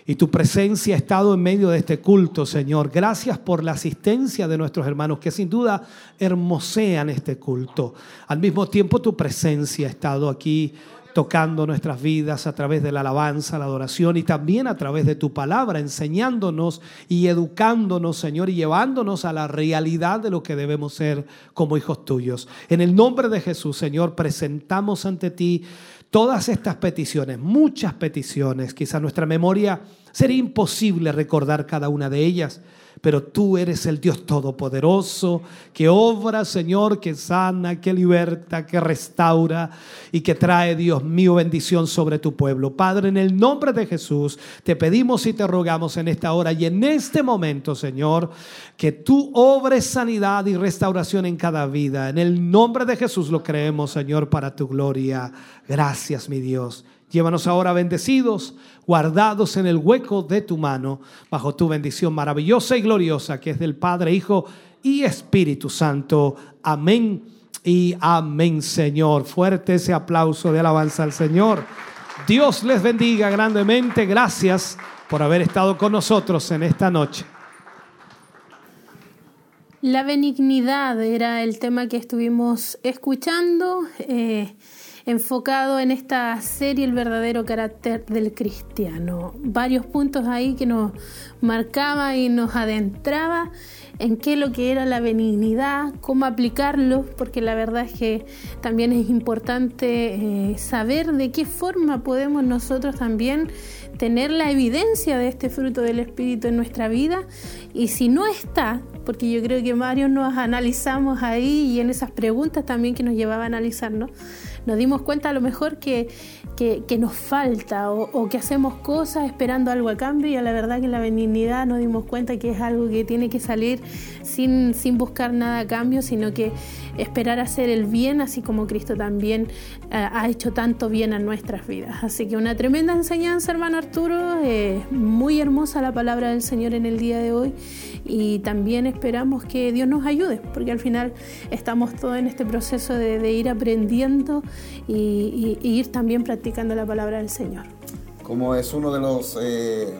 Y tu presencia ha estado en medio de este culto, Señor. Gracias por la asistencia de nuestros hermanos que sin duda hermosean este culto. Al mismo tiempo tu presencia ha estado aquí tocando nuestras vidas a través de la alabanza, la adoración y también a través de tu palabra, enseñándonos y educándonos, Señor, y llevándonos a la realidad de lo que debemos ser como hijos tuyos. En el nombre de Jesús, Señor, presentamos ante ti todas estas peticiones, muchas peticiones. Quizá nuestra memoria sería imposible recordar cada una de ellas, pero tú eres el Dios todopoderoso que obra, Señor, que sana, que liberta, que restaura y que trae, Dios mío, bendición sobre tu pueblo. Padre, en el nombre de Jesús, te pedimos y te rogamos en esta hora y en este momento, Señor, que tú obres sanidad y restauración en cada vida. En el nombre de Jesús lo creemos, Señor, para tu gloria. Gracias, mi Dios. Llévanos ahora bendecidos, guardados en el hueco de tu mano, bajo tu bendición maravillosa y gloriosa que es del Padre, Hijo y Espíritu Santo. Amén y amén, Señor. Fuerte ese aplauso de alabanza al Señor. Dios les bendiga grandemente. Gracias por haber estado con nosotros en esta noche. La benignidad era el tema que estuvimos escuchando, eh, enfocado en esta serie El verdadero carácter del cristiano. Varios puntos ahí que nos marcaba y nos adentraba en qué lo que era la benignidad, cómo aplicarlo, porque la verdad es que también es importante eh, saber de qué forma podemos nosotros también tener la evidencia de este fruto del Espíritu en nuestra vida y si no está, porque yo creo que varios nos analizamos ahí y en esas preguntas también que nos llevaba a analizarnos, nos dimos cuenta a lo mejor que, que, nos falta o, que hacemos cosas esperando algo a cambio y a la verdad que la benignidad nos dimos cuenta que es algo que tiene que salir sin, sin buscar nada a cambio, sino que esperar hacer el bien, así como Cristo también eh, ha hecho tanto bien a nuestras vidas. Así que una tremenda enseñanza, hermano Arturo, eh, muy hermosa la palabra del Señor en el día de hoy y también esperamos que Dios nos ayude, porque al final estamos todos en este proceso de, ir aprendiendo y, ir también practicando la palabra del Señor. Como es uno de los eh,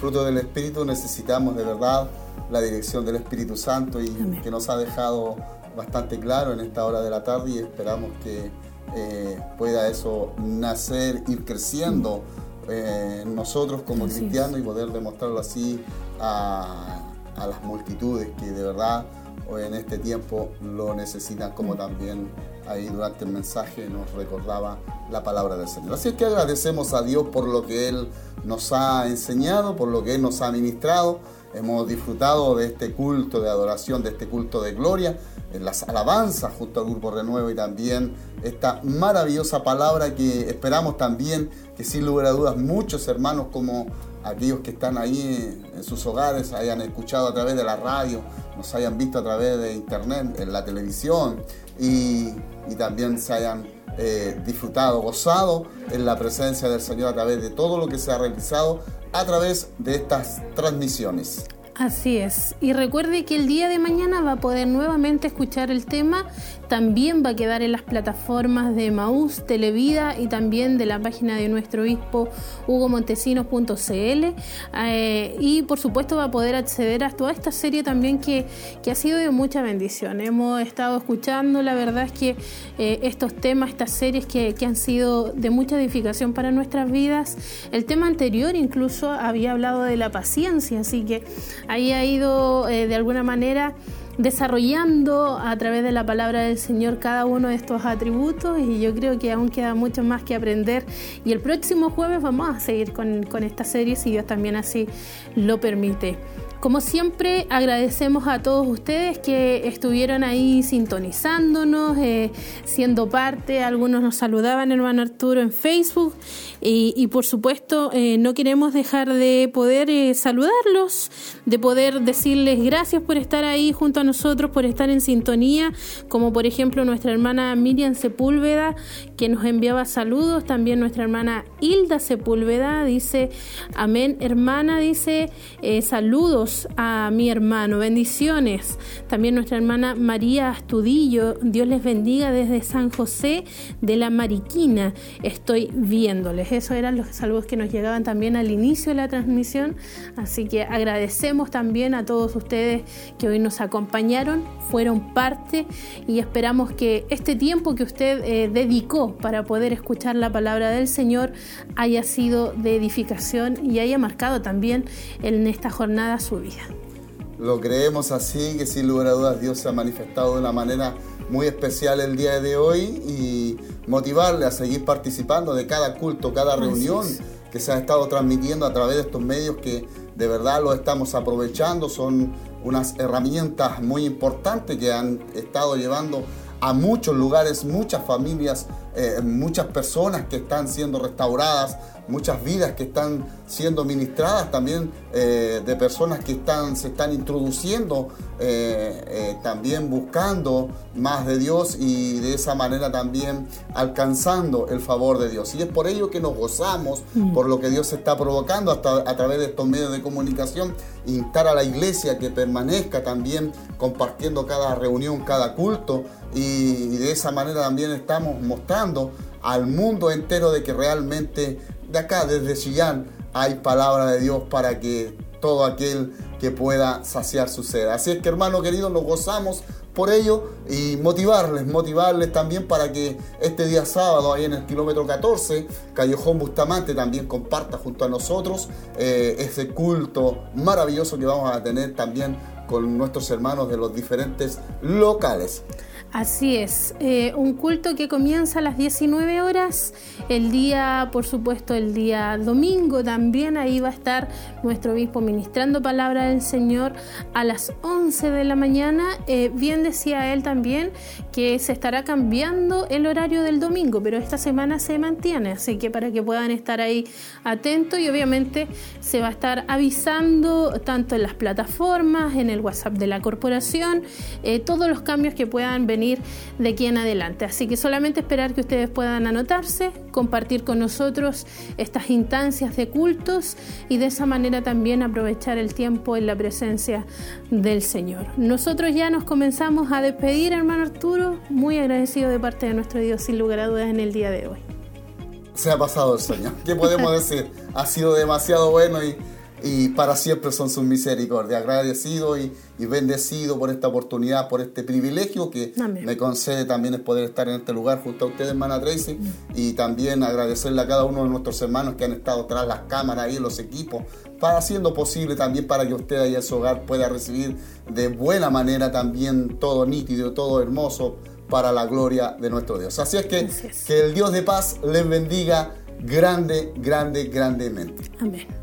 frutos del Espíritu, necesitamos de verdad la dirección del Espíritu Santo y que nos ha dejado bastante claro en esta hora de la tarde y esperamos que eh, pueda eso nacer, ir creciendo eh, nosotros como cristianos y poder demostrarlo así a, las multitudes que de verdad hoy en este tiempo lo necesitan como también ahí durante el mensaje nos recordaba la palabra del Señor. Así es que agradecemos a Dios por lo que Él nos ha enseñado, por lo que Él nos ha ministrado. Hemos disfrutado de este culto de adoración, de este culto de gloria en las alabanzas junto al Grupo Renuevo y también esta maravillosa palabra que esperamos también que sin lugar a dudas muchos hermanos como aquellos que están ahí en sus hogares hayan escuchado a través de la radio, nos hayan visto a través de internet, en la televisión y, también se hayan eh, disfrutado, gozado en la presencia del Señor a través de todo lo que se ha realizado a través de estas transmisiones. Así es. Y recuerde que el día de mañana va a poder nuevamente escuchar el tema también va a quedar en las plataformas de Maús, Televida y también de la página de nuestro obispo hugomontesinos.cl eh, y por supuesto va a poder acceder a toda esta serie también que, ha sido de mucha bendición. Hemos estado escuchando, la verdad es que eh, estos temas, estas series que, han sido de mucha edificación para nuestras vidas. El tema anterior incluso había hablado de la paciencia, así que ahí ha ido eh, de alguna manera desarrollando a través de la palabra del Señor cada uno de estos atributos y yo creo que aún queda mucho más que aprender y el próximo jueves vamos a seguir con, con esta serie si Dios también así lo permite. Como siempre, agradecemos a todos ustedes que estuvieron ahí sintonizándonos, eh, siendo parte. Algunos nos saludaban, hermano Arturo, en Facebook. Y, por supuesto, eh, no queremos dejar de poder eh, saludarlos, de poder decirles gracias por estar ahí junto a nosotros, por estar en sintonía, como por ejemplo nuestra hermana Miriam Sepúlveda, que nos enviaba saludos. También nuestra hermana Hilda Sepúlveda dice, amén, hermana, dice, saludos a mi hermano, bendiciones. También nuestra hermana María Astudillo, Dios les bendiga desde San José de la Mariquina. Estoy viéndoles. Esos eran los saludos que nos llegaban también al inicio de la transmisión. Así que agradecemos también a todos ustedes que hoy nos acompañaron, fueron parte y esperamos que este tiempo que usted eh, dedicó para poder escuchar la palabra del Señor haya sido de edificación y haya marcado también en esta jornada su lo creemos así, que sin lugar a dudas Dios se ha manifestado de una manera muy especial el día de hoy y motivarle a seguir participando de cada culto, cada reunión que se ha estado transmitiendo a través de estos medios que de verdad lo estamos aprovechando. Son unas herramientas muy importantes que han estado llevando a muchos lugares, muchas familias, eh, muchas personas que están siendo restauradas, muchas vidas que están siendo ministradas también eh, de personas que están, se están introduciendo, eh, también buscando más de Dios y de esa manera también alcanzando el favor de Dios. Y es por ello que nos gozamos mm. por lo que Dios está provocando hasta a través de estos medios de comunicación, instar a la iglesia que permanezca también compartiendo cada reunión, cada culto y de esa manera también estamos mostrando al mundo entero de que realmente de acá, desde Chillán, hay palabra de Dios para que todo aquel que pueda saciar su sed. Así es que hermano querido, nos gozamos por ello y motivarles, motivarles también para que este día sábado, ahí en el kilómetro 14, Callejón Bustamante también comparta junto a nosotros eh, ese culto maravilloso que vamos a tener también con nuestros hermanos de los diferentes locales. Así es, eh, un culto que comienza a las 19 horas, el día, por supuesto, el día domingo también, ahí va a estar nuestro obispo ministrando palabra del Señor a las 11 de la mañana. Eh, bien decía él también que se estará cambiando el horario del domingo, pero esta semana se mantiene, así que para que puedan estar ahí atentos y obviamente se va a estar avisando tanto en las plataformas, en el WhatsApp de la corporación, eh, todos los cambios que puedan venir de aquí en adelante. Así que solamente esperar que ustedes puedan anotarse, compartir con nosotros estas instancias de cultos y de esa manera también aprovechar el tiempo en la presencia del Señor. Nosotros ya nos comenzamos a despedir, hermano Arturo, muy agradecido de parte de nuestro Dios, sin lugar a dudas, en el día de hoy. Se ha pasado el Señor. ¿Qué podemos decir? Ha sido demasiado bueno y y para siempre son sus misericordias. Agradecido y, bendecido por esta oportunidad, por este privilegio que me concede también es poder estar en este lugar junto a ustedes, hermana Tracy, y también agradecerle a cada uno de nuestros hermanos que han estado tras las cámaras y los equipos, para haciendo posible también para que usted ahí en su hogar pueda recibir de buena manera también todo nítido, todo hermoso para la gloria de nuestro Dios. Así es que que el Dios de paz les bendiga grande, grande, grandemente. Amén.